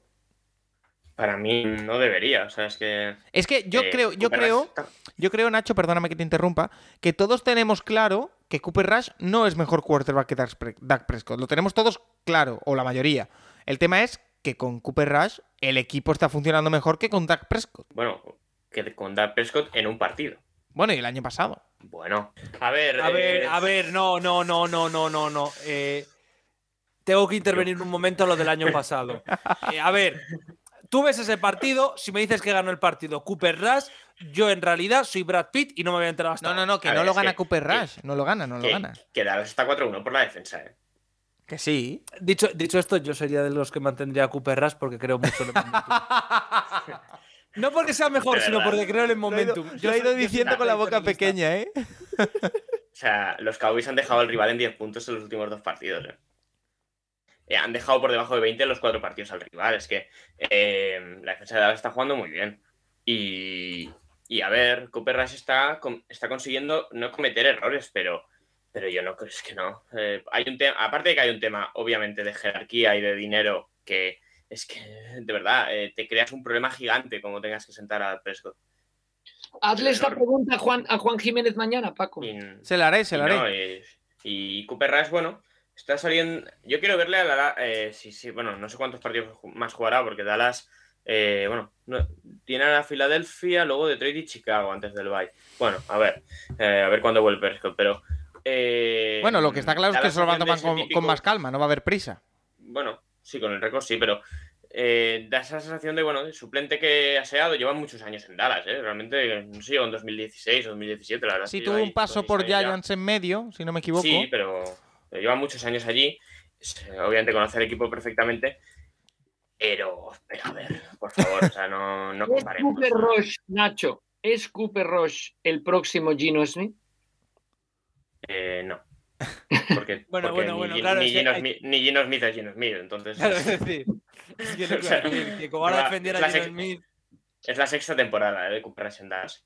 Para mí no debería. O sea, es que. Es que yo eh, creo, yo Cooper creo, Rush yo creo, Nacho, perdóname que te interrumpa, que todos tenemos claro que Cooper Rush no es mejor quarterback que Dak Prescott. Lo tenemos todos claro, o la mayoría. El tema es que con Cooper Rush el equipo está funcionando mejor que con Dak Prescott. Bueno, que con Dak Prescott en un partido. Bueno, y el año pasado. Bueno, a ver. A ver, eh, a ver, no, no, no, no, no, no, no. Eh, tengo que intervenir un momento en lo del año *laughs* pasado. Eh, a ver, tú ves ese partido, si me dices que ganó el partido Cooper Rush, yo en realidad soy Brad Pitt y no me había enterado hasta No, no, no, que A no ver, lo gana que- Cooper que- Rush. No lo gana, no lo gana. que Dallas está 4-1 por la defensa, ¿eh? Que sí. Dicho, dicho esto, yo sería de los que mantendría a Cooper Rush porque creo mucho en el. *laughs* No porque sea mejor, sino porque creo en el Lo he ido, momentum. lo he ido diciendo con la boca pequeña, ¿eh? *laughs* O sea, los Cowboys han dejado al rival en 10 puntos en los últimos dos partidos. ¿eh? Eh, han dejado por debajo de 20 en los cuatro partidos al rival. Es que eh, la defensa de Dallas está jugando muy bien. Y, y a ver, Cooper Rush está, está consiguiendo no cometer errores, pero, pero yo no creo es que no. Eh, hay un tema, aparte de que hay un tema, obviamente, de jerarquía y de dinero, que es que, de verdad, eh, te creas un problema gigante como tengas que sentar a Prescott. Hazle esta enorme. pregunta a Juan, a Juan Jiménez mañana, Paco. Y- Se la haré, se la haré. no, y, y Cooper Rush, bueno, está saliendo. Yo quiero verle a la. Eh, sí, sí, bueno, no sé cuántos partidos más jugará, porque Dallas. eh, bueno, no- tiene a Filadelfia, luego Detroit y Chicago antes del bye. Bueno, a ver, eh, a ver cuándo vuelve Prescott, pero. eh, Bueno, lo que está claro es que la se lo van a tomar con, con más calma, no va a haber prisa. Bueno, sí, con el récord sí, pero eh, da esa sensación de, bueno, de suplente que ha seado, lleva muchos años en Dallas, ¿eh? Realmente, no sé, en 2016 o 2017, la verdad. es Sí, tuvo un ahí paso por años ya. Giants en medio, si no me equivoco. Sí, pero, lleva muchos años allí. Es, Obviamente conoce el equipo perfectamente. Pero, pero a ver, por favor, o sea, no, no *laughs* ¿Es comparemos. Cooper Rush, Nacho, ¿es Cooper Rush el próximo Gino Smith? Eh, no. Porque, *laughs* Bueno, porque bueno, ni, bueno, claro, ni es que Gino hay- Smith, ni Gino Smith es Gino Smith, entonces Claro, es *laughs* decir, *laughs* es que, lo iba a que como ahora Gino Smith. es la sexta temporada eh, de Cooper Rush en Dallas.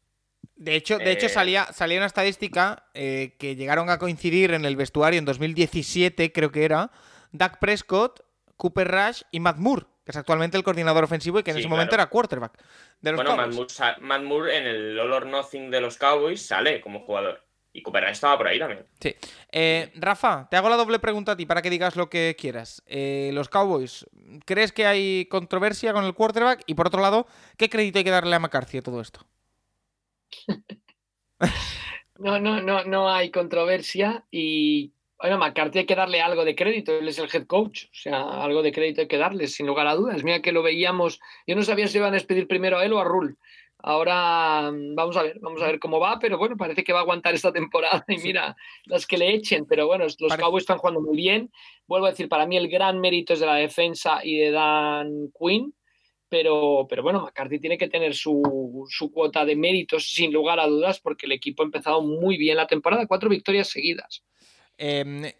De hecho, de hecho Eh, salía, salía una estadística eh, que llegaron a coincidir en el vestuario en 2017, creo que era, Dak Prescott, Cooper Rush y Matt Moore, que es actualmente el coordinador ofensivo y que en Sí, ese claro. momento era quarterback de los Bueno, Matt Cowboys. Moore, sa- Matt Moore en el All or Nothing de los Cowboys sale como jugador. Y Cooper Rush estaba por ahí también. Sí. Eh, Rafa, te hago la doble pregunta a ti para que digas lo que quieras. Eh, los Cowboys, ¿crees que hay controversia con el quarterback? Y por otro lado, ¿qué crédito hay que darle a McCarthy a todo esto? *laughs* No, no, no, no hay controversia y bueno, McCarthy hay que darle algo de crédito, él es el head coach, o sea, algo de crédito hay que darle, sin lugar a dudas. Mira que lo veíamos, yo no sabía si iban a despedir primero a él o a Rule. Ahora mm, vamos a ver, vamos a ver cómo va, pero bueno, parece que va a aguantar esta temporada y mira las que le echen, pero bueno, los Cowboys están jugando muy bien. Vuelvo a decir, para mí el gran mérito es de la defensa y de Dan Quinn, pero, pero bueno, McCarthy tiene que tener su, su cuota de méritos sin lugar a dudas porque el equipo ha empezado muy bien la temporada, cuatro victorias seguidas. Eh,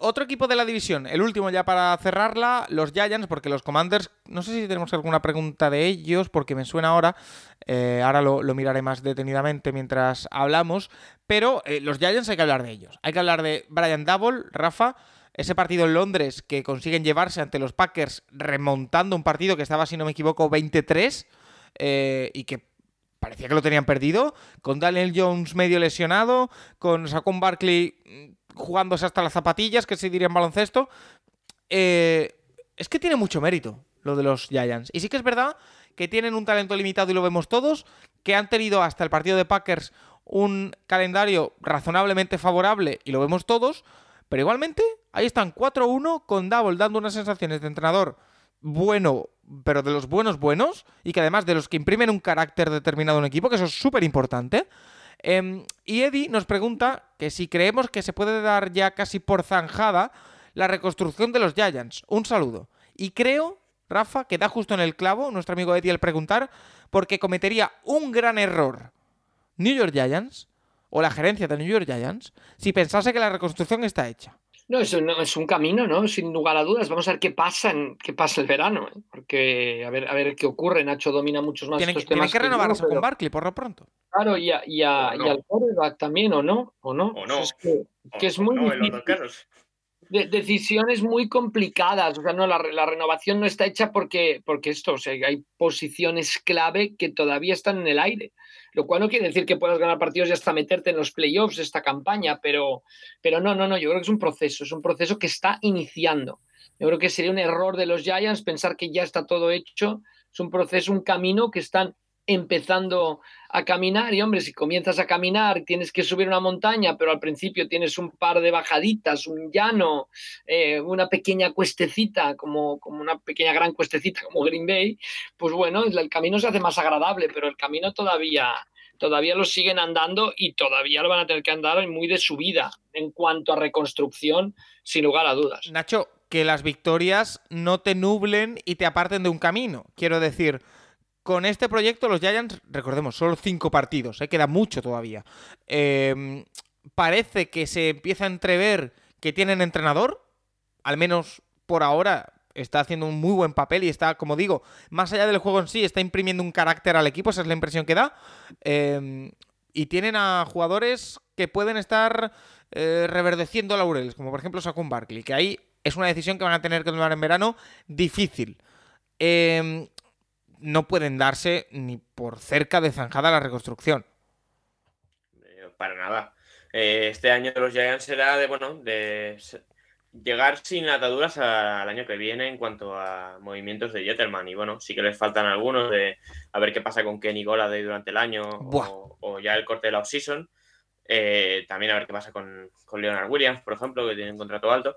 otro equipo de la división, el último ya para cerrarla, los Giants, porque los Commanders, no sé si tenemos alguna pregunta de ellos, porque me suena ahora, eh, ahora lo, lo miraré más detenidamente mientras hablamos, pero eh, los Giants hay que hablar de ellos. Hay que hablar de Brian Double, Rafa, ese partido en Londres que consiguen llevarse ante los Packers remontando un partido que estaba, si no me equivoco, 23 eh, y que parecía que lo tenían perdido, con Daniel Jones medio lesionado, con Saquon Barkley mm, jugándose hasta las zapatillas, que se diría en baloncesto. Eh, es que tiene mucho mérito lo de los Giants. Y sí que es verdad que tienen un talento limitado y lo vemos todos, que han tenido hasta el partido de Packers un calendario razonablemente favorable y lo vemos todos, pero igualmente ahí están 4-1 con Double dando unas sensaciones de entrenador bueno, pero de los buenos buenos, y que además de los que imprimen un carácter determinado en un equipo, que eso es súper importante. Em, y Eddie nos pregunta que si creemos que se puede dar ya casi por zanjada la reconstrucción de los Giants. Un saludo. Y creo, Rafa, que da justo en el clavo nuestro amigo Eddie al preguntar, porque cometería un gran error New York Giants o la gerencia de New York Giants si pensase que la reconstrucción está hecha. No, es un, es un camino, ¿no? Sin lugar a dudas. Vamos a ver qué pasa, en, qué pasa el verano, ¿eh? porque a ver, a ver qué ocurre. Nacho domina muchos más Tienen, estos tienen temas. que que yo, renovarse pero- con Barkley, por lo pronto. Claro, y, a- y, a- no. y al quarterback también, ¿o no? ¿O no? O no. Es que, que es muy no, en los difícil. de- decisiones muy complicadas. O sea, no, la, re- la renovación no está hecha porque, porque esto, o sea, hay posiciones clave que todavía están en el aire. Lo cual no quiere decir que puedas ganar partidos y hasta meterte en los playoffs esta campaña, pero, pero no, no, no, yo creo que es un proceso, es un proceso que está iniciando. Yo creo que sería un error de los Giants pensar que ya está todo hecho. Es un proceso, un camino que están empezando a caminar y hombre, si comienzas a caminar tienes que subir una montaña, pero al principio tienes un par de bajaditas, un llano, eh, una pequeña cuestecita, como, como una pequeña gran cuestecita como Green Bay, pues bueno, el, camino se hace más agradable, pero el camino todavía, todavía lo siguen andando y todavía lo van a tener que andar muy de subida en cuanto a reconstrucción, sin lugar a dudas. Nacho, que las victorias no te nublen y te aparten de un camino. Quiero decir, con este proyecto los Giants, recordemos, solo cinco partidos, ¿eh? queda mucho todavía. Eh, parece que se empieza a entrever que tienen entrenador, al menos por ahora está haciendo un muy buen papel y está, como digo, más allá del juego en sí, está imprimiendo un carácter al equipo, esa es la impresión que da. Eh, y tienen a jugadores que pueden estar eh, reverdeciendo laureles, como por ejemplo Saquon Barkley, que ahí es una decisión que van a tener que tomar en verano difícil. Eh, no pueden darse ni por cerca de zanjada la reconstrucción. Eh, para nada. Eh, este año los Giants será de, bueno, de llegar sin ataduras al año que viene en cuanto a movimientos de Jetterman. Y bueno, sí que les faltan algunos de a ver qué pasa con Kenny Golladay durante el año o, o, ya el corte de la off-season. Eh, también a ver qué pasa con, con, Leonard Williams, por ejemplo, que tiene un contrato alto.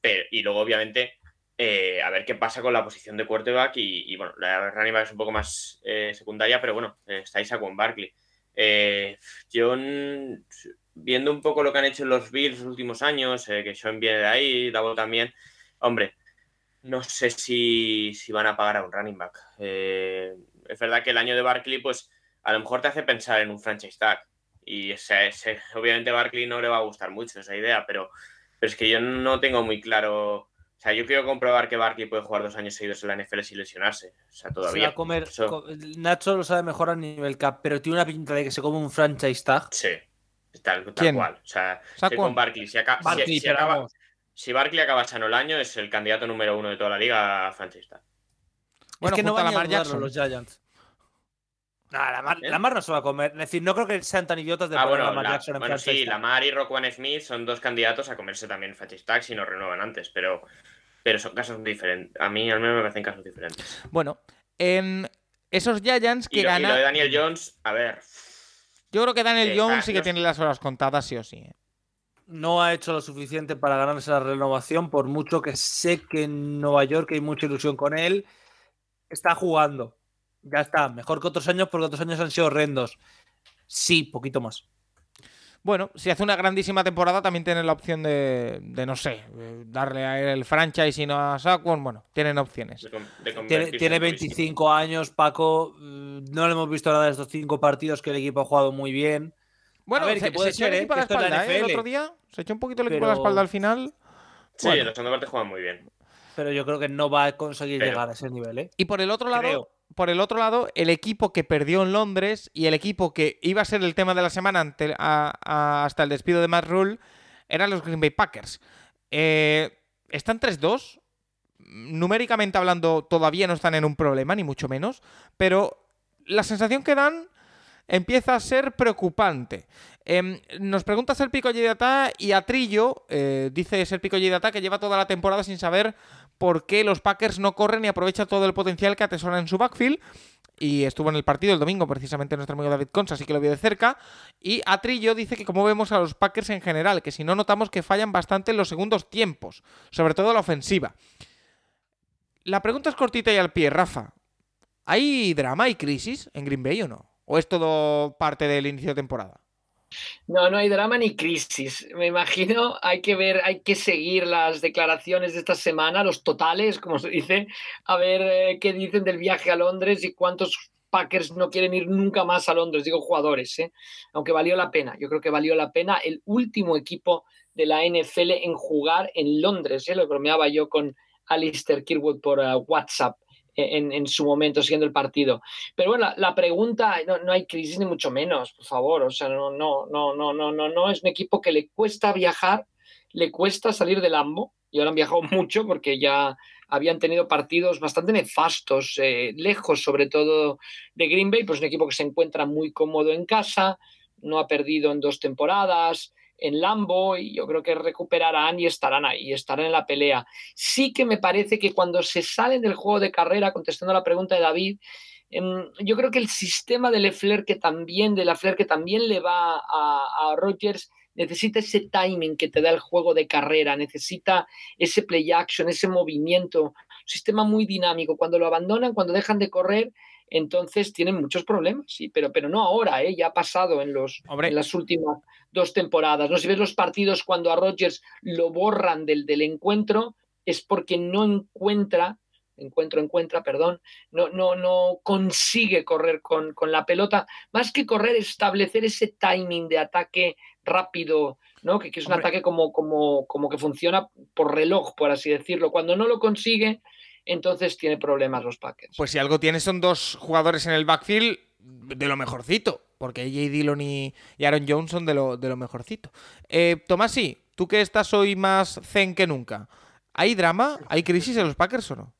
Pero, y luego, obviamente, eh, a ver qué pasa con la posición de quarterback. Y, y bueno, la running back es un poco más eh, secundaria, pero bueno, está Isaac Barkley. yo viendo un poco lo que han hecho los Bills los últimos años, eh, que Sean viene de ahí, Davo también, hombre, no sé si, si, van a pagar a un running back. Eh, es verdad que el año de Barkley, pues a lo mejor te hace pensar en un franchise tag. Y ese, ese, obviamente Barkley no le va a gustar mucho esa idea, pero, pero es que yo no tengo muy claro. O sea, yo quiero comprobar que Barkley puede jugar dos años seguidos en la NFL sin lesionarse. O sea, todavía. Se comer, Eso... Nacho lo sabe mejor a nivel cap, pero tiene una pinta de que se come un franchise tag. Sí. Tal, tal cual. O sea, con Barkley, si, Barkley, si, si, acaba, si, Barkley acaba sano el año, es el candidato número uno de toda la liga franchista. Bueno, es que no van a Lamar Jackson los Giants. Nah, Lamar, ¿Eh? Lamar, no se va a comer. Es decir, no creo que sean tan idiotas de ah, poner bueno, a Lamar la, Jackson en bueno, sí, Lamar y Roquan Smith son dos candidatos a comerse también franchise tag si no renuevan antes, pero, pero son casos diferentes. A mí al menos me parecen casos diferentes. Bueno, en esos Giants que y lo, ganan. Y lo de Daniel Jones, a ver. Yo creo que Daniel Jones sí que tiene las horas contadas, sí o sí. ¿eh? No ha hecho lo suficiente para ganarse la renovación, por mucho que sé que en Nueva York hay mucha ilusión con él. Está jugando. Ya está. Mejor que otros años, porque otros años han sido horrendos. Sí, poquito más. Bueno, si hace una grandísima temporada, también tienen la opción de, de no sé, darle a él el franchise y no a Saquon. Bueno, tienen opciones. De, de tiene, tiene 25 años, Paco. No le hemos visto nada de estos cinco partidos que el equipo ha jugado muy bien. Bueno, a ver, se, que puede se echó ser, el equipo ¿eh? a la espalda, ¿eh? El otro día se echó un poquito el equipo Pero- a la espalda al final. Sí, Bueno. en la segunda parte juegan muy bien. Pero yo creo que no va a conseguir Pero- llegar a ese nivel, ¿eh? Y por el otro lado, Creo. Por el otro lado, el equipo que perdió en Londres y el equipo que iba a ser el tema de la semana hasta el despido de Matt Rule eran los Green Bay Packers. Eh, están 3-2. Numéricamente hablando, todavía no están en un problema, ni mucho menos. Pero la sensación que dan empieza a ser preocupante. Em, nos pregunta Serpico Yedata y Atrillo, eh, dice Serpico Yedata que lleva toda la temporada sin saber por qué los Packers no corren y aprovechan todo el potencial que atesoran en su backfield. Y estuvo en el partido el domingo, precisamente nuestro amigo David Consa, así que lo vio de cerca. Y Atrillo dice que como vemos a los Packers en general, que si no notamos que fallan bastante en los segundos tiempos, sobre todo la ofensiva. La pregunta es cortita y al pie, Rafa. ¿Hay drama y crisis en Green Bay o no? ¿O es todo parte del inicio de temporada? No, no hay drama ni crisis. Me imagino, hay que ver, hay que seguir las declaraciones de esta semana, los totales, como se dice, a ver eh, qué dicen del viaje a Londres y cuántos Packers no quieren ir nunca más a Londres, digo jugadores, ¿eh? aunque valió la pena. Yo creo que valió la pena el último equipo de la NFL en jugar en Londres. ¿eh? Lo bromeaba yo con Alistair Kirwood por uh, WhatsApp en, su momento, siguiendo el partido. Pero bueno, la, la pregunta, no, no, hay crisis ni mucho menos, por favor. O sea, no, no, no, no, no, no, no. Es un equipo que le cuesta viajar, le cuesta salir del AMBO. Y ahora han viajado *laughs* mucho porque ya habían tenido partidos bastante nefastos, eh, lejos sobre todo de Green Bay, pues un equipo que se encuentra muy cómodo en casa, no ha perdido en dos temporadas, en Lambo y yo creo que recuperarán y estarán ahí, estarán en la pelea. Sí que me parece que cuando se salen del juego de carrera, contestando a la pregunta de David, eh, yo creo que el sistema de Lefler que también, de Lafleur que también le va a, a Rodgers, necesita ese timing que te da el juego de carrera, necesita ese play action, ese movimiento, un sistema muy dinámico. Cuando lo abandonan, cuando dejan de correr, entonces tienen muchos problemas, sí, pero, pero no ahora, ¿eh? ya ha pasado en, los, en las últimas dos temporadas. ¿no? Si ves los partidos cuando a Rodgers lo borran del, del encuentro, es porque no encuentra, encuentro, encuentra, perdón, no, no, no consigue correr con, con la pelota, más que correr, establecer ese timing de ataque rápido, ¿no? Que, que es un Hombre. ataque como, como, como que funciona por reloj, por así decirlo. Cuando no lo consigue, entonces tiene problemas los Packers. Pues si algo tiene son dos jugadores en el backfield de lo mejorcito, porque AJ Dillon y, Aaron Jones son de lo, de lo mejorcito. Eh, Tomasi, tú que estás hoy más zen que nunca, ¿hay drama? ¿Hay crisis en los Packers o no?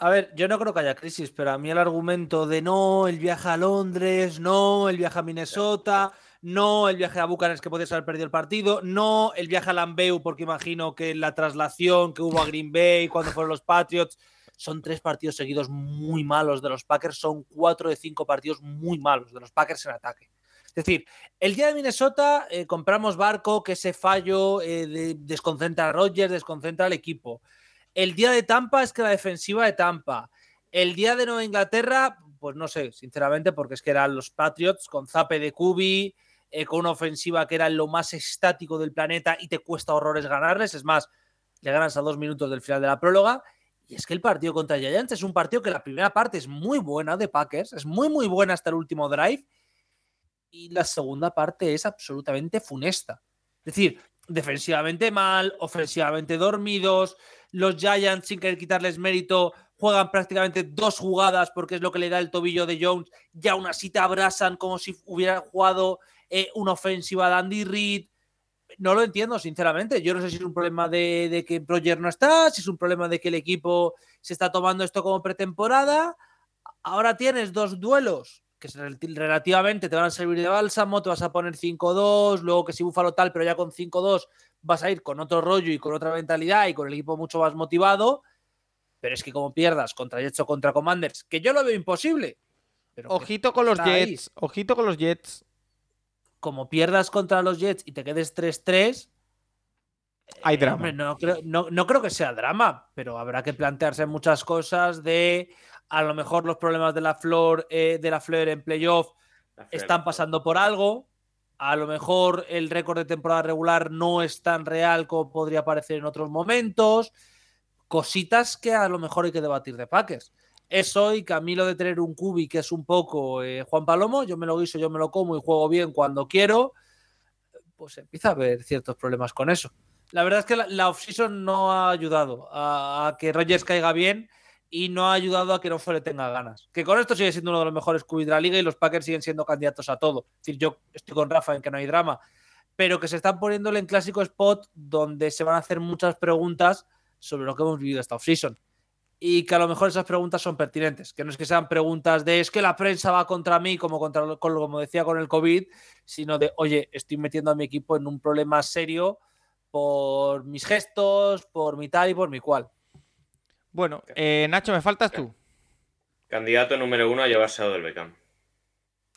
A ver, yo no creo que haya crisis, pero a mí el argumento de no, el viaje a Londres, no, el viaje a Minnesota, no, el viaje a Bucarest que podías haber perdido el partido, no, el viaje a Lambeu, porque imagino que la traslación que hubo a Green Bay cuando fueron los Patriots, son tres partidos seguidos muy malos de los Packers, son cuatro de cinco partidos muy malos de los Packers en ataque. Es decir, el día de Minnesota eh, compramos barco, que ese fallo eh, de- desconcentra a Rodgers, desconcentra al equipo. El día de Tampa es que la defensiva de Tampa. El día de Nueva Inglaterra, pues no sé, sinceramente, porque es que eran los Patriots con zape de Kubi, eh, con una ofensiva que era lo más estático del planeta y te cuesta horrores ganarles. Es más, le ganas a dos minutos del final de la próloga. Y es que el partido contra Giants es un partido que la primera parte es muy buena de Packers, es muy, muy buena hasta el último drive. Y la segunda parte es absolutamente funesta. Es decir, defensivamente mal, ofensivamente dormidos. Los Giants, sin querer quitarles mérito, juegan prácticamente dos jugadas porque es lo que le da el tobillo de Jones. Y aún así te abrasan como si hubieran jugado eh, una ofensiva de Andy Reid. No lo entiendo, sinceramente. Yo no sé si es un problema de, de que Roger no está, si es un problema de que el equipo se está tomando esto como pretemporada. Ahora tienes dos duelos que relativamente te van a servir de bálsamo, te vas a poner 5-2, luego que si Búfalo tal, pero ya con 5-2 vas a ir con otro rollo y con otra mentalidad y con el equipo mucho más motivado. Pero es que como pierdas contra Jets o contra Commanders, que yo lo veo imposible. pero Ojito con los ahí. Jets. Ojito con los Jets. Como pierdas contra los Jets y te quedes 3-3, Hay eh, drama. hombre, no, creo, no- no creo que sea drama, pero habrá que plantearse muchas cosas de a lo mejor los problemas de la flor eh, de la flor en playoff están pasando por algo. A lo mejor el récord de temporada regular no es tan real como podría parecer en otros momentos. Cositas que a lo mejor hay que debatir de Packers. Eso y Camilo de tener un cubi que es un poco eh, Juan Palomo, yo me lo guiso, yo me lo como y juego bien cuando quiero, pues empieza a haber ciertos problemas con eso. La verdad es que la, offseason no ha ayudado a, a que Rogers caiga bien y no ha ayudado a que no le tenga ganas. Que con esto sigue siendo uno de los mejores cubis de la liga y los Packers siguen siendo candidatos a todo. Es decir, yo estoy con Rafa en que no hay drama, pero que se están poniéndole en clásico spot donde se van a hacer muchas preguntas sobre lo que hemos vivido esta offseason. Y que a lo mejor esas preguntas son pertinentes, que no es que sean preguntas de es que la prensa va contra mí, como, contra, con- como decía con el COVID, sino de, oye, estoy metiendo a mi equipo en un problema serio por mis gestos, por mi tal y por mi cual. Bueno, eh, Nacho, me faltas tú. Candidato número uno a llevarse a Odell Beckham.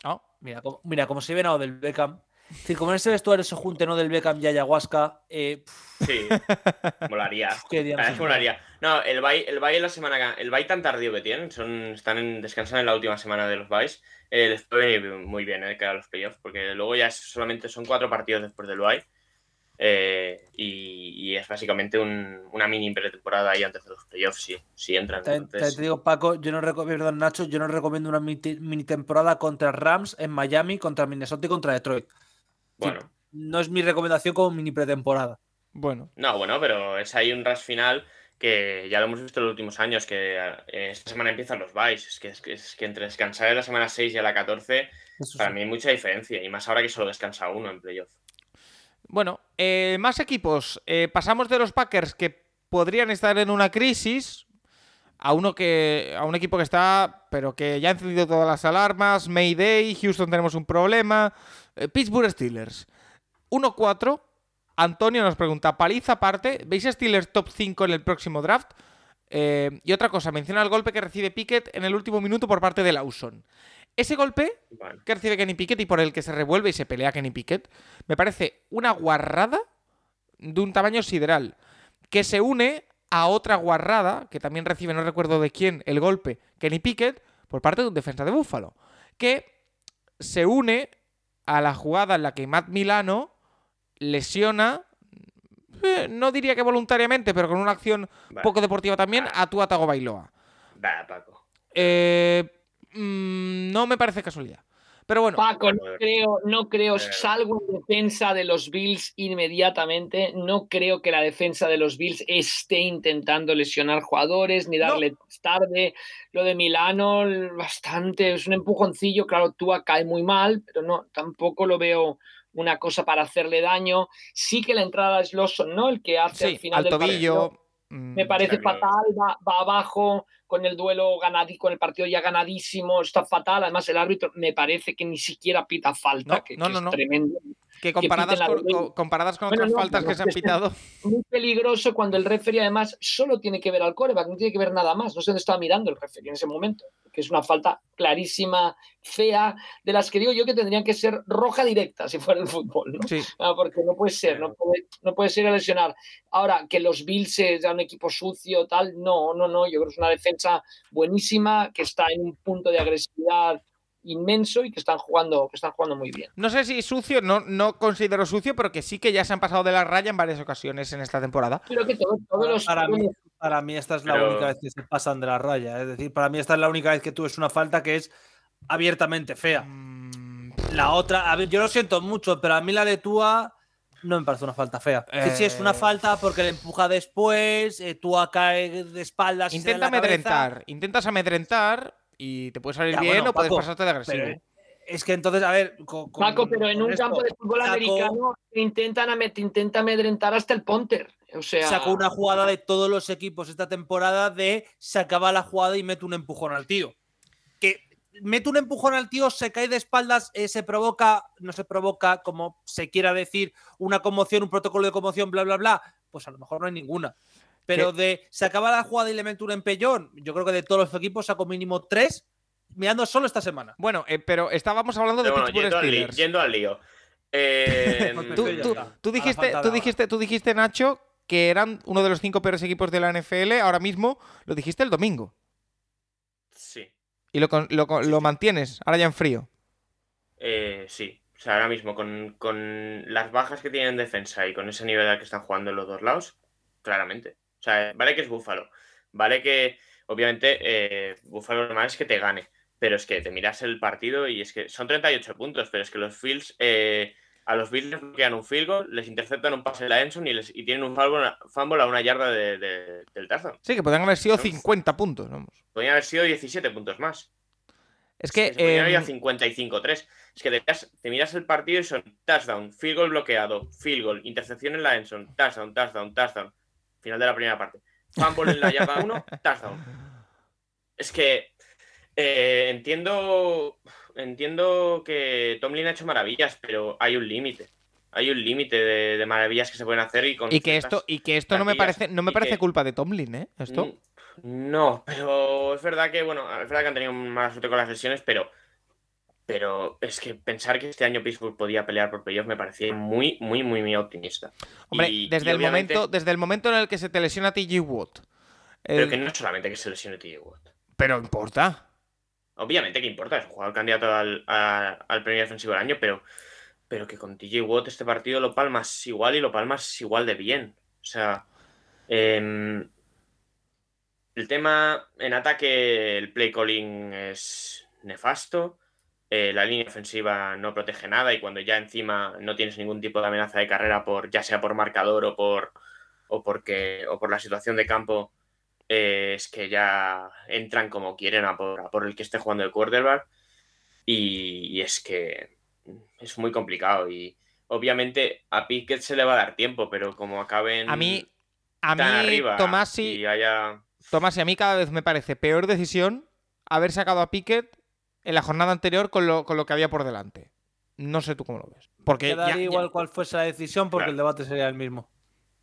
Ah, Mira, como, mira, como se ve a del Beckham. Decir, como en ese vestuario se junte no del Beckham y ayahuasca, eh, Sí, *laughs* molaría. que molaría. No, el bye, el en la semana, el bye tan tardío que tienen, son, están en, descansan en la última semana de los byes, eh, les puede venir muy bien eh, cara a los playoffs, porque luego ya solamente son cuatro partidos después del bye. eh, y, y es básicamente un- una mini pretemporada ahí antes de los playoffs, si, si entran. Entonces, te digo, Paco, yo no recomiendo, Nacho, yo no recomiendo una mini, mini temporada contra Rams en Miami, contra Minnesota y contra Detroit. Bueno, No es mi recomendación como mini pretemporada. bueno. no, bueno, pero es ahí un rush final que ya lo hemos visto en los últimos años, que eh, esta semana empiezan los byes. Es que, es, que, es que entre descansar en la semana 6 y a la 14, Eso para sí. mí hay mucha diferencia, y más ahora que solo descansa uno en playoff. Bueno, eh, más equipos. Eh, pasamos de los Packers que podrían estar en una crisis a uno que a un equipo que está, pero que ya ha encendido todas las alarmas. Mayday, Houston tenemos un problema. Eh, Pittsburgh Steelers 1-4. Antonio nos pregunta, paliza aparte, ¿veis a Steelers top 5 en el próximo draft? Eh, y otra cosa, menciona el golpe que recibe Pickett en el último minuto por parte de Lawson. Ese golpe Bueno, que recibe Kenny Pickett y por el que se revuelve y se pelea Kenny Pickett, me parece una guarrada de un tamaño sideral, que se une a otra guarrada, que también recibe, no recuerdo de quién, el golpe, Kenny Pickett, por parte de un defensa de Búfalo, que se une a la jugada en la que Matt Milano lesiona, eh, no diría que voluntariamente, pero con una acción poco deportiva también, a Tua Tagovailoa. va, Paco. Eh, mm, no me parece casualidad. Pero bueno, Paco, no creo, no creo, Pero- salgo en defensa de los Bills inmediatamente. No creo que la defensa de los Bills esté intentando lesionar jugadores ni darle tarde. Lo de Milano, bastante, es un empujoncillo. Claro, Tua cae muy mal, pero no, tampoco lo veo una cosa para hacerle daño. Sí que la entrada es Lawson, ¿no? El que hace sí, al final al del tobillo. partido Me parece claro. fatal, va, va abajo con el duelo ganadí, con el partido ya ganadísimo, está fatal. Además, el árbitro me parece que ni siquiera pita falta, No, que, no, que no, es tremendo. Que comparadas, la con, de- co- comparadas con Bueno, otras no, faltas que se han es que- pitado. Muy peligroso cuando el referee además solo tiene que ver al coreback, no tiene que ver nada más. No sé dónde estaba mirando el referee en ese momento, que es una falta clarísima, fea, de las que digo yo que tendrían que ser roja directa si fuera el fútbol, ¿no? Sí. Ah, porque no puede ser, no puede, no puede ser a lesionar. Ahora, que los Bills sean un equipo sucio, tal, no, no, no. Yo creo que es una defensa buenísima, que está en un punto de agresividad inmenso y que están jugando, que están jugando muy bien. No sé si sucio, no, no considero sucio, pero que sí que ya se han pasado de la raya en varias ocasiones en esta temporada. Creo que todo- todos los Para mí, para mí esta es la Pero- única vez que se pasan de la raya. Es decir, para mí esta es la única vez que tú es una falta que es abiertamente fea. Mm, La otra, a ver, yo lo siento mucho, pero a mí la de Tua no me parece una falta fea. Que sí es una Eh. falta porque le empuja después, eh, Tua cae de espaldas. y se da en Intenta cabeza. amedrentar, intentas amedrentar y te puede salir Ya, bien bueno, o puedes pasarte de agresivo. Pero es que entonces, a ver. con- con- Paco, pero en un esto, campo de fútbol saco- americano te intentan intenta amedrentar hasta el punter. O sea, Sacó una jugada de todos los equipos esta temporada de se acaba la jugada y mete un empujón al tío. Que mete un empujón al tío, se cae de espaldas, eh, se provoca, no se provoca, como se quiera decir, una conmoción, un protocolo de conmoción, bla, bla, bla. Pues a lo mejor no hay ninguna. Pero de se acaba la jugada y le mete un empellón, yo creo que de todos los equipos sacó mínimo tres, mirando solo esta semana. Bueno, eh, pero estábamos hablando de bueno, Pittsburgh yendo, al lío, Steelers. yendo al lío. *laughs* Eh, Tú, Ya tú- tú dijiste, tú dijiste, tú dijiste, Nacho, que eran uno de los cinco peores equipos de la NFL. Ahora mismo lo dijiste el domingo. sí, Y lo, con- lo, con- lo mantienes, ahora ya en frío. eh, sí. O sea, ahora mismo con, con las bajas que tienen en defensa y con ese nivel al que están jugando en los dos lados, claramente. O sea, vale que es Búfalo. Vale que, obviamente, eh, Búfalo normal es que te gane. Pero es que te miras el partido y es que son 38 puntos, pero es que los Fields, eh, a los Bills les bloquean un field goal, les interceptan un pase de la Enson y, les, y tienen un fumble, fumble a una yarda de- de- del touchdown. Sí, que podrían haber sido No. 50 puntos. Vamos. Podrían haber sido 17 puntos más. Es que. se em, 55-3. Es que te miras, te miras el partido y son touchdown, field goal bloqueado, field goal, intercepción en la Enson, touchdown, touchdown, touchdown. Final de la primera parte. Fumble en la yarda 1, touchdown. Es que eh, entiendo, entiendo que Tomlin ha hecho maravillas, pero hay un límite. Hay un límite de, de maravillas que se pueden hacer y con y que esto, y que esto no me parece, no me parece que- culpa de Tomlin, ¿eh? Esto. Mm, No, pero es verdad que, bueno, es verdad que han tenido mala suerte con las lesiones, pero, pero es que pensar que este año Pittsburgh podía pelear por playoff me parecía muy, muy, muy, muy optimista. Hombre, Y- desde, y el obviamente- momento, desde el momento en el que se te lesiona TJ Watt. Pero que no es solamente que se lesione TJ Watt. pero importa. Obviamente que importa, es un jugador candidato al, a- al premio defensivo del año, pero, pero que con TJ Watt este partido lo palmas igual y lo palmas igual de bien. O sea, em, el tema en ataque, el play calling es nefasto. Eh, la línea ofensiva no protege nada y cuando ya encima no tienes ningún tipo de amenaza de carrera, por, ya sea por marcador o por, o porque, o por la situación de campo, eh, es que ya entran como quieren a por, a por el que esté jugando el quarterback. Y, y es que es muy complicado. Y obviamente a Pickett se le va a dar tiempo, pero como acaben A mí, a mí, arriba Tomasi, y haya. Tomás, y a mí cada vez me parece peor decisión haber sacado a Pickett en la jornada anterior con lo, con lo que había por delante. No sé tú cómo lo ves. Porque ya, Quedaría ya- igual cuál fuese la decisión porque Claro. el debate sería el mismo.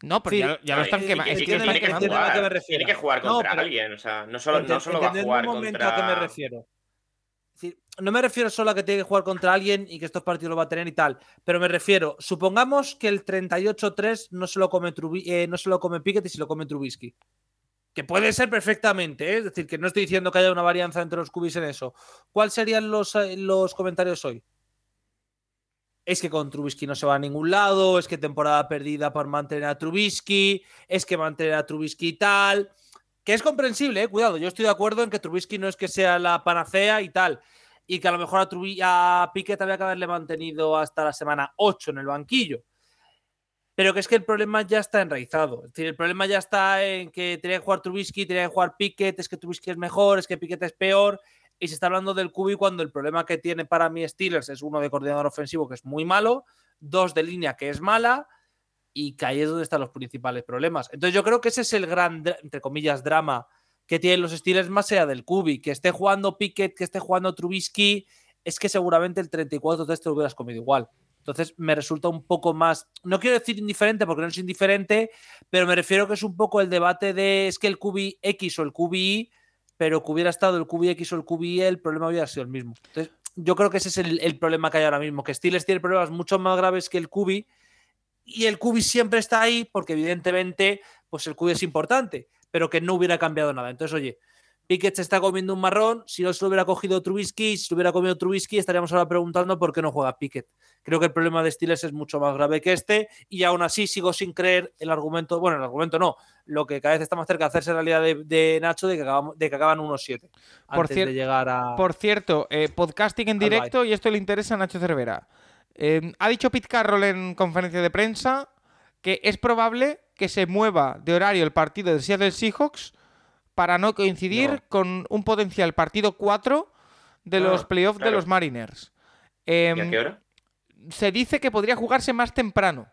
No, pero Sí, ya, ya lo No, están y- quemando. Es que tiene, que quemando. me tiene que jugar No, contra pero- alguien. O sea, no solo, no solo va a jugar momento contra. a qué me refiero. Decir, no me refiero solo a que tiene que jugar contra alguien y que estos partidos lo va a tener y tal, pero me refiero, supongamos que el 38-3 no se lo come Trubi- eh, no se lo come Pickett y se lo come Trubisky. Que puede ser perfectamente, ¿eh? es decir, que no estoy diciendo que haya una varianza entre los cubis en eso. ¿Cuáles serían los, eh, los comentarios hoy? Es que con Trubisky no se va a ningún lado, es que temporada perdida por mantener a Trubisky, es que mantener a Trubisky y tal. Que es comprensible, eh, cuidado. Yo estoy de acuerdo en que Trubisky no es que sea la panacea y tal. Y que a lo mejor a, Trubi- a Piquet había que haberle mantenido hasta la semana 8 en el banquillo. Pero que es que el problema ya está enraizado. Es decir, el problema ya está en que tenía que jugar Trubisky, tenía que jugar Piquet, es que Trubisky es mejor, es que Piquet es peor. Y se está hablando del Cubi cuando el problema que tiene para mí Steelers es uno de coordinador ofensivo que es muy malo, dos de línea que es mala y que ahí es donde están los principales problemas. Entonces yo creo que ese es el gran, entre comillas, drama que tienen los Steelers más allá del Kubi. Que esté jugando Pickett, que esté jugando Trubisky, es que seguramente el 34 de te lo hubieras comido igual. Entonces me resulta un poco más, no quiero decir indiferente porque no es indiferente, pero me refiero que es un poco el debate de es que el QB X o el QBI, pero que hubiera estado el QB X o el QBI, el problema hubiera sido el mismo. Entonces yo creo que ese es el, problema que hay ahora mismo, que Steelers tiene problemas mucho más graves que el QB y el QB siempre está ahí porque evidentemente pues el QB es importante, pero que no hubiera cambiado nada. Entonces, oye, Pickett se está comiendo un marrón. Si no se lo hubiera cogido Trubisky, si se lo hubiera comido Trubisky, estaríamos ahora preguntando por qué no juega Pickett. Creo que el problema de Steelers es mucho más grave que este. Y aún así sigo sin creer el argumento. Bueno, el argumento no. Lo que cada vez está más cerca de hacerse realidad de, de Nacho de que, de que acaban 1-7. Antes de llegar a. Por cierto, eh, podcasting en directo, y esto le interesa a Nacho Cervera. Eh, ha dicho Pete Carroll en conferencia de prensa que es probable que se mueva de horario el partido de Seattle Seahawks para no coincidir con un potencial partido 4 de los ah, playoffs de los Mariners. ¿Y a qué em, hora? Se dice que podría jugarse más temprano.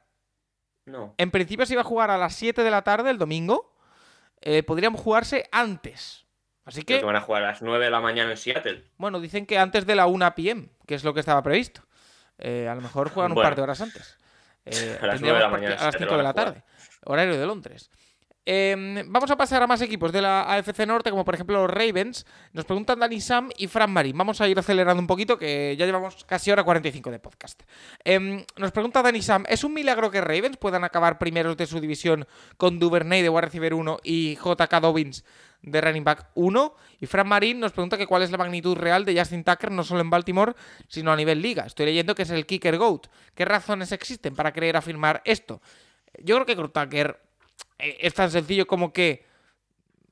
No. En principio se iba a jugar a las 7 de la tarde el domingo. Eh, podríamos jugarse antes. Así que. van a jugar a las 9 de la mañana en Seattle. Bueno, dicen que antes de la 1 pm, que es lo que estaba previsto. Eh, a lo mejor juegan un par de horas antes. *laughs* Eh, a las 9 de la mañana. A las 5 de la tarde. Horario de Londres. Em, vamos a pasar a más equipos de la AFC Norte, como por ejemplo los Ravens. Nos preguntan Dani Sam y Fran Marín. Vamos a ir acelerando un poquito, que ya llevamos casi hora 45 de podcast. Em, nos pregunta Dani Sam: ¿es un milagro que Ravens puedan acabar primeros de su división con Duvernay de wide receiver 1 y JK Dobbins de running back 1? Y Fran Marín nos pregunta que cuál es la magnitud real de Justin Tucker, no solo en Baltimore, sino a nivel liga. Estoy leyendo que es el kicker GOAT. ¿Qué razones existen para creer afirmar esto? Yo creo que Tucker es tan sencillo como que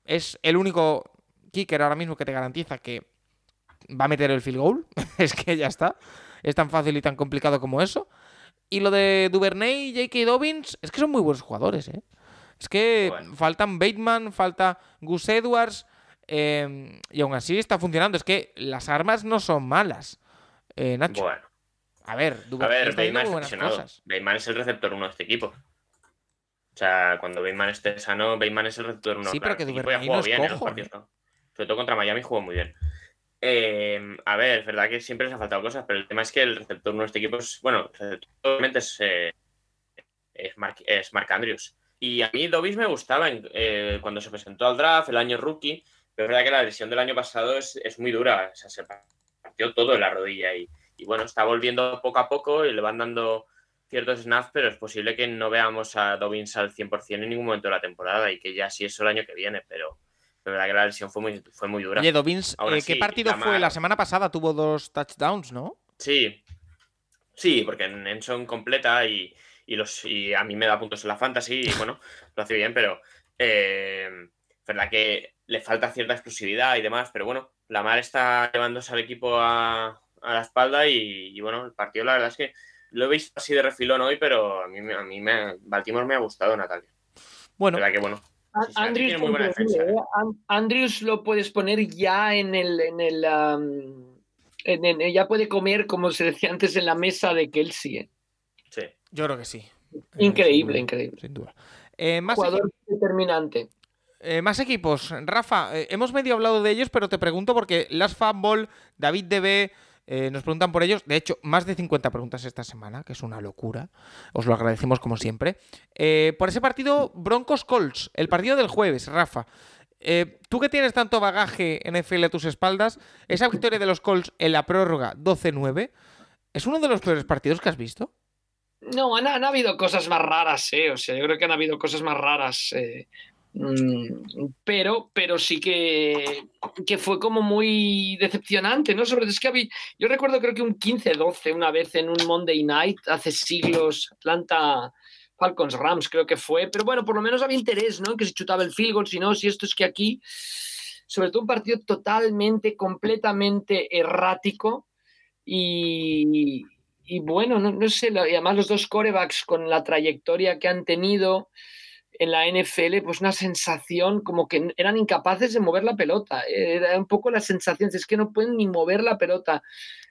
es el único kicker ahora mismo que te garantiza que va a meter el field goal. *laughs* es que ya está. Es tan fácil y tan complicado como eso. Y lo de Duvernay y J.K. Dobbins, es que son muy buenos jugadores, ¿eh? Es que faltan Bateman, falta Gus Edwards, em, y aún así está funcionando. Es que las armas no son malas, eh, Nacho. Bueno. A ver, Duvernay es Bateman es el receptor uno de este equipo. O sea, cuando Bateman esté sano, Bateman es el receptor uno. Sí, pero que Duvernay no bien cojo, en Sobre todo contra Miami jugó muy bien. Eh, a ver, es verdad que siempre les ha faltado cosas, pero el tema es que el receptor uno de este equipo es, bueno, obviamente es, eh, es, Mark, es, Mark, Andrews. Y a mí Dobbins me gustaba eh, cuando se presentó al draft, el año rookie, pero es verdad que la lesión del año pasado es, es muy dura, o sea, se partió todo en la rodilla y, y bueno, está volviendo poco a poco y le van dando ciertos snaps, pero es posible que no veamos a Dobbins al 100% en ningún momento de la temporada y que ya sí eso el año que viene, pero la verdad que la lesión fue muy, fue muy dura. Oye, Dobbins, eh, ¿qué partido fue? La semana pasada tuvo dos touchdowns, ¿no? Sí, sí, porque en son completa y, los, y a mí me da puntos en la fantasy y bueno, lo hace bien, pero eh, verdad que le falta cierta exclusividad y demás, pero bueno, la mar está llevándose al equipo a, la espalda y, bueno, el partido la verdad es que lo he visto así de refilón hoy, pero a mí, a mí me, Baltimore me ha gustado, Natalia. Bueno. que bueno. ¿eh? Andrews, lo puedes poner ya en el, en el, ya puede comer, como se decía antes, en la mesa de Kelsey. ¿eh? Sí. Yo creo que sí. Increíble, increíble. Sin duda. Eh, más Jugador determinante. más equipos. Rafa, hemos medio hablado de ellos, pero te pregunto porque Las Fútbol, David DB, eh, nos preguntan por ellos. De hecho, más de 50 preguntas esta semana, que es una locura. Os lo agradecemos como siempre. Eh, por ese partido, Broncos Colts, el partido del jueves, Rafa. Eh, tú que tienes tanto bagaje NFL a tus espaldas, esa victoria de los Colts en la prórroga 12-9, ¿es uno de los peores partidos que has visto? No, han, han, habido cosas más raras, ¿eh? O sea, yo creo que han habido cosas más raras. Pero, pero sí que, que, fue como muy decepcionante, ¿no? Sobre es que yo recuerdo creo que un 15-12 una vez en un Monday Night hace siglos, Atlanta Falcons Rams creo que fue, pero bueno, por lo menos había interés, ¿no? Que se chutaba el field goal, si no, si esto es que aquí, sobre todo un partido totalmente, completamente errático y, y bueno, no, no sé, y además los dos corebacks con la trayectoria que han tenido, en la NFL, pues una sensación como que eran incapaces de mover la pelota. Era un poco la sensación, es que no pueden ni mover la pelota.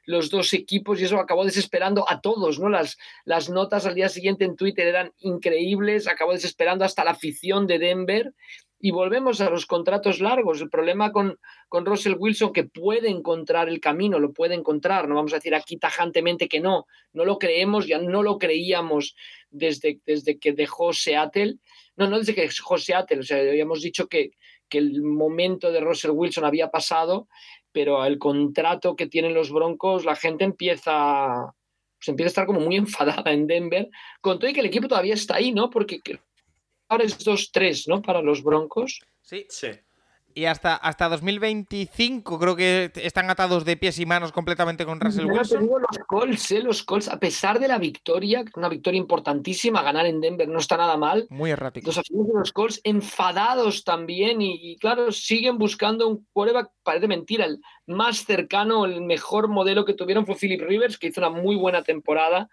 los dos equipos y eso acabó desesperando a todos, ¿no? Las, las notas al día siguiente en Twitter eran increíbles, acabó desesperando hasta la afición de Denver y volvemos a los contratos largos. El problema con, con Russell Wilson, que puede encontrar el camino, lo puede encontrar, no vamos a decir aquí tajantemente que no, no lo creemos, ya no lo creíamos desde, desde que dejó Seattle, no, no desde que dejó Seattle, o sea, habíamos dicho que, que el momento de Russell Wilson había pasado, pero el contrato que tienen los Broncos, la gente empieza, pues empieza a estar como muy *laughs* enfadada en Denver, con todo y que el equipo todavía está ahí, ¿no? Porque ahora es 2-3, ¿no? Para los Broncos. Sí. Sí. Y hasta, hasta 2025 creo que están atados de pies y manos completamente con Russell te Wilson. digo los Colts, ¿eh? Los Colts, a pesar de la victoria, una victoria importantísima, ganar en Denver no está nada mal. Muy errático. Los aficionados de los Colts enfadados también y, y, claro, siguen buscando un quarterback, parece mentira, el más cercano, el mejor modelo que tuvieron fue Philip Rivers, que hizo una muy buena temporada,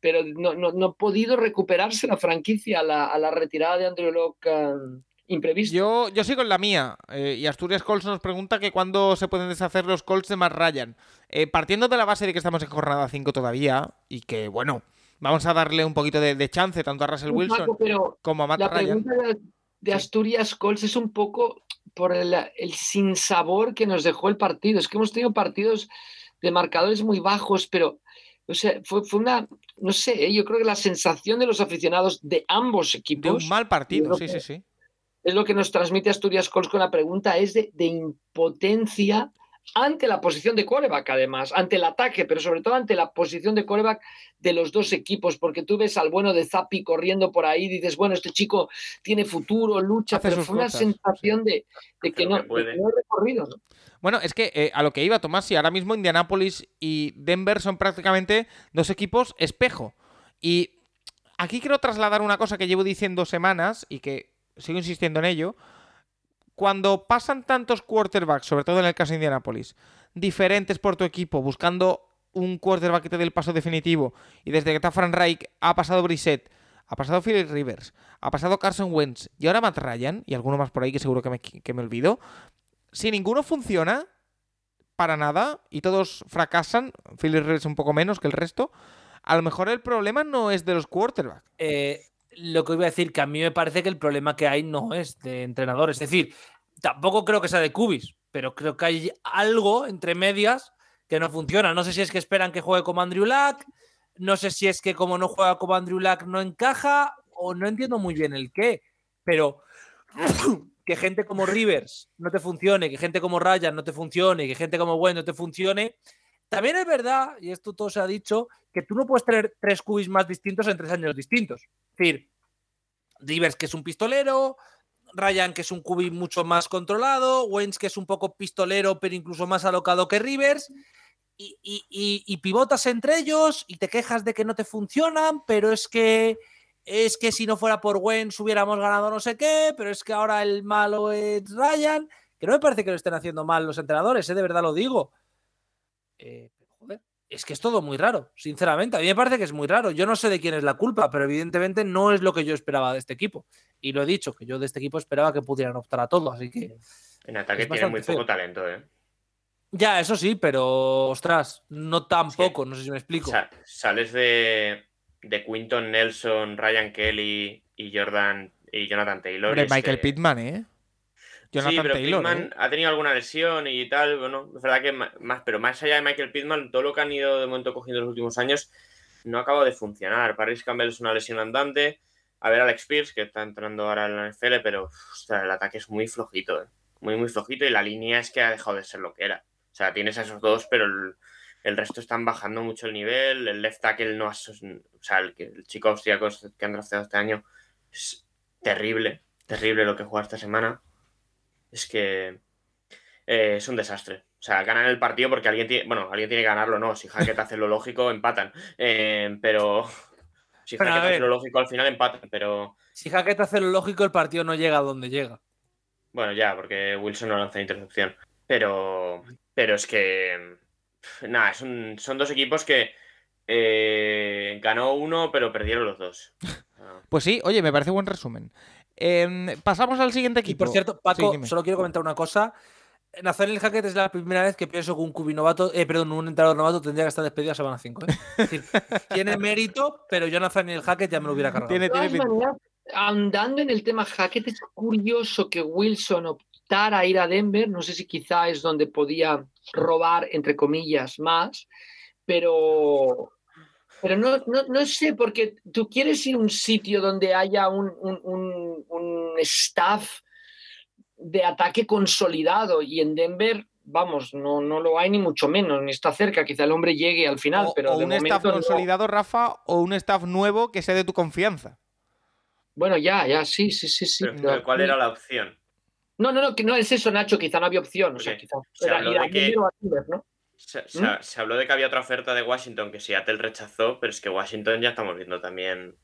pero no, no, no ha podido recuperarse la franquicia a la, a la retirada de Andrew Locke um, imprevisto. Yo, yo sigo en la mía. eh, y Asturias Colts nos pregunta que cuándo se pueden deshacer los Colts de Matt Ryan. Eh, partiendo de la base de que estamos en jornada 5 todavía y que, bueno, vamos a darle un poquito de, de chance tanto a Russell Wilson pero como a Matt la Ryan. pregunta de, de Asturias Colts es un poco por el, el sinsabor que nos dejó el partido. Es que hemos tenido partidos de marcadores muy bajos, pero o sea, fue, fue una, no sé, ¿eh? yo creo que la sensación de los aficionados de ambos De equipos un mal partido, sí, que- sí, sí. Es lo que nos transmite Asturias Colts con la pregunta, es de, de impotencia ante la posición de quarterback, además, ante el ataque, pero sobre todo ante la posición de quarterback de los dos equipos, porque tú ves al bueno de Zappi corriendo por ahí y dices, bueno, este chico tiene futuro, lucha, Hace pero fue una sensación de, que no, de que no hay recorrido. ¿no? Bueno, es que eh, a lo que iba Tomás, y ahora mismo Indianapolis y Denver son prácticamente dos equipos espejo. Y aquí quiero trasladar una cosa que llevo diciendo semanas y que sigo insistiendo en ello. Cuando pasan tantos quarterbacks, sobre todo en el caso de Indianapolis, diferentes por tu equipo, buscando un quarterback que te dé el paso definitivo, y desde que está Frank Reich ha pasado Brissett, ha pasado Philip Rivers, ha pasado Carson Wentz y ahora Matt Ryan, y alguno más por ahí que seguro que me, que me olvido, si ninguno funciona para nada y todos fracasan, Philip Rivers un poco menos que el resto, a lo mejor el problema no es de los quarterbacks. Eh, lo que iba a decir, que a mí me parece que el problema que hay no es de entrenador. Es decir, tampoco creo que sea de Cubis, pero creo que hay algo entre medias que no funciona. No sé si es que esperan que juegue como Andrew Luck, no sé si es que como no juega como Andrew Luck no encaja, o no entiendo muy bien el qué, pero *coughs* que gente como Rivers no te funcione, que gente como Ryan no te funcione, que gente como Wayne no te funcione. También es verdad, y esto todo se ha dicho, que tú no puedes tener tres cubis más distintos en tres años distintos. Es decir, Rivers, que es un pistolero, Ryan, que es un cubi mucho más controlado, Wentz, que es un poco pistolero, pero incluso más alocado que Rivers, y pivotas entre ellos y te quejas de que no te funcionan, pero es que es que si no fuera por Wentz hubiéramos ganado no sé qué, pero es que ahora el malo es Ryan, que no me parece que lo estén haciendo mal los entrenadores, ¿eh? de verdad lo digo. Eh, pero, joder, es que es todo muy raro, sinceramente. A mí me parece que es muy raro. Yo no sé de quién es la culpa, pero evidentemente no es lo que yo esperaba de este equipo. Y lo he dicho, que yo de este equipo esperaba que pudieran optar a todo, así que. En ataque Es tiene muy poco feo. talento, ¿eh? Ya, eso sí, pero ostras, no tampoco, no sé si me explico. Sa- sales de, de Quinton Nelson, Ryan Kelly y Jordan y Jonathan Taylor. Hombre, y es Michael que- Pittman, ¿eh? Jonathan sí, pero Taylor. Pittman ¿eh? ha tenido alguna lesión y tal, bueno, es verdad que más, pero más allá de Michael Pittman, todo lo que han ido de momento cogiendo en los últimos años no acaba de funcionar. Paris Campbell es una lesión andante. A ver, Alex Pierce, que está entrando ahora en la NFL, pero ostras, el ataque es muy flojito, ¿eh? muy, muy flojito y la línea es que ha dejado de ser lo que era. O sea, tienes a esos dos, pero el, el resto están bajando mucho el nivel. El left tackle no ha. O sea, el, el chico austriaco que han drafteado este año es terrible, terrible lo que juega esta semana. Es que eh, es un desastre. O sea, ganan el partido porque alguien tiene. Bueno, alguien tiene que ganarlo, ¿no? Si Hackett hace lo lógico, empatan. Eh, pero. *laughs* Si Hackett hace lo lógico, al final empatan. Pero. Si Hackett hace lo lógico, el partido no llega a donde llega. Bueno, ya, porque Wilson no lanza intercepción. Pero. Pero es que. Nada, es un- son dos equipos que. eh, ganó uno, pero perdieron los dos. *laughs* Pues sí, oye, me parece buen resumen. Em, pasamos al siguiente Y equipo. por cierto, Paco, solo quiero comentar una cosa. Nathaniel Hackett es la primera vez que pienso que un cubi novato, eh, perdón, un entrenador novato tendría que estar despedido a semana 5. ¿eh? Es decir, tiene mérito, pero yo Nathaniel Hackett ya me lo hubiera cargado. Tiene, tiene maneras, andando en el tema Hackett, es curioso que Wilson optara a ir a Denver. No sé si quizá es donde podía robar, entre comillas, más, pero, pero no, no, no sé, porque tú quieres ir a un sitio donde haya un, un- un- un staff de ataque consolidado y en Denver, vamos, no, no lo hay ni mucho menos, ni está cerca. Quizá el hombre llegue al final, O, pero o de un staff no. consolidado, Rafa, o un staff nuevo que sea de tu confianza. Bueno, ya, ya, sí, sí, sí, sí. Pero, pero pero ¿Cuál era la opción? No, no, no, que no es eso, Nacho, quizá no había opción. O sea, quizá Se era habló ir a de que- Denver o a Denver, ¿no? Se, se- ¿Mm? se habló de que había otra oferta de Washington que Seattle rechazó, pero es que Washington ya estamos viendo también.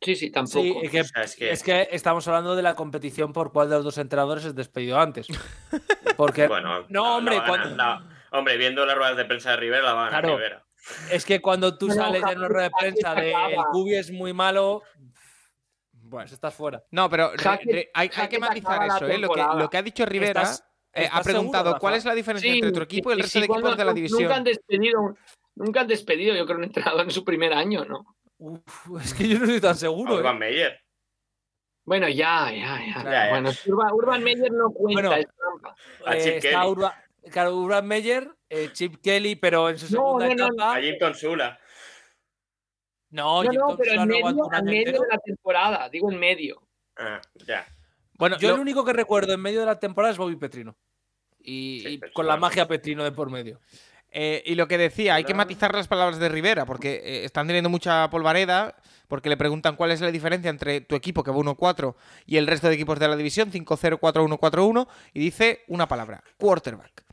Sí, sí, tampoco. Sí, es que, O sea, es que- es que estamos hablando de la competición por cuál de los dos entrenadores es despedido antes. *laughs* Porque Bueno, no, la- hombre, la cuando- la- hombre, viendo las ruedas de prensa de Rivera, la va a Claro. Rivera. es que cuando tú No, sales ya en una rueda de prensa de el cubi es muy malo, Bueno. pues estás fuera. No, pero re- Hackett- re- hay, hay que matizar eso, ¿eh? Lo que, lo que ha dicho Rivera ¿Estás- eh, ha preguntado seguro, cuál es la diferencia Sí, entre tu equipo y el resto de equipos de la división. Nunca han despedido, un- nunca han despedido, yo creo, un entrenador en su primer año, ¿no? Uf, es que yo no estoy tan seguro. Urban ¿eh? Meyer. Bueno, ya, ya, ya. Ya, ya. Bueno, Urban, Urban Meyer no cuenta, Bueno, es trampa. A Chip Eh, está Kelly. Urban, claro, Urban Meyer, eh, Chip Kelly, pero en su No, segunda no, no, etapa. A Jim Consula. No, No, Jim no, pero en no medio, en medio de la temporada, digo en medio. Ah, ya. Bueno, Yo lo- el único que recuerdo en medio de la temporada es Bobby Petrino. Y, Sí, y con la magia Petrino de por medio. Eh, y lo que decía, hay que matizar las palabras de Rivera, porque eh, están teniendo mucha polvareda, porque le preguntan cuál es la diferencia entre tu equipo, que va 1-4, y el resto de equipos de la división, 5-0, 4-1, 4-1, y dice una palabra, quarterback.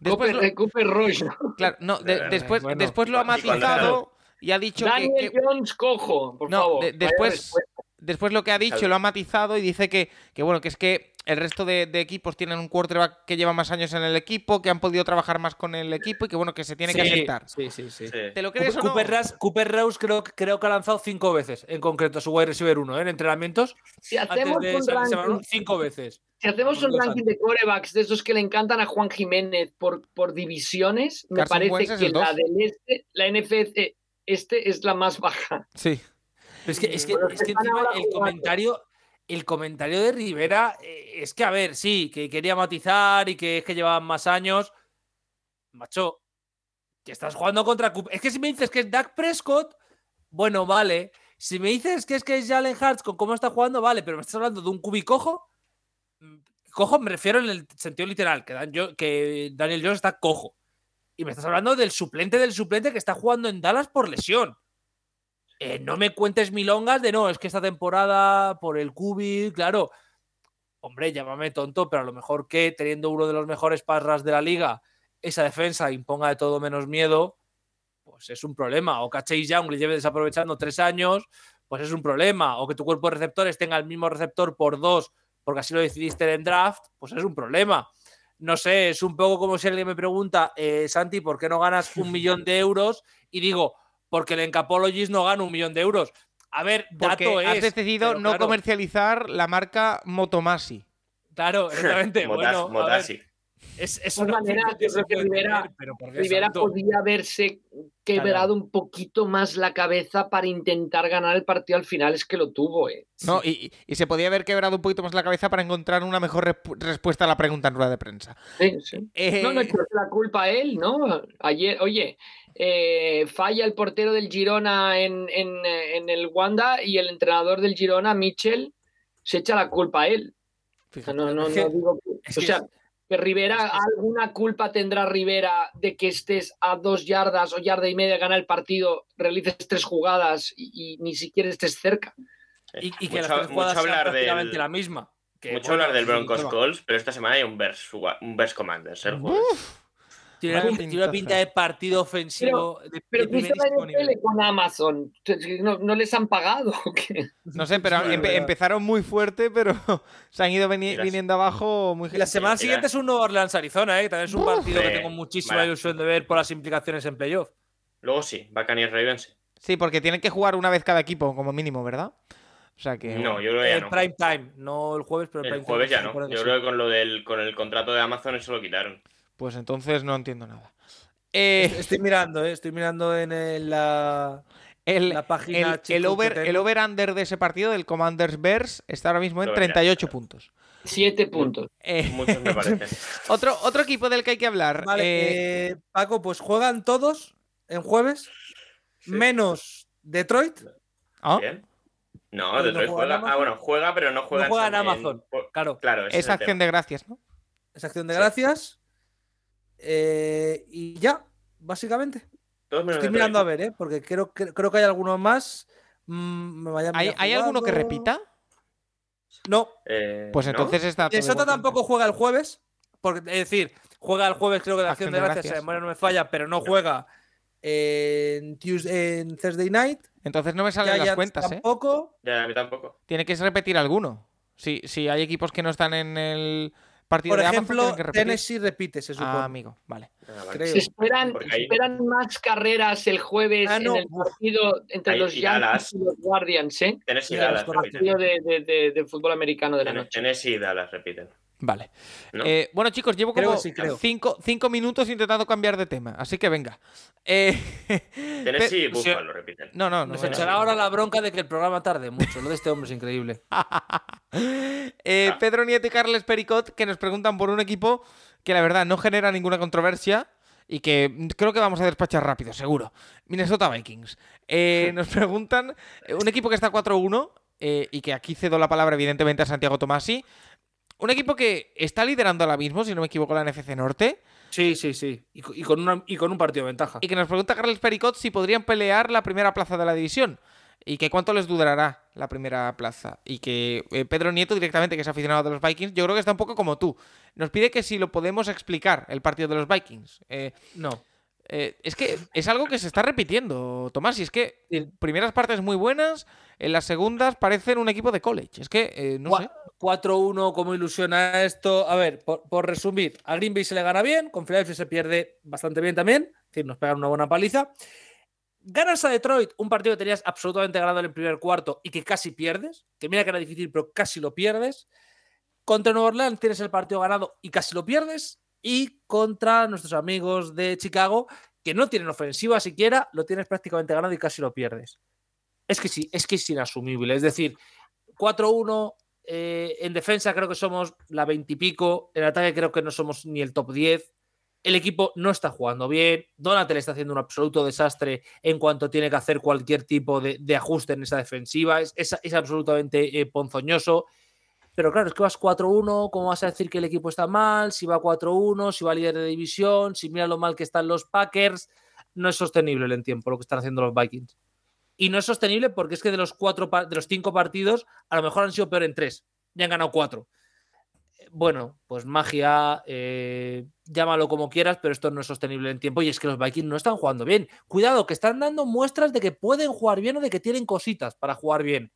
Después, Cooper, lo, Cooper Rush, claro, no, de- Eh, después, bueno. después lo ha matizado y ha dicho que- Daniel que, Jones cojo, por No, favor. de- después. Después lo que ha dicho lo ha matizado y dice que, que bueno, que es que el resto de, de equipos tienen un quarterback que lleva más años en el equipo, que han podido trabajar más con el equipo y que bueno, que se tiene que aceptar. Sí, sí, sí. Sí. ¿Te lo crees Cooper, o no? Cooper Rush, Cooper Rush creo, creo que ha lanzado cinco veces, en concreto, su wide receiver 1, en entrenamientos. Si Antes hacemos de un semana uno, ranking, cinco veces. si hacemos un ranking de corebacks de esos que le encantan a Juan Jiménez por, por divisiones, me Carson parece que la del este, la NFC este es la más baja. Sí. Es que, es que, es encima el comentario, el comentario de Rivera eh, es que, a ver, sí, que quería matizar y que es que llevaban más años. Macho, que estás jugando contra Cooper. Es que si me dices que es Dak Prescott, bueno, vale. Si me dices que es que es Jalen Hurts con cómo está jugando, vale, pero me estás hablando de un cubi cojo. Mm, Cojo me refiero en el sentido literal, que, Dan- yo- que Daniel Jones está cojo. Y me estás hablando del suplente del suplente que está jugando en Dallas por lesión. Eh, no me cuentes milongas de no, es que esta temporada por el cubi, claro. Hombre, llámame tonto, pero a lo mejor que teniendo uno de los mejores parras de la liga, esa defensa imponga de todo menos miedo, pues es un problema. O que a Chase Young le lleve desaprovechando tres años, pues es un problema. O que tu cuerpo de receptores tenga el mismo receptor por dos, porque así lo decidiste en draft, pues es un problema. No sé, es un poco como si alguien me pregunta, eh, Santi, ¿por qué no ganas un *laughs* millón de euros? Y digo, porque el Encapologist no gana un millón de euros. A ver, Porque dato has es. decidido pero no claro, comercializar la marca Motomasi. Claro, *laughs* exactamente. Bueno, a ver, Modasi. Es, es una opción que se Rivera- podía haberse quebrado un poquito más la cabeza para intentar ganar el partido al final, es que lo tuvo, eh. ¿no? Y, y se podía haber quebrado un poquito más la cabeza para encontrar una mejor respu- respuesta a la pregunta en rueda de prensa. Sí, sí. Eh, No, no echarle la culpa a él, ¿no? Ayer, oye, eh, falla el portero del Girona en, en, en el Wanda y el entrenador del Girona, Mitchell, se echa la culpa a él. Fíjate. no, no, Es no digo que- es o sea, que Rivera, es que- alguna culpa tendrá Rivera de que estés a dos yardas o yarda y media ganar el partido, realices tres jugadas y, y ni siquiera estés cerca. Y, y que Mucho- las tres mucho jugadas sean hablar prácticamente del- la misma. Que, Mucho bueno, hablar del Broncos. Colts, pero esta semana hay un Bears, un Bears Commanders. el jueves. Uf, Tiene, Vaya tiene una pinta de partido ofensivo de, Pero de ¿qué hizo la con Amazon? ¿No, no les han pagado? o qué? no sé, pero Sí, empe- empezaron muy fuerte, pero *laughs* se han ido Mira, viniendo abajo muy la semana Mira. siguiente es un Nueva Orleans Arizona, ¿eh? que también es un partido que tengo muchísima vale. ilusión de ver por las implicaciones en playoff. Luego sí, Buccaneers Ravens. sí. Sí, porque tienen que jugar una vez cada equipo, como mínimo, ¿verdad? O sea que. No, yo creo que El no. prime time, no el jueves, pero el, El prime jueves time. ya no. Yo sí. creo que con lo del con el contrato de Amazon eso lo quitaron. Pues entonces no entiendo nada. Eh, Estoy mirando, eh, estoy mirando en el- la, el, la página el, over, el tengo. over-under de ese partido del Commanders Bears está ahora mismo en Lo voy a mirar, 38 espera. puntos. Siete puntos. Eh, *laughs* Muchos me parecen. *laughs* otro, otro equipo del que hay que hablar. Vale, eh, eh, Paco, pues juegan todos en jueves, Sí. menos Detroit. ¿ah? Bien. No, Pues no Detroit juega. Ah, bueno, juega, pero no juega, No juega en Amazon. Claro, Claro, ese Es acción de gracias, ¿no? es acción de Sí. gracias. Eh, y ya, básicamente. Estoy mirando a ver, ¿eh? porque creo, creo, creo que hay algunos más. Mm, me vaya a ¿Hay, hay alguno que repita? No, Eh, Pues ¿no? entonces está. todo Minnesota igual. tampoco juega el jueves. Porque, es decir, juega el jueves, creo que de acción, Acción de de gracias, gracias. memoria no me falla, pero no juega en, Tuesday, en Thursday night. Entonces no me salen las cuentas, ¿eh? Ya, a mí tampoco. Tiene que repetir alguno. Si, si hay equipos que no están en el partido Por de Amazon, ejemplo, tienen que repetir. Tennessee repite, se supone. Ah, amigo, vale. Ah, vale. Se esperan, ahí- más carreras el jueves Ah, no. en el partido entre Ahí- los y Yankees Dallas. y los Guardians, ¿eh? Tennessee y Dallas es correcto. repiten. Partido de, de- de- de fútbol americano de la noche. Tennessee y Dallas repiten. Vale. ¿no? Eh, bueno, chicos, llevo Creo como sí, cinco, cinco minutos intentando cambiar de tema, así que venga. Eh, *laughs* Tennessee y Buffalo repiten. No, no, no. Nos no. echará ahora la bronca de que el programa tarde mucho. Lo de este hombre es increíble. *laughs* Eh, Ah. Pedro Nieto y Carles Pericot que nos preguntan por un equipo que la verdad no genera ninguna controversia y que creo que vamos a despachar rápido, seguro. Minnesota Vikings. Eh, *laughs* nos preguntan un equipo que está 4-1 eh, y que aquí cedo la palabra evidentemente a Santiago Tomasi. Un equipo que está liderando ahora mismo, si no me equivoco, la NFC Norte. Sí, sí, sí. Y, co- y con, una- y con un partido de ventaja. Y que nos pregunta Carles Pericot si podrían pelear la primera plaza de la división. Y que cuánto les durará la primera plaza. Y que eh, Pedro Nieto, directamente, que es aficionado de los Vikings, yo creo que está un poco como tú. Nos pide que si lo podemos explicar, el partido de los Vikings. Eh, No. Eh, es que es algo que se está repitiendo, Tomás. Y es que Sí. primeras partes muy buenas, en las segundas parecen un equipo de college. Es que, eh, no Gua- sé. 4-1, ¿cómo ilusiona esto? A ver, por, por resumir, a Green Bay se le gana bien, con Philadelphia se pierde bastante bien también, es decir, nos pegan una buena paliza. Ganas a Detroit, un partido que tenías absolutamente ganado en el primer cuarto y que casi pierdes, que mira que era difícil, pero casi lo pierdes. Contra Nueva Orleans tienes el partido ganado y casi lo pierdes. Y contra nuestros amigos de Chicago, que no tienen ofensiva siquiera, lo tienes prácticamente ganado y casi lo pierdes. Es que sí, es que es inasumible. Es decir, 4-1, eh, en defensa creo que somos la 20 y pico. En ataque creo que no somos ni el top 10. El equipo no está jugando bien. Donatel está haciendo un absoluto desastre en cuanto tiene que hacer cualquier tipo de, ajuste en esa defensiva. Es, es- es absolutamente eh, ponzoñoso. Pero claro, es que vas 4-1. ¿Cómo vas a decir que el equipo está mal? Si va 4-1, si va líder de división, si mira lo mal que están los Packers. No es sostenible en tiempo lo que están haciendo los Vikings. Y no es sostenible porque es que de los cuatro de los cinco partidos, a lo mejor han sido peor en tres. Ya han ganado cuatro. Bueno, pues magia, eh, llámalo como quieras, pero esto no es sostenible en tiempo. Y es que los Vikings no están jugando bien. Cuidado, que están dando muestras de que pueden jugar bien o de que tienen cositas para jugar bien.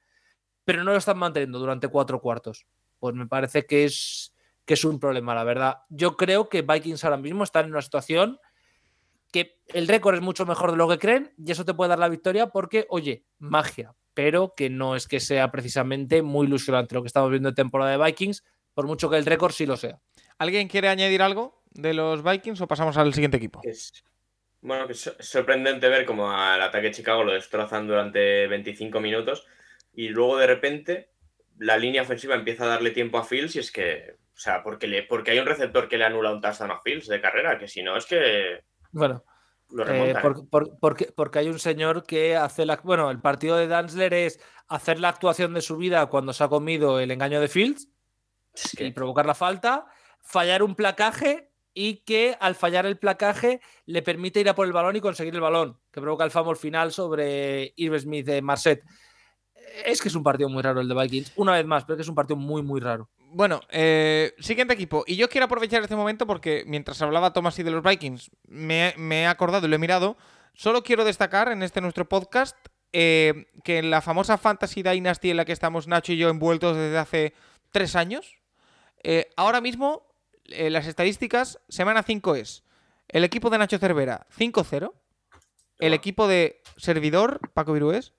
Pero no lo están manteniendo durante cuatro cuartos. Pues me parece que es, que es un problema, la verdad. Yo creo que Vikings ahora mismo están en una situación que el récord es mucho mejor de lo que creen y eso te puede dar la victoria porque, oye, magia, pero que no es que sea precisamente muy ilusionante lo que estamos viendo en temporada de Vikings, por mucho que el récord sí lo sea. ¿Alguien quiere añadir algo de los Vikings o pasamos al siguiente equipo? Es- bueno, es es sorprendente ver cómo al ataque de Chicago lo destrozan durante 25 minutos y luego de repente la línea ofensiva empieza a darle tiempo a Fields y es que, o sea, porque, le, porque hay un receptor que le anula un touchdown a Fields de carrera, que si no es que Bueno, lo eh, por- por- porque, porque hay un señor que hace la... Bueno, el partido de Danzler es hacer la actuación de su vida cuando se ha comido el engaño de Fields Es y que- provocar la falta, fallar un placaje y que al fallar el placaje le permite ir a por el balón y conseguir el balón, que provoca el fumble final sobre Irv Smith de Marset. Es que es un partido muy raro el de Vikings, una vez más, pero que es un partido muy, muy raro. Bueno, eh, siguiente equipo. Y yo quiero aprovechar este momento porque mientras hablaba Tomás y de los Vikings, me, he- me he acordado y lo he mirado. Solo quiero destacar en este nuestro podcast eh, que en la famosa Fantasy Dynasty en la que estamos Nacho y yo envueltos desde hace tres años, eh, ahora mismo eh, las estadísticas, semana 5 es el equipo de Nacho Cervera 5-0, el equipo de servidor Paco Virués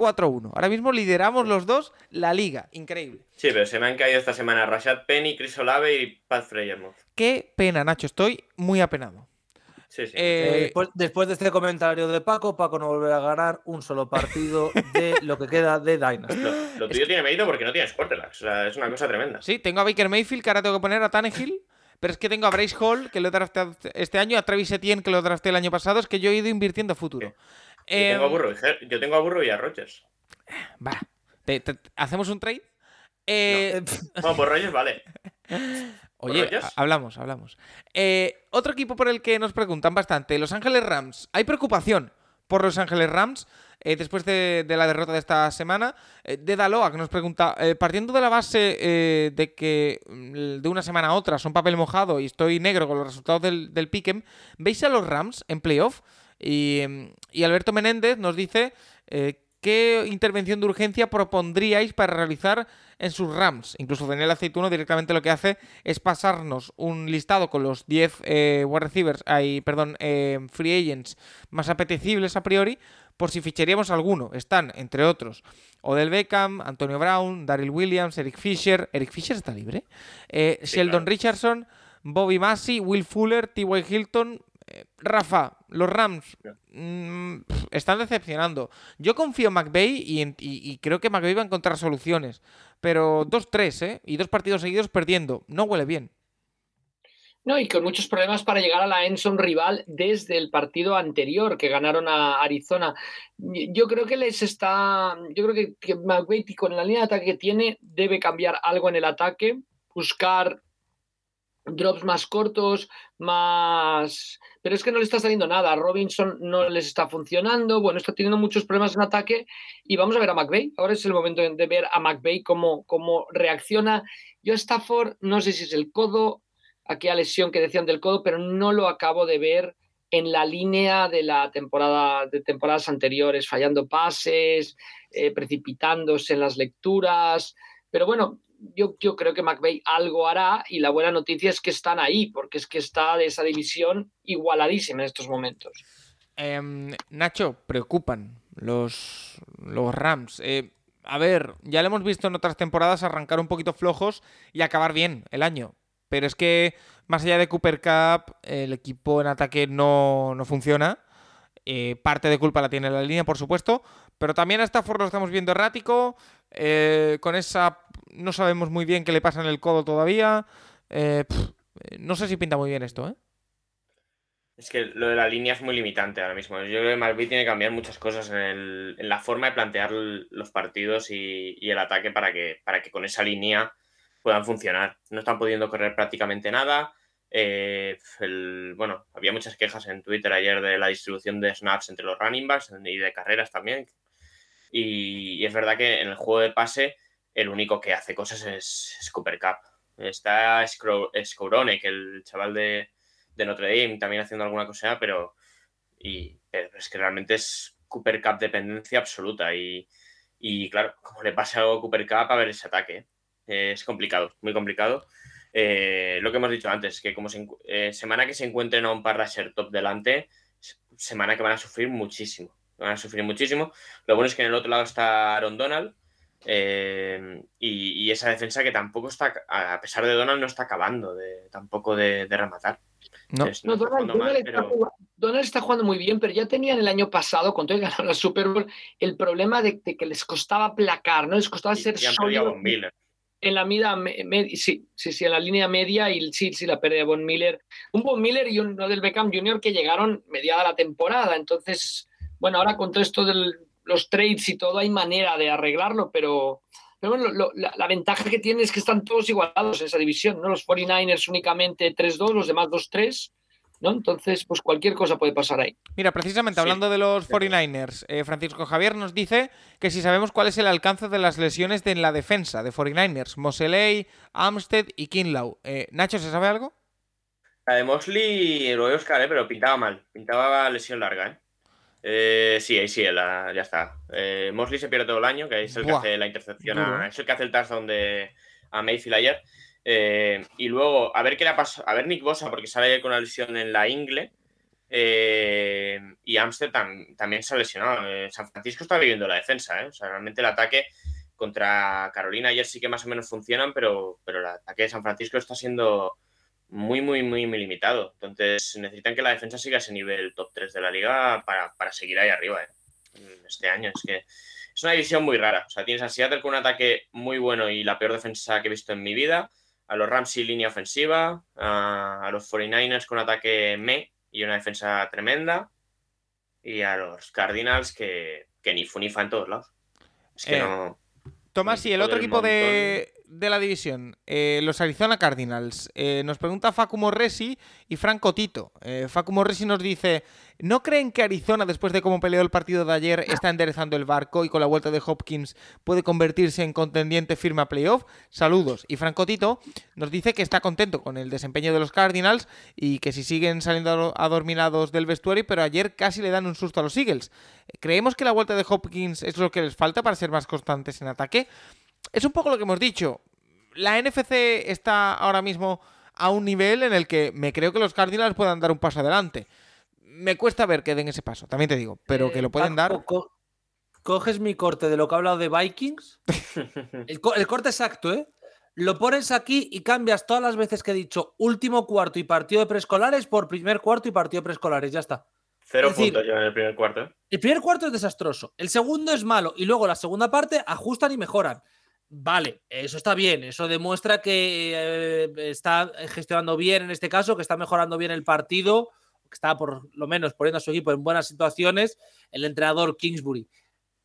4-1. Ahora mismo lideramos los dos la liga. Increíble. Sí, pero se me han caído esta semana Rashad Penny, Chris Olave y Pat Freyermuth. Qué pena, Nacho. Estoy muy apenado. Sí, sí. Eh, Eh, después, después de este comentario de Paco, Paco no volverá a ganar un solo partido *laughs* de lo que queda de Dynasty. Lo, lo tuyo tiene mérito porque no tienes quarterbacks. O sea, es una cosa tremenda. Sí, tengo a Baker Mayfield, que ahora tengo que poner a Tannehill. Pero es que tengo a Bryce Hall, que lo he drafteado este año, a Travis Etienne, que lo drafté el año pasado. Es que yo he ido invirtiendo a futuro. Eh, tengo a Burrow, yo tengo a Burrow y a Rodgers. va. Te- te- ¿Hacemos un trade? Eh, No, por Rodgers vale. *laughs* Oye, hablamos, hablamos. Eh, otro equipo por el que nos preguntan bastante, Los Ángeles Rams. Hay preocupación por Los Ángeles Rams eh, después de, de la derrota de esta semana. Eh, de Daloa, que nos pregunta, eh, partiendo de la base de que mm, de una semana a otra son papel mojado y estoy negro con los resultados del, del Pick'em, ¿veis a los Rams en playoff? Y, mm, y Alberto Menéndez nos dice... eh, ¿Qué intervención de urgencia propondríais para realizar en sus Rams? Incluso Daniel Aceituno directamente lo que hace es pasarnos un listado con los 10 eh, wide receivers, ay, perdón, eh, free agents más apetecibles a priori, por si ficharíamos alguno. Están, entre otros, Odell Beckham, Antonio Brown, Daryl Williams, Eric Fisher. ¿Eric Fisher está libre? Eh, Sí, Sheldon claro. Richardson, Bobby Massey, Will Fuller, T.Y. Hilton. Rafa, los Rams mm, están decepcionando. Yo confío en McVeigh y, en- y- y creo que McVeigh va a encontrar soluciones. Pero 2-3, ¿eh? Y dos partidos seguidos perdiendo. No huele bien. No, y con muchos problemas para llegar a la Enson rival desde el partido anterior que ganaron a Arizona. Yo creo que les está. Yo creo que, que McVay, con la línea de ataque que tiene, debe cambiar algo en el ataque, buscar drops más cortos, más. Pero es que no le está saliendo nada. Robinson no les está funcionando. Bueno, está teniendo muchos problemas en ataque. Y vamos a ver a McVay. Ahora es el momento de ver a McVay cómo, cómo reacciona. Yo, a Stafford, no sé si es el codo, aquella lesión que decían del codo, pero no lo acabo de ver en la línea de la temporada de temporadas anteriores, fallando pases, eh, precipitándose en las lecturas. Pero bueno, yo, yo creo que McVeigh algo hará y la buena noticia es que están ahí, porque es que está de esa división igualadísima en estos momentos. Em, Nacho, preocupan los, los Rams. Eh, a ver, ya lo hemos visto en otras temporadas arrancar un poquito flojos y acabar bien el año. Pero es que, más allá de Cooper Cup, el equipo en ataque no, no funciona. Eh, parte de culpa la tiene la línea, por supuesto. Pero también a Stafford lo estamos viendo errático. Eh, con esa. No sabemos muy bien qué le pasa en el codo todavía. Eh, eh, no sé si pinta muy bien esto, ¿eh? Es que lo de la línea es muy limitante ahora mismo. Yo creo que McVay tiene que cambiar muchas cosas en, la forma de plantear los partidos y, el ataque para que, para que con esa línea puedan funcionar. No están pudiendo correr prácticamente nada. Bueno, había muchas quejas en Twitter ayer de la distribución de snaps entre los running backs y de carreras también. Y, es verdad que en el juego de pase el único que hace cosas es, Cooper Cup. Está Scourone, que el chaval de, de Notre Dame también haciendo alguna cosa, pero, y, es que realmente es Cooper Cup dependencia absoluta. Y, y claro, como le pasa a Cooper Cup, a ver ese ataque. es complicado, muy complicado. Eh, lo que hemos dicho antes, que como se eh, semana que se encuentren a un par rusher top delante, semana que van a sufrir muchísimo. Van a sufrir muchísimo. Lo bueno es que en el otro lado está Aaron Donald. eh, y, y esa defensa que tampoco está, a pesar de Donald, no está acabando de, tampoco de, de rematar. No. No, está Donald, mal, está pero- jugando, Donald está jugando muy bien, pero ya tenían el año pasado, cuando ganaron la Super Bowl, el problema de, de que les costaba placar, ¿no? Les costaba y- ser sólidos en la mida, me- me- sí, sí, sí, en la línea media y sí, sí, la pérdida de Von Miller. Un Von Miller y uno del Beckham Jr. que llegaron mediada la temporada. Entonces, bueno, ahora con todo esto de los trades y todo, hay manera de arreglarlo, pero, pero bueno, lo- la, la ventaja que tienen es que están todos igualados en esa división, ¿no? Los 49ers únicamente 3-2, los demás 2-3, ¿no? Entonces, pues cualquier cosa puede pasar ahí. Mira, precisamente Sí, hablando de los de acuerdo. 49ers, eh, Francisco Javier nos dice que si sabemos cuál es el alcance de las lesiones de en la defensa de 49ers, Moseley, Amstead y Kinlaw. Eh, Nacho, ¿se sabe algo? La de Mosley lo voy a buscar, ¿eh? pero pintaba mal. Pintaba lesión larga. ¿eh? Eh, sí, ahí sí, la- ya está. Eh, Mosley se pierde todo el año, que es el Buah, que hace la intercepción, a- ¿eh? es el que hace el touchdown de, a Mayfield ayer. Eh, y luego, a ver qué le ha pasado. A ver Nick Bosa, porque sale con una lesión en la ingle. Eh, y Amsterdam también se ha lesionado. Eh, San Francisco está viviendo la defensa. ¿eh? O sea, realmente el ataque contra Carolina ayer sí que más o menos funcionan, pero, pero el ataque de San Francisco está siendo muy, muy, muy, muy limitado. Entonces necesitan que la defensa siga ese nivel top 3 de la liga para, para seguir ahí arriba este año. Es que es una división muy rara. O sea, tienes a Seattle con un ataque muy bueno y la peor defensa que he visto en mi vida. A los Rams y línea ofensiva. A, a los 49ers con ataque me y una defensa tremenda. Y a los Cardinals que, que ni fu ni fa en todos lados. Es que Eh, no. Tomás, y el otro equipo de, de la división, eh, los Arizona Cardinals. Eh, nos pregunta Facu Morresi y Franco Tito. Eh, Facu Morresi nos dice: ¿No creen que Arizona, después de cómo peleó el partido de ayer, está enderezando el barco y con la vuelta de Hopkins puede convertirse en contendiente firme a playoff? Saludos. Y Franco Tito nos dice que está contento con el desempeño de los Cardinals y que si siguen saliendo adorminados del vestuario, pero ayer casi le dan un susto a los Eagles. ¿Creemos que la vuelta de Hopkins es lo que les falta para ser más constantes en ataque? Es un poco lo que hemos dicho. La NFC está ahora mismo a un nivel en el que me creo que los Cardinals puedan dar un paso adelante. Me cuesta ver que den ese paso, también te digo, pero que lo pueden dar. co- coges mi corte de lo que he hablado de Vikings. *laughs* el, co- el corte exacto, ¿eh? Lo pones aquí y cambias todas las veces que he dicho último cuarto y partido de preescolares por primer cuarto y partido de preescolares. Ya está. Cero es decir- puntos ya en el primer cuarto. ¿eh? El primer cuarto es desastroso. El segundo es malo. Y luego la segunda parte ajustan y mejoran. Vale, eso está bien. Eso demuestra que eh, está gestionando bien en este caso, que está mejorando bien el partido, que está por lo menos poniendo a su equipo en buenas situaciones, el entrenador Kingsbury.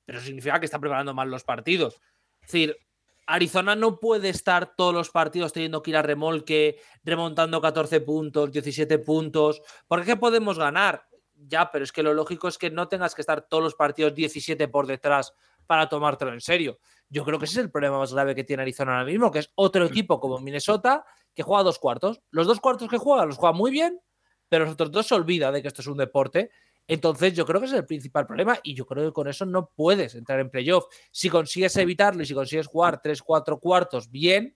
Pero eso significa que está preparando mal los partidos. Es decir, Arizona no puede estar todos los partidos teniendo que ir a remolque, remontando 14 puntos, 17 puntos. ¿Por qué podemos ganar? Ya, pero es que lo lógico es que no tengas que estar todos los partidos 17 por detrás para tomártelo en serio. Yo creo que ese es el problema más grave que tiene Arizona ahora mismo, que es otro equipo como Minnesota que juega dos cuartos. Los dos cuartos que juega los juega muy bien, pero los otros dos se olvida de que esto es un deporte. Entonces yo creo que ese es el principal problema y yo creo que con eso no puedes entrar en playoff. Si consigues evitarlo y si consigues jugar 3-4 cuartos bien,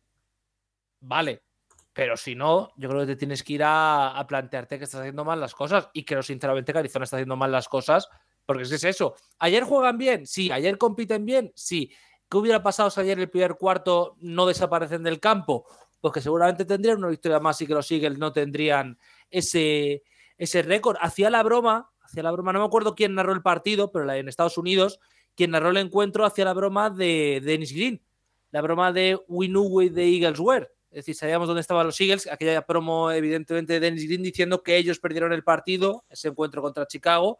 vale. Pero si no, yo creo que te tienes que ir a, a plantearte que estás haciendo mal las cosas. Y creo sinceramente que Arizona está haciendo mal las cosas. Porque es eso. ¿Ayer juegan bien? Sí. ¿Ayer compiten bien? Sí. ¿Qué hubiera pasado si ayer el primer cuarto no desaparecen del campo? Pues que seguramente tendrían una victoria más y que los Eagles no tendrían ese, ese récord. Hacía la broma, hacía la broma, no me acuerdo quién narró el partido, pero en Estados Unidos, quien narró el encuentro hacía la broma de Dennis Green, la broma de We Knew Where the Eagles Were. Es decir, sabíamos dónde estaban los Eagles, aquella promo evidentemente de Dennis Green diciendo que ellos perdieron el partido, ese encuentro contra Chicago,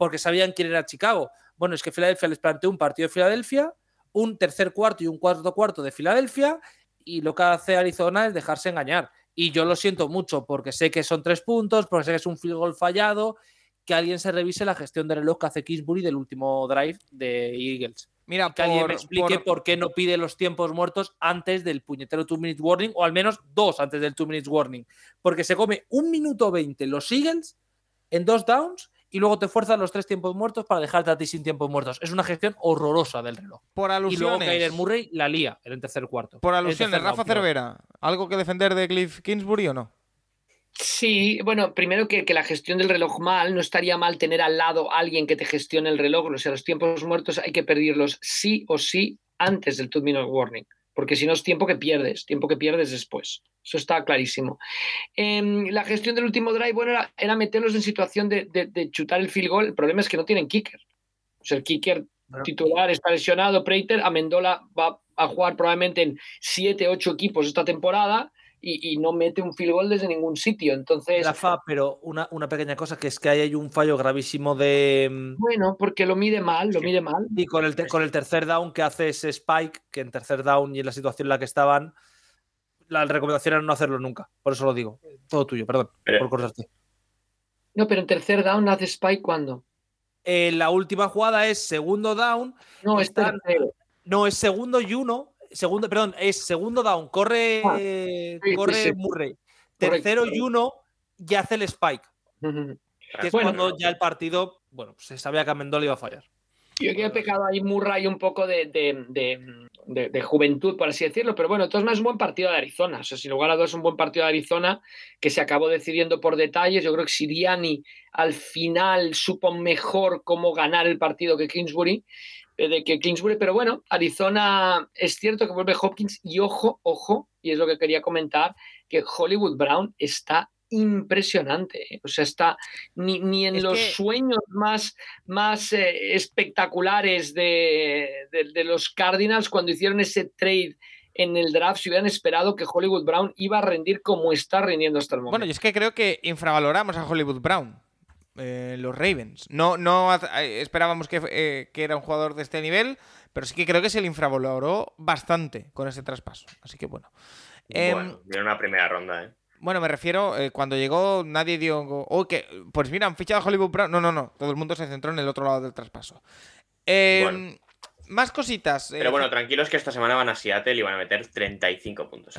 porque sabían quién era Chicago. Bueno, es que Filadelfia les planteó un partido de Filadelfia, un tercer cuarto y un cuarto cuarto de Filadelfia, y lo que hace Arizona es dejarse engañar. Y yo lo siento mucho porque sé que son tres puntos, porque sé que es un field goal fallado, que alguien se revise la gestión de reloj que hace Kingsbury del último drive de Eagles. Mira, Que alguien me explique por- por... qué no pide los tiempos muertos antes del puñetero 2 minute warning, o al menos dos antes del 2 minutes warning. Porque se come un minuto 20 los Eagles en dos downs y luego te fuerzan los tres tiempos muertos para dejarte a ti sin tiempos muertos. Es una gestión horrorosa del reloj. por Y luego alusiones. Kyler Murray la lía en el tercer cuarto. Por alusiones, Rafa. Cervera, ¿algo que defender de Cliff Kingsbury o no? Sí, bueno, primero que, que la gestión del reloj mal, no estaría mal tener al lado a alguien que te gestione el reloj, o sea, los tiempos muertos hay que pedirlos sí o sí antes del two minute warning, porque si no es tiempo que pierdes, tiempo que pierdes después. Eso está clarísimo. Em, la gestión del último drive, bueno, era, era meterlos en situación de, de- de chutar el field goal. El problema es que no tienen kicker. O sea, el kicker Bueno. titular está lesionado, Preiter, Amendola va a jugar probablemente en 7, 8 equipos esta temporada y, y no mete un field goal desde ningún sitio. Entonces, Rafa, pero una, una pequeña cosa que es que ahí hay un fallo gravísimo de. mm, bueno, porque lo mide mal, lo Sí. mide mal. Y con el, te- con el tercer down que hace ese Spike, que en tercer down y en la situación en la que estaban, la recomendación era no hacerlo nunca. Por eso lo digo. Todo tuyo, perdón, Pero- por cortarte. No, pero en tercer down hace spike cuando. Eh, la última jugada es segundo down. No, es Están- tercero. No, es segundo y uno. Segundo, perdón, es segundo down. Corre, Ah, sí, corre sí, sí. Murray. Correcto. Tercero y uno y hace el Spike. Que es Bueno. cuando ya el partido, bueno, pues se sabía que Amendola iba a fallar. Yo que he pecado ahí Murray un poco de, de, de, de, de juventud, por así decirlo, pero bueno, entonces es un buen partido de Arizona. O sea, sin lugar a dudas, es un buen partido de Arizona que se acabó decidiendo por detalles. Yo creo que Siriani al final supo mejor cómo ganar el partido que Kingsbury de que Kingsbury, pero bueno, Arizona es cierto que vuelve Hopkins y ojo, ojo, y es lo que quería comentar, que Hollywood Brown está impresionante. ¿eh? O sea, está ni, ni en Es los que- sueños más, más eh, espectaculares de, de- de los Cardinals cuando hicieron ese trade en el draft, si hubieran esperado que Hollywood Brown iba a rendir como está rindiendo hasta el momento. Bueno, y es que creo que infravaloramos a Hollywood Brown. Eh, los Ravens. No, no eh, esperábamos que, eh, que era un jugador de este nivel, pero sí que creo que se le infravaloró bastante con ese traspaso. Así que bueno. Em, bueno, viene una primera ronda, ¿eh? Bueno, me refiero, eh, cuando llegó nadie dio... Oh, que, pues mira, han fichado a Hollywood Brown. No, no, no. Todo el mundo se centró en el otro lado del traspaso. Eh, Bueno. Más cositas. eh, Pero bueno, tranquilos que esta semana van a Seattle y van a meter 35 puntos.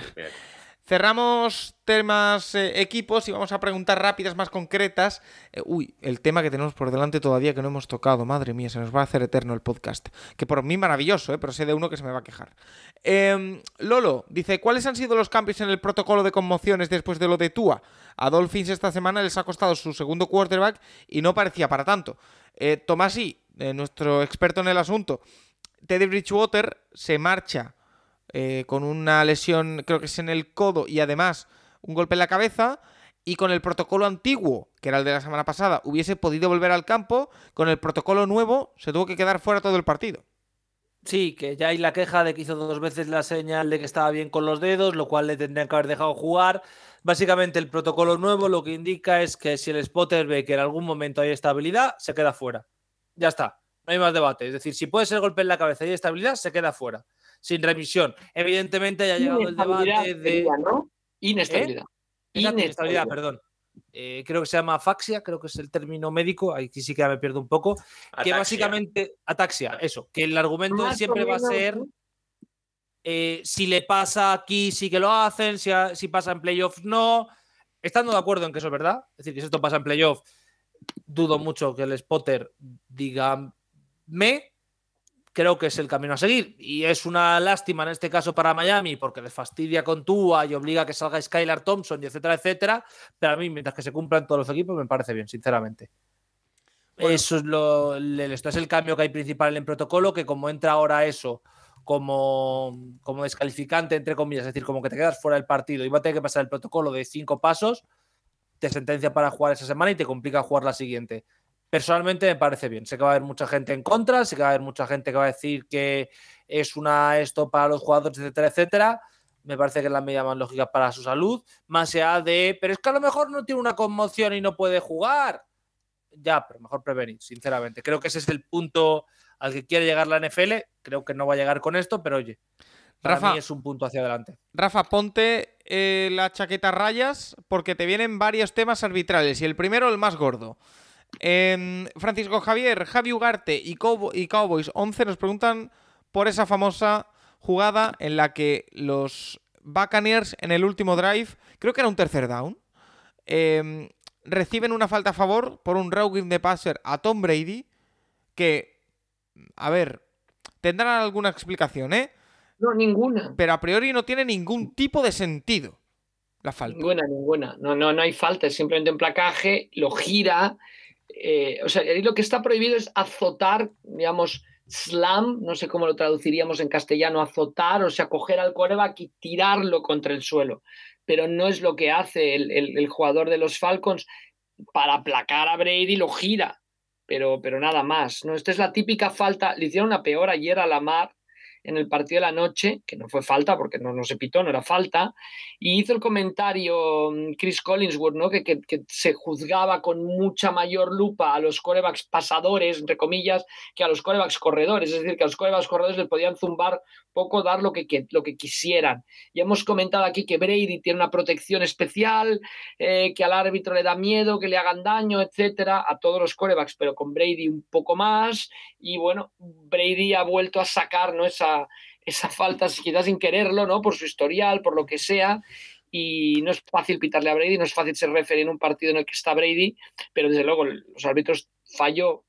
Cerramos temas eh, equipos y vamos a preguntar rápidas más concretas. Eh, uy, el tema que tenemos por delante todavía que no hemos tocado. Madre mía, se nos va a hacer eterno el podcast. Que por mí maravilloso, eh, pero sé de uno que se me va a quejar. Em, Lolo dice, ¿cuáles han sido los cambios en el protocolo de conmociones después de lo de Tua? A Dolphins esta semana les ha costado su segundo quarterback y no parecía para tanto. Eh, Tomasi, eh, nuestro experto en el asunto, Teddy Bridgewater se marcha eh, con una lesión, creo que es en el codo y además un golpe en la cabeza. Y con el protocolo antiguo, que era el de la semana pasada, hubiese podido volver al campo. Con el protocolo nuevo, se tuvo que quedar fuera todo el partido. Sí, que ya hay la queja de que hizo dos veces la señal de que estaba bien con los dedos, lo cual le tendrían que haber dejado jugar. Básicamente el protocolo nuevo lo que indica es que si el spotter ve que en algún momento hay estabilidad, se queda fuera. Ya está, no hay más debate. Es decir, si puede ser golpe en la cabeza y hay estabilidad, se queda fuera, sin remisión. Evidentemente ya ha llegado el debate de... ¿no? Inestabilidad. Exacto, inestabilidad, Inestabilidad. perdón. Eh, creo que se llama afaxia, creo que es el término médico, ahí sí que me pierdo un poco. Que básicamente, ataxia, eso, que el argumento Más siempre va a ser eh, si le pasa aquí sí que lo hacen, si, a- si pasa en playoffs no. Estando de acuerdo en que eso es verdad, es decir, que si esto pasa en playoff, dudo mucho que el spotter diga me. Creo que es el camino a seguir. Y es una lástima en este caso para Miami porque les fastidia con Tua y obliga a que salga Skylar Thompson y etcétera, etcétera. Pero a mí, mientras que se cumplan todos los equipos, me parece bien, sinceramente. Eso es lo. Esto es el cambio que hay principal en el protocolo, que como entra ahora eso como, como descalificante, entre comillas, es decir, como que te quedas fuera del partido y va a tener que pasar el protocolo de cinco pasos, te sentencia para jugar esa semana y te complica jugar la siguiente. Personalmente me parece bien. Sé que va a haber mucha gente en contra, sé que va a haber mucha gente que va a decir que es una esto para los jugadores, etcétera, etcétera. Me parece que es la medida más lógica para su salud. Más allá de, pero es que a lo mejor no tiene una conmoción y no puede jugar. Ya, pero mejor prevenir, sinceramente. Creo que ese es el punto al que quiere llegar la NFL. Creo que no va a llegar con esto, pero oye, para Rafa. mí es un punto hacia adelante. Rafa, ponte eh, la chaqueta rayas porque te vienen varios temas arbitrales. Y el primero, el más gordo. Em, Francisco Javier, Javi Ugarte y, Cow- y Cowboys 11 nos preguntan por esa famosa jugada en la que los Buccaneers en el último drive, creo que era un tercer down, em, reciben una falta a favor por un roughing de passer a Tom Brady que, a ver, tendrán alguna explicación, ¿eh? No, ninguna. pero a priori no tiene ningún tipo de sentido la falta. Ninguna, ninguna. No, no, no hay falta, es simplemente un placaje, lo gira. Eh, o sea, lo que está prohibido es azotar, digamos, slam, no sé cómo lo traduciríamos en castellano, azotar, o sea, coger al coreback y tirarlo contra el suelo. Pero no es lo que hace el jugador de los Falcons para aplacar a Brady, lo gira. Pero, pero nada más. ¿no? Esta es la típica falta. Le hicieron una peor ayer a Lamar en el partido de la noche, que no fue falta porque no, no se pitó, no era falta, y hizo el comentario mm, Chris Collinsworth, ¿no? que, que- se juzgaba con mucha mayor lupa a los corebacks pasadores, entre comillas, que a los corebacks corredores. Es decir, que a los corebacks corredores les podían zumbar poco, dar lo que, lo que quisieran. Ya hemos comentado aquí que Brady tiene una protección especial, eh, que al árbitro le da miedo, que le hagan daño, etcétera, a todos los corebacks, pero con Brady un poco más. Y bueno, Brady ha vuelto a sacar ¿no? esa, esa falta, quizás sin quererlo, ¿no? Por su historial, por lo que sea. Y no es fácil pitarle a Brady, no es fácil ser referee en un partido en el que está Brady, pero desde luego los árbitros falló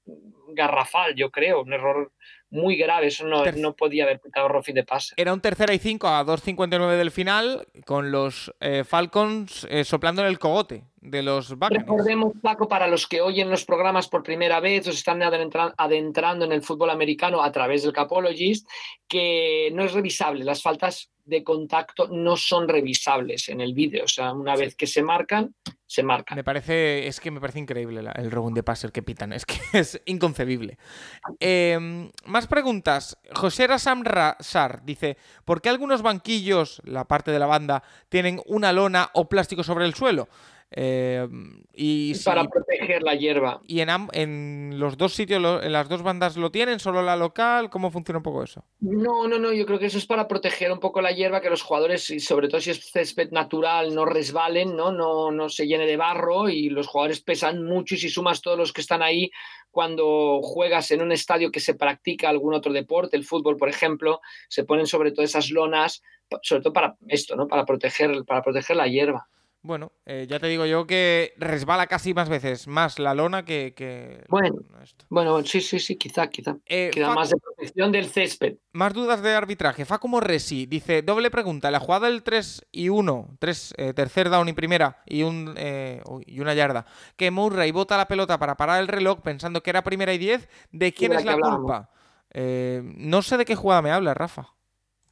garrafal, yo creo, un error muy grave. Eso no, Ter- no podía haber pitado Rofi de pase. Era un tercera y cinco a 2.59 del final, con los eh, Falcons eh, soplando en el cogote de los Buccaneers. Recordemos, Paco, para los que oyen los programas por primera vez o se están adentra- adentrando en el fútbol americano a través del Capologist, que no es revisable. Las faltas de contacto no son revisables en el vídeo. O sea, una vez que se marcan, se marcan. Me parece, es que me parece increíble la- el robón de passer que pitan, es que *laughs* es inconcebible. Eh, más preguntas. José Rasam Sar dice: ¿Por qué algunos banquillos, la parte de la banda, tienen una lona o plástico sobre el suelo? Eh, y si- Para proteger la hierba. y en, los dos sitios, lo- en las dos bandas lo tienen, solo la local, ¿cómo funciona un poco eso? No, no, no, yo creo que eso es para proteger un poco la hierba, que los jugadores, y sobre todo si es césped natural, no resbalen, ¿no? No, no se llene de barro y los jugadores pesan mucho y si sumas todos los que están ahí cuando juegas en un estadio que se practica algún otro deporte, el fútbol, por ejemplo, se ponen sobre todo esas lonas, sobre todo para esto, ¿no? Para proteger, para proteger la hierba. Bueno, eh, ya te digo yo que resbala casi más veces más la lona que. que Bueno. esto. Bueno, sí, sí, sí, quizá, quizá. Eh, Queda Facu- más de protección del césped. Más dudas de arbitraje. Fa como Resi dice: doble pregunta. La jugada del 3 y 1, 3, eh, tercer down y primera y, un, eh, uy, y una yarda, que Murray bota la pelota para parar el reloj pensando que era primera y 10, ¿de quién es la hablábamos. culpa? Eh, no sé de qué jugada me habla, Rafa.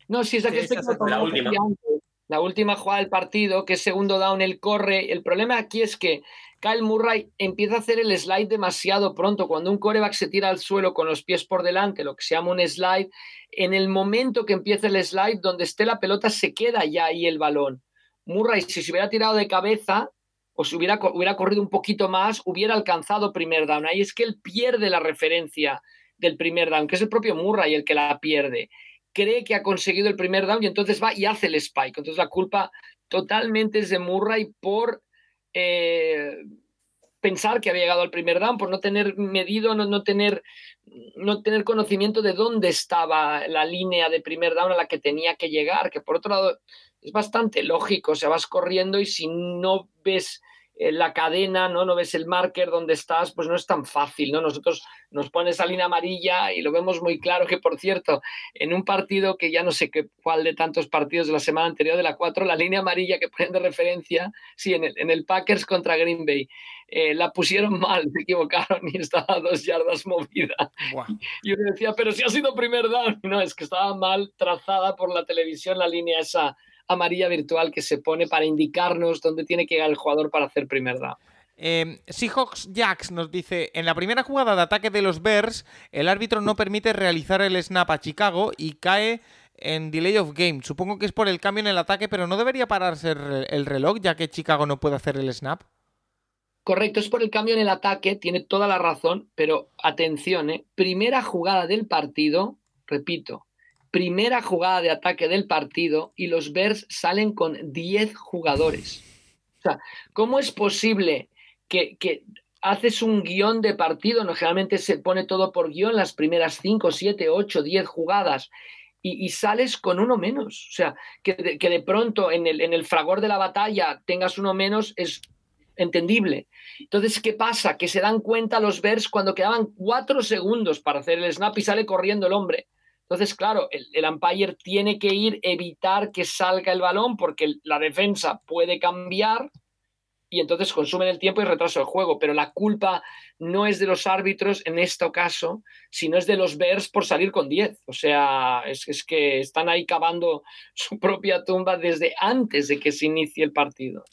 No, sí, es la Sí, que estoy es la última. antes. La última jugada del partido, que es segundo down, él corre. El problema aquí es que Kyle Murray empieza a hacer el slide demasiado pronto. Cuando un coreback se tira al suelo con los pies por delante, lo que se llama un slide, en el momento que empieza el slide, donde esté la pelota, se queda ya ahí el balón. Murray, si se hubiera tirado de cabeza o si hubiera, hubiera corrido un poquito más, hubiera alcanzado primer down. Ahí es que él pierde la referencia del primer down, que es el propio Murray el que la pierde cree que ha conseguido el primer down y entonces va y hace el spike. Entonces la culpa totalmente es de Murray por eh, pensar que había llegado al primer down, por no tener medido, no, no, tener, no tener conocimiento de dónde estaba la línea de primer down a la que tenía que llegar, que por otro lado es bastante lógico, o sea, vas corriendo y si no ves la cadena, ¿no? no ves el marker donde estás, pues no es tan fácil, ¿no? Nosotros nos pone esa línea amarilla y lo vemos muy claro que, por cierto, en un partido que ya no sé qué, cuál de tantos partidos de la semana anterior de la 4, la línea amarilla que ponen de referencia, sí, en el, en el Packers contra Green Bay, eh, la pusieron mal, se equivocaron y estaba a dos yardas movida. Y uno decía, pero si ha sido primer down. No, es que estaba mal trazada por la televisión la línea esa amarilla virtual que se pone para indicarnos dónde tiene que llegar el jugador para hacer primer down. Eh, Seahawks Jacks nos dice: En la primera jugada de ataque de los Bears, el árbitro no permite realizar el snap a Chicago y cae en delay of game. Supongo que es por el cambio en el ataque, pero no debería pararse el reloj ya que Chicago no puede hacer el snap. Correcto, es por el cambio en el ataque, tiene toda la razón, pero atención, ¿eh? primera jugada del partido, repito, primera jugada de ataque del partido y los Bears salen con 10 jugadores. O sea, ¿cómo es posible que, que haces un guion de partido? No, generalmente se pone todo por guion, las primeras 5, 7, 8, 10 jugadas. Y, sales con uno menos. O sea, que de, que de pronto en el, en el fragor de la batalla tengas uno menos es entendible. Entonces, ¿qué pasa? Que se dan cuenta los Bears cuando quedaban cuatro segundos para hacer el snap y sale corriendo el hombre. Entonces, claro, el, el umpire tiene que ir, evitar que salga el balón porque la defensa puede cambiar y entonces consumen el tiempo y retrasa el juego. Pero la culpa no es de los árbitros en este caso, sino es de los Bears por salir con 10. O sea, es, que están ahí cavando *laughs* su propia tumba desde antes de que se inicie el partido.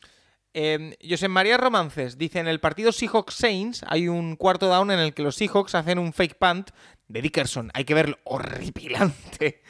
Eh, José María Romances dice: En el partido Seahawks Saints hay un cuarto down en el que los Seahawks hacen un fake punt de Dickerson. Hay que verlo, horripilante.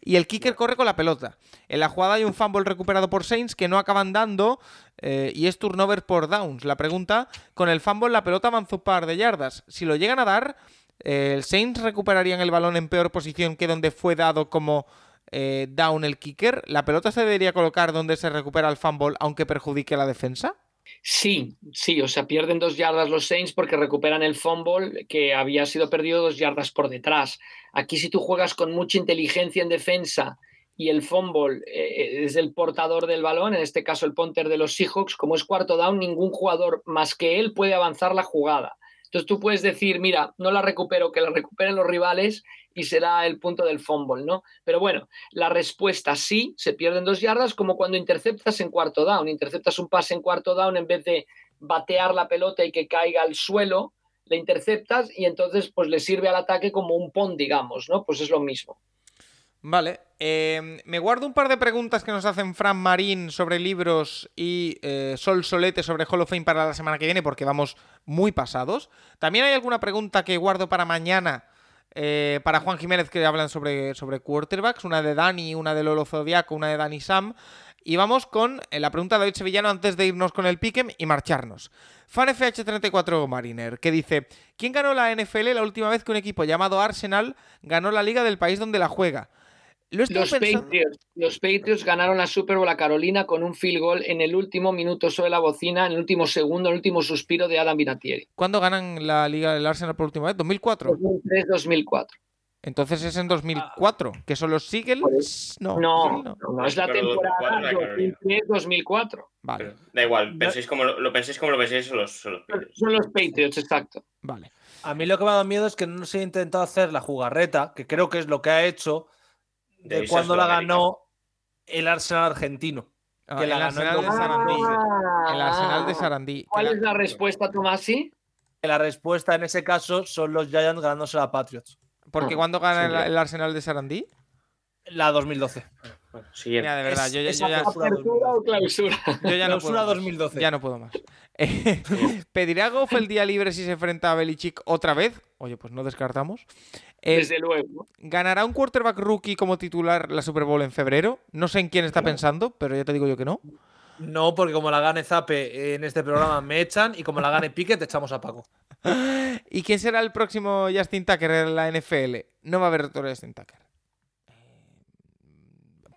Y el kicker corre con la pelota. En la jugada hay un fumble recuperado por Saints que no acaban dando eh, y es turnover por downs. La pregunta: con el fumble la pelota avanzó un par de yardas. Si lo llegan a dar, eh, ¿el Saints recuperarían el balón en peor posición que donde fue dado como eh, down el kicker? ¿La pelota se debería colocar donde se recupera el fumble aunque perjudique la defensa? Sí, sí, o sea, pierden dos yardas los Saints porque recuperan el fumble que había sido perdido dos yardas por detrás. Aquí si tú juegas con mucha inteligencia en defensa y el fumble eh, es el portador del balón, en este caso el punter de los Seahawks, como es cuarto down, ningún jugador más que él puede avanzar la jugada. Entonces tú puedes decir, mira, no la recupero, que la recuperen los rivales y será el punto del fumble, ¿no? Pero bueno, la respuesta sí, se pierden dos yardas, como cuando interceptas en cuarto down. Interceptas un pase en cuarto down en vez de batear la pelota y que caiga al suelo, le interceptas y entonces pues le sirve al ataque como un pon, digamos, ¿no? Pues es lo mismo. Vale, eh, me guardo un par de preguntas que nos hacen Fran Marín sobre libros y eh, Sol Solete sobre Hall of Fame para la semana que viene porque vamos muy pasados. También hay alguna pregunta que guardo para mañana eh, para Juan Jiménez que hablan sobre, sobre quarterbacks, una de Dani, una de Lolo Zodiaco, una de Dani Sam. Y vamos con eh, la pregunta de David Sevillano antes de irnos con el Piquem y marcharnos. FanFH34 Mariner, que dice: ¿Quién ganó la NFL la última vez que un equipo llamado Arsenal ganó la liga del país donde la juega? Lo estoy Los pensando- Patriots, los Patriots ganaron la Super Bowl a Carolina con un field goal en el último minuto sobre la bocina, en el último segundo, el último suspiro de Adam Vinatieri. ¿Cuándo ganan la liga del Arsenal por última vez? ¿2004? 2003-2004. Entonces es en 2004, que son los Seagulls. No, No, no. es la Pero 2004 temporada la Carolina. 2003-2004. Vale, Pero da igual, penséis como lo, lo penséis como lo penséis, son los, son los Patriots. Son los Patriots, exacto. vale. A mí lo que me ha dado miedo es que no se ha intentado hacer la jugarreta, que creo que es lo que ha hecho De de cuando la ganó el Arsenal argentino. Ah, Que la el ganó Arsenal en de Sarandí. Ah. El Arsenal de Sarandí. ¿Cuál es la respuesta, Tomasi? Que la respuesta en ese caso son los Giants ganándose a Patriots. Porque cuando gana el Arsenal de Sarandí. La 2012. Bueno, siguiente. Mira, de verdad, Es- yo, ya- es yo ya, apertura ¿Apertura o clausura? yo ya no puedo. Clausura más. 2012. Ya no puedo más. *laughs* Eh, ¿Pedirá Goff el día libre si se enfrenta a Belichick otra vez? Oye, pues no descartamos. Eh, Desde luego. ¿Ganará un quarterback rookie como titular la Super Bowl en febrero? No sé en quién está pensando, pero ya te digo yo que no. No, porque como la gane Zape en este programa me echan y como la gane Pique te echamos a Paco. *laughs* ¿Y quién será el próximo Justin Tucker en la NFL? No va a haber otro Justin Tucker.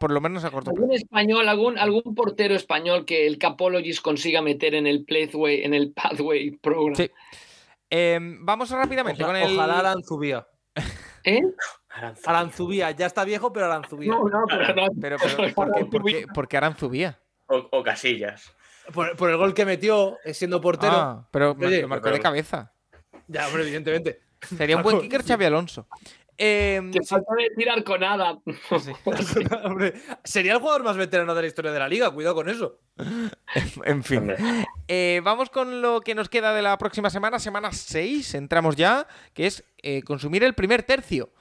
Por lo menos a corto plazo. ¿Algún español, algún, algún portero español que el Capologist consiga meter en el Pathway, en el Pathway Program? Sí. Eh, vamos rápidamente Oja- con el. Ojalá Aranzubía. *laughs* ¿Eh? Aranzubía. Aranzubía, ya está viejo, pero Aranzubía. No, no, pero no. *laughs* Pero, pero, ¿por qué, por qué- por qué Aranzubía? O, o Casillas. Por, por el gol que metió eh, siendo portero. Ah, pero Oye, lo marcó pero- de cabeza. Ya, hombre, evidentemente. Sería un buen kicker Xavi Alonso. Eh, Te falta decir Arconada. sí, *laughs* *laughs* Hombre, sería el jugador más veterano de la historia de la liga, cuidado con eso. *laughs* en fin. Eh, vamos con lo que nos queda de la próxima semana, semana 6, entramos ya, que es eh, consumir el primer tercio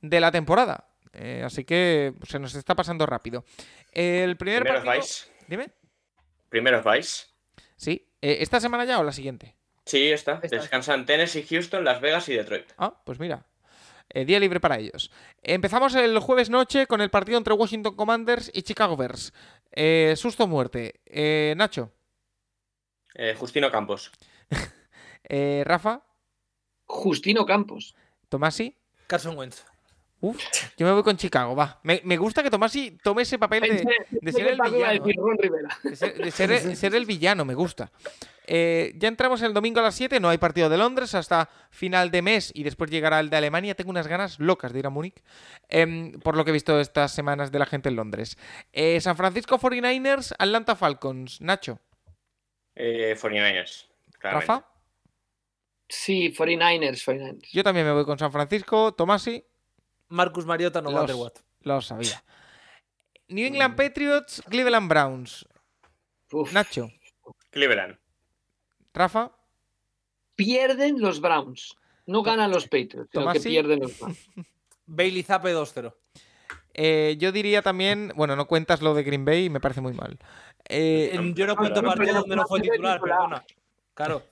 de la temporada. Eh, así que se nos está pasando rápido. El primer Primeros partido... vais. Dime. Primeros vais. Sí. Eh, ¿Esta semana ya o la siguiente? Sí, está. Está. Descansan Tennessee, Houston, Las Vegas y Detroit. Ah, pues mira. Eh, día libre para ellos. Empezamos el jueves noche con el partido entre Washington Commanders y Chicago Bears. Eh, susto o muerte. Eh, Nacho. Eh, Justino Campos. *laughs* Eh, Rafa. Justino Campos. Tomasi. Carson Wentz. Uf, yo me voy con Chicago, va. Me, me gusta que Tomasi tome ese papel de, de ser el villano. De ser, de ser- ser el villano, me gusta. Eh, ya entramos el domingo a las 7, no hay partido de Londres hasta final de mes y después llegará el de Alemania. Tengo unas ganas locas de ir a Múnich, em, por lo que he visto estas semanas de la gente en Londres. Eh, San Francisco 49ers, Atlanta Falcons. Nacho, Eh, 49ers. claramente. Rafa, Sí, 49ers, 49ers. yo también me voy con San Francisco. Tomasi, Marcus Mariota, no Los- matter what. lo sabía. New *laughs* England Patriots, Cleveland Browns. Uf. Nacho, Cleveland. Rafa, Pierden los Browns. No ganan los Patriots, sino que pierden los Browns. *laughs* Bailey Zappe 2-0. eh, yo diría también, bueno, no cuentas lo de Green Bay, me parece muy mal. Eh, Yo no cuento partido donde no fue titular, perdona. Claro.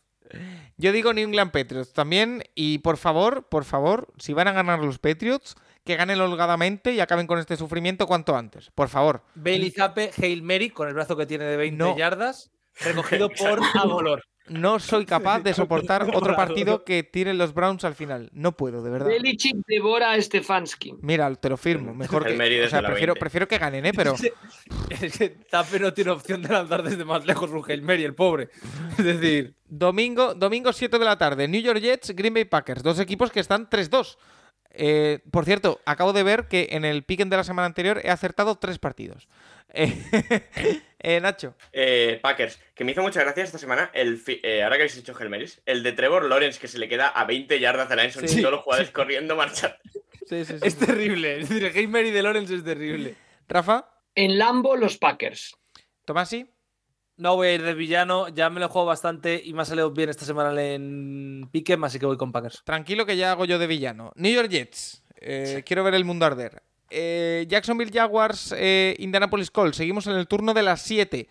Yo digo New England Patriots también. Y por favor, por favor, si van a ganar los Patriots, que ganen holgadamente y acaben con este sufrimiento cuanto antes. Por favor. Bailey Zappe, Hail Mary, con el brazo que tiene de 20 No. yardas, recogido por *laughs* Agolor. No soy capaz de soportar *laughs* otro partido que tiren los Browns al final. No puedo, de verdad. Belichick devora a Stefanski. Mira, te lo firmo. Mejor que. O sea, prefiero, 20. prefiero que ganen, ¿eh? Pero. *laughs* Es que Zappe no tiene opción de lanzar desde más lejos un Hail Mary, el pobre. *laughs* Es decir, Domingo, domingo 7 de la tarde. New York Jets, Green Bay Packers. Dos equipos que están 3-2. Eh, por cierto, acabo de ver que en el piquen de la semana anterior he acertado tres partidos. Eh, Eh, Nacho. Eh, Packers, que me hizo mucha gracia esta semana, el fi- eh, ahora que habéis dicho Helmeris, el de Trevor Lawrence, que se le queda a 20 yardas a la Enson Sí, y todos los jugadores corriendo marchar. Sí, sí, sí. Es terrible. Es decir, el Gamer y de Lawrence es terrible. Rafa, En Lambo, los Packers. Tomasi, No voy a ir de villano, ya me lo juego bastante y me ha salido bien esta semana en Piquem, así que voy con Packers. tranquilo que ya hago yo de villano. New York Jets, eh, quiero ver el mundo arder. Eh, Jacksonville Jaguars, eh, Indianapolis Colts, seguimos en el turno de las 7.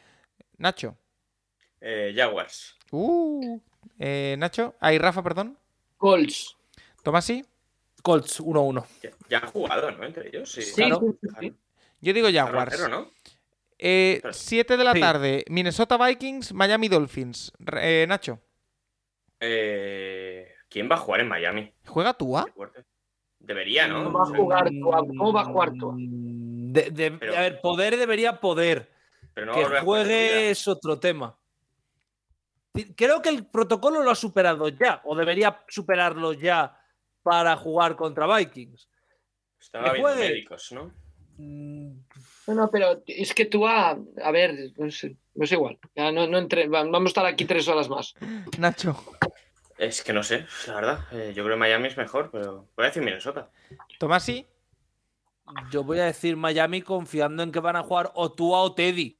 Nacho. Eh, Jaguars. Uh, eh, Nacho, ahí Rafa, perdón. Colts. Tomasi, Colts 1-1. Ya, ya han jugado, ¿no? Entre ellos. Sí, Sí, Claro. sí, sí, sí. yo digo Jaguars. cero, ¿no? Eh, 7 de la Sí. tarde, Minnesota Vikings, Miami Dolphins. Eh, Nacho, Eh, ¿Quién va a jugar en Miami? ¿juega Tua? Qué fuerte. Debería, ¿no? ¿Cómo va a jugar Tua? ¿Cómo va a jugar Tua? Mm, de- de- Pero- a ver, poder debería poder. pero no a que a juegue es otro tema. Creo que el protocolo lo ha superado ya, o debería superarlo ya para jugar contra Vikings. Estaba viendo juegue. médicos, ¿no? Mm, No, no, pero es que Tua, a ver, no sé, no es igual. Ya no, no entre- va- vamos a estar aquí tres horas más. *laughs* Nacho. Es que no sé, la verdad. Eh, yo creo que Miami es mejor, pero voy a decir Minnesota. Tomasi, Yo voy a decir Miami confiando en que van a jugar o Tua o Teddy.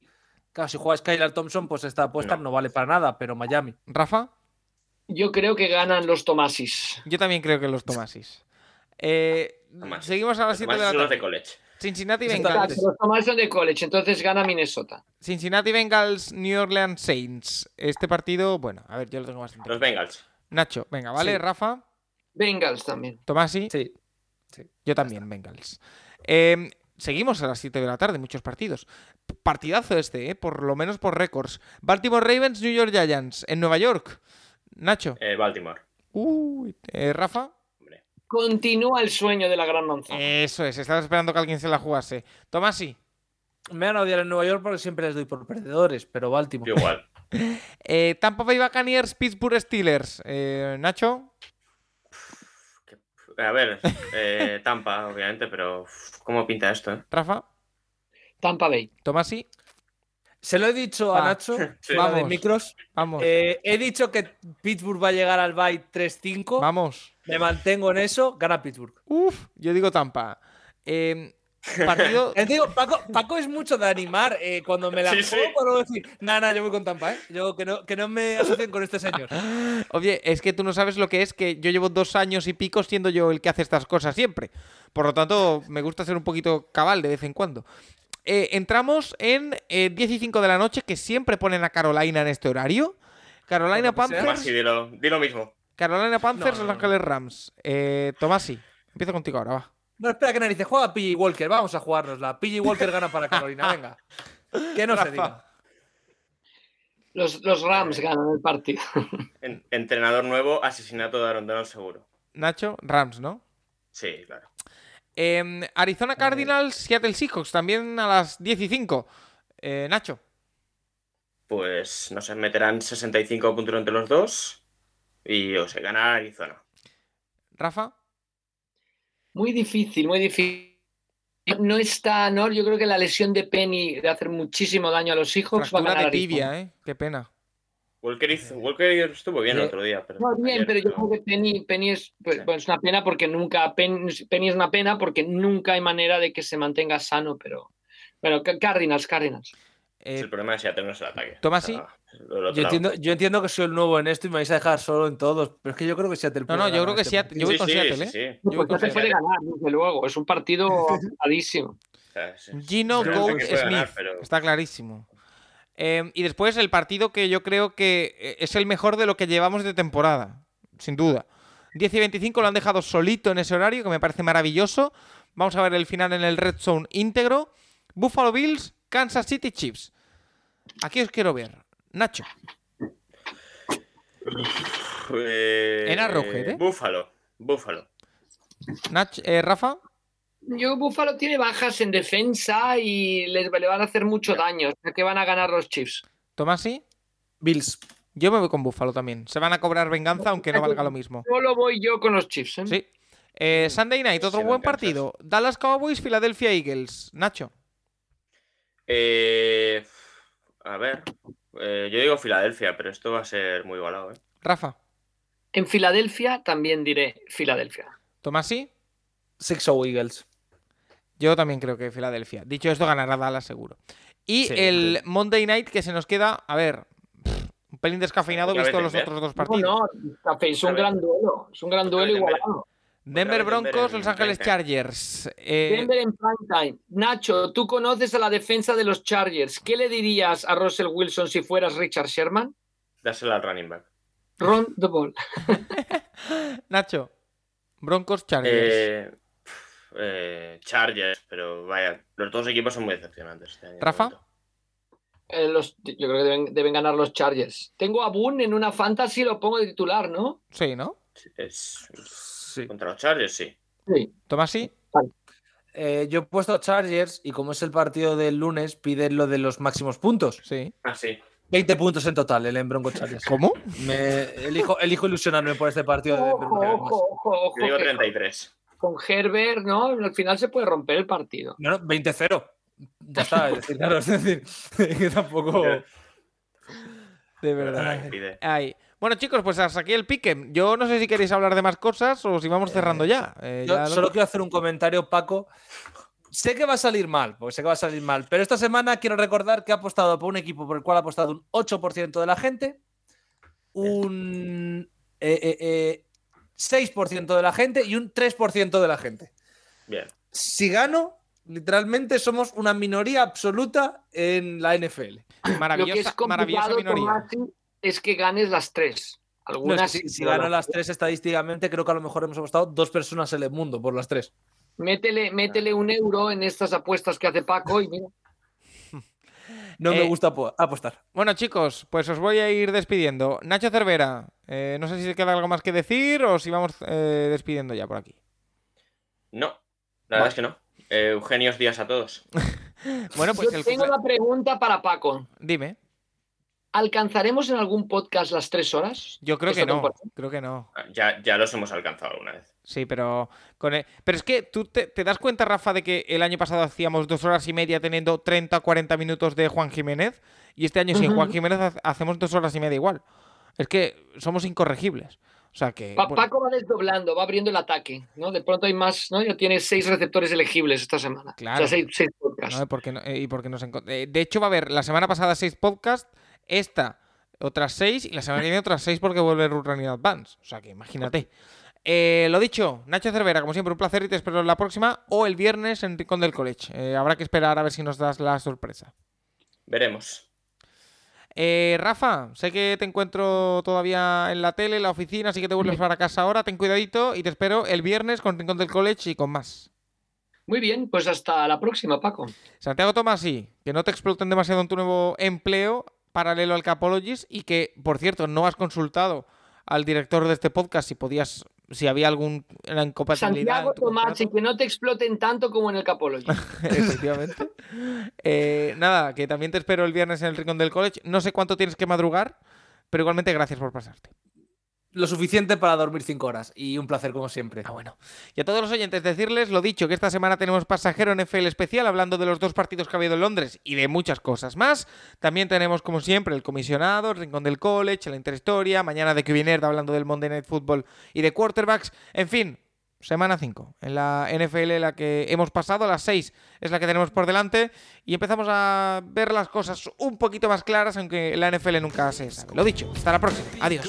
Claro, si juega Skylar Thompson, pues esta apuesta no. No. vale para nada, pero Miami. Rafa. Yo creo que ganan los Tomasis. Yo también creo que los Tomasis. Eh, Tomasis. seguimos a las Los 7 de la son los de tarde. college. Cincinnati. Bengals. Los Tomasis son de college, entonces gana Minnesota. Cincinnati Bengals, New Orleans Saints. Este partido, bueno, a ver, yo lo tengo bastante. Los Bengals. Nacho, venga, ¿vale? Sí. Rafa, Bengals también. Tomasi, Sí. yo también, Bengals. Eh, seguimos a las 7 de la tarde, muchos partidos. Partidazo este, ¿eh? por lo menos por récords. Baltimore Ravens, New York Giants, en Nueva York. Nacho, Eh, Baltimore. Uy, eh, Rafa, Hombre. Continúa el sueño de la gran manzana. eso es, estaba esperando que alguien se la jugase. Tomasi, Me van a odiar en Nueva York porque siempre les doy por perdedores, pero Baltimore. Yo igual. *laughs* eh, Tampa Bay Buccaneers, Pittsburgh Steelers. Eh, Nacho, A ver, eh, Tampa, obviamente, pero ¿cómo pinta esto? eh? Rafa, Tampa Bay. Tomasi, Se lo he dicho Va. a Nacho, *laughs* Sí. fuera de Vamos. micros. vamos, Eh, he dicho que Pittsburgh va a llegar al bye 3-5. vamos. Me mantengo en eso, gana Pittsburgh. Uf, yo digo Tampa. Eh, partido. *laughs* Eh, digo, Paco, Paco es mucho de animar. eh, cuando me la Sí, juego, sí. para decir, nada, nada, yo voy con Tampa, ¿eh? Yo, que, no, que no me asocien con este señor. *gasps* Oye, es que tú no sabes lo que es que yo llevo dos años y pico siendo yo el que hace estas cosas siempre. Por lo tanto, me gusta ser un poquito cabal de vez en cuando. Eh, entramos en eh, 10 y 5 de la noche, que siempre ponen a Carolina en este horario. Carolina. Tomás, Panthers. sí, di lo, di lo mismo. Carolina Panthers, No, no, Los Ángeles Rams. Eh, Tomasi, empiezo contigo ahora, va. No, espera que narices, juega PJ Walker, vamos a jugárnosla. PJ Walker gana para Carolina, *laughs* venga. Que no se diga. Los, los Rams ganan el partido. En- entrenador nuevo, asesinato de Aaron Donald seguro. Nacho, Rams, ¿no? Sí, claro. Eh, Arizona Cardinals, Seattle Seahawks, también a las 10 y 5. Eh, Nacho, Pues, no sé, meterán 65 puntos entre los dos y, o sea, gana Arizona. Rafa, Muy difícil, muy difícil. No está, no, yo creo que la lesión de Penny de hacer muchísimo daño a los Seahawks va a de tibia, ¿eh? Qué pena. Walker, hizo- Walker estuvo bien el otro día. Pero No, bien, ayer, pero yo creo que Penny, Penny es, pues, Sí. pues, una pena porque nunca, Pen- Penny es una pena porque nunca hay manera de que se mantenga sano, pero bueno, Ca- Cardinals, Cardinals. Eh, el problema es Seattle no es el ataque. Tomasi. O sea, Yo entiendo, yo entiendo que soy el nuevo en esto y me vais a dejar solo en todos, pero es que yo creo que Seattle No, no, yo creo que este Seattle- yo voy Sí, con sí, Seattle, sí, ¿eh? sí. Yo voy Pues con no se puede ganar, desde luego. Es un partido *laughs* apretadísimo. O sea, sí. Gino puede Smith. ganar, pero- Está clarísimo. Eh, y después el partido que yo creo que eh, es el mejor de lo que llevamos de temporada, sin duda. 10 y 25 lo han dejado solito en ese horario, que me parece maravilloso. Vamos a ver el final en el Red Zone íntegro. Buffalo Bills, Kansas City Chiefs. Aquí os quiero ver. Nacho, Eh, En Arrowhead, ¿eh? Búfalo. Búfalo. Nach- eh, Rafa, Yo, Buffalo tiene bajas en defensa y les, le van a hacer mucho daño. O sea que van a ganar los Chiefs. Tomasi. Bills. Yo me voy con Buffalo también. Se van a cobrar venganza, aunque no valga lo mismo. Solo voy yo con los Chiefs. ¿eh? Sí. Eh, Sunday Night, otro buen partido. Dallas Cowboys, Philadelphia Eagles. Nacho. Eh, A ver. eh, yo digo Filadelfia, pero esto va a ser muy igualado, ¿eh? Rafa, En Filadelfia también diré Filadelfia. Tomasi, Six O Eagles. yo también creo que Filadelfia. Dicho esto, ganará Dallas seguro. Y Sí, el. Monday Night que se nos queda, a ver, pff, un pelín descafeinado visto los Denver. otros dos No, partidos. no, Café, es un gran duelo. Es un gran duelo igualado. Denver vez Denver Broncos, Los Ángeles. Chargers. *laughs* Eh, Denver en prime time. Nacho, tú conoces a la defensa de los Chargers. ¿Qué le dirías a Russell Wilson si fueras Richard Sherman? Dásela al running back. Run the ball. *laughs* *laughs* Nacho, Broncos Chargers. Eh, eh, Chargers, pero vaya, los dos equipos son muy decepcionantes. este año, ¿Rafa? Eh, los- yo creo que deben, deben ganar los Chargers. Tengo a Boone en una fantasy, lo pongo de titular, ¿no? Sí, ¿no? Es, Sí. contra los Chargers, sí. Sí. Tomasi, Eh, yo he puesto Chargers y como es el partido del lunes, piden lo de los máximos puntos. sí. Ah, sí. 20 puntos en total el en Broncos Chargers. ¿Cómo? Me, elijo, elijo ilusionarme por este partido de. Ojo, más. ojo, ojo, ojo. Yo digo que 33. con Herbert, ¿no? Al final se puede romper el partido. No, no, 20-0. Ya está, es decir, *laughs* claro, es decir, *laughs* que tampoco. De verdad. Ay. Bueno, chicos, pues hasta aquí el pique. Yo no sé si queréis hablar de más cosas o si vamos cerrando ya. Eh, Yo ya lo- solo quiero hacer un comentario, Paco. Sé que va a salir mal, porque sé que va a salir mal, pero esta semana quiero recordar que ha apostado por un equipo por el cual ha apostado un 8% de la gente, un eh, eh, eh, 6% de la gente y un 3% de la gente. Bien. Si gano, literalmente somos una minoría absoluta en la NFL. Maravillosa, maravillosa minoría. Tomasi, es que ganes las tres. No, es Algunas que si, gano las- las tres estadísticamente, creo que a lo mejor hemos apostado dos personas en el mundo por las tres. Métele, métele un euro en estas apuestas que hace Paco y mira. *laughs* No Eh, me gusta apo- apostar. Bueno, chicos, pues os voy a ir despidiendo. Nacho Cervera, eh, no sé si te queda algo más que decir o si vamos eh, despidiendo ya por aquí. No, la verdad es que no. Eh, Eugenios días a todos. *laughs* Bueno, pues Yo el tengo una pregunta para Paco. Dime. ¿Alcanzaremos en algún podcast las tres horas? Yo creo que no. temporada. Creo que no. Ah, Ya, ya los hemos alcanzado alguna vez. Sí, pero con e- pero es que tú te, te das cuenta, Rafa, de que el año pasado hacíamos dos horas y media teniendo 30 o 40 minutos de Juan Jiménez y este año sin. Juan Jiménez ha- hacemos dos horas y media igual. Es que somos incorregibles. O sea que Pa- bueno, Paco va desdoblando, va abriendo el ataque, ¿no? De pronto hay más, ¿no? Ya tiene seis receptores elegibles esta semana. Claro. O sea, seis, seis podcasts. ¿no? Porque no- y porque nos eh, de hecho va a haber la semana pasada seis podcasts, esta otras seis y la semana que viene otras seis porque vuelve Run Running Advance. O sea que imagínate. Eh, lo dicho, Nacho Cervera, como siempre, un placer y te espero la próxima o el viernes en Rincón del College. Eh, habrá que esperar a ver si nos das la sorpresa. Veremos. Eh, Rafa, sé que te encuentro todavía en la tele, en la oficina, así que te vuelves para casa ahora. Ten cuidadito y te espero el viernes con Rincón del College y con más. Muy bien, pues hasta la próxima, Paco. Santiago Tomasi, que no te exploten demasiado en tu nuevo empleo paralelo al Capologist y que, por cierto, no has consultado al director de este podcast si podías, si había alguna incompatibilidad. Santiago Tomás, y que no te exploten tanto como en el Capology. *laughs* Efectivamente. Eh, nada, que también te espero el viernes en el Rincón del College. No sé cuánto tienes que madrugar, pero igualmente gracias por pasarte. Lo suficiente para dormir cinco horas. Y un placer, como siempre. Ah, bueno. Y a todos los oyentes decirles lo dicho, que esta semana tenemos pasajero NFL especial hablando de los dos partidos que ha habido en Londres y de muchas cosas más. También tenemos, como siempre, el comisionado, el rincón del college, la interhistoria, mañana de Nerd hablando del Monday Night Football y de quarterbacks. En fin, semana 5 en la NFL la que hemos pasado, las 6 es la que tenemos por delante y empezamos a ver las cosas un poquito más claras, aunque la NFL nunca se sabe. Lo dicho, hasta la próxima. Adiós.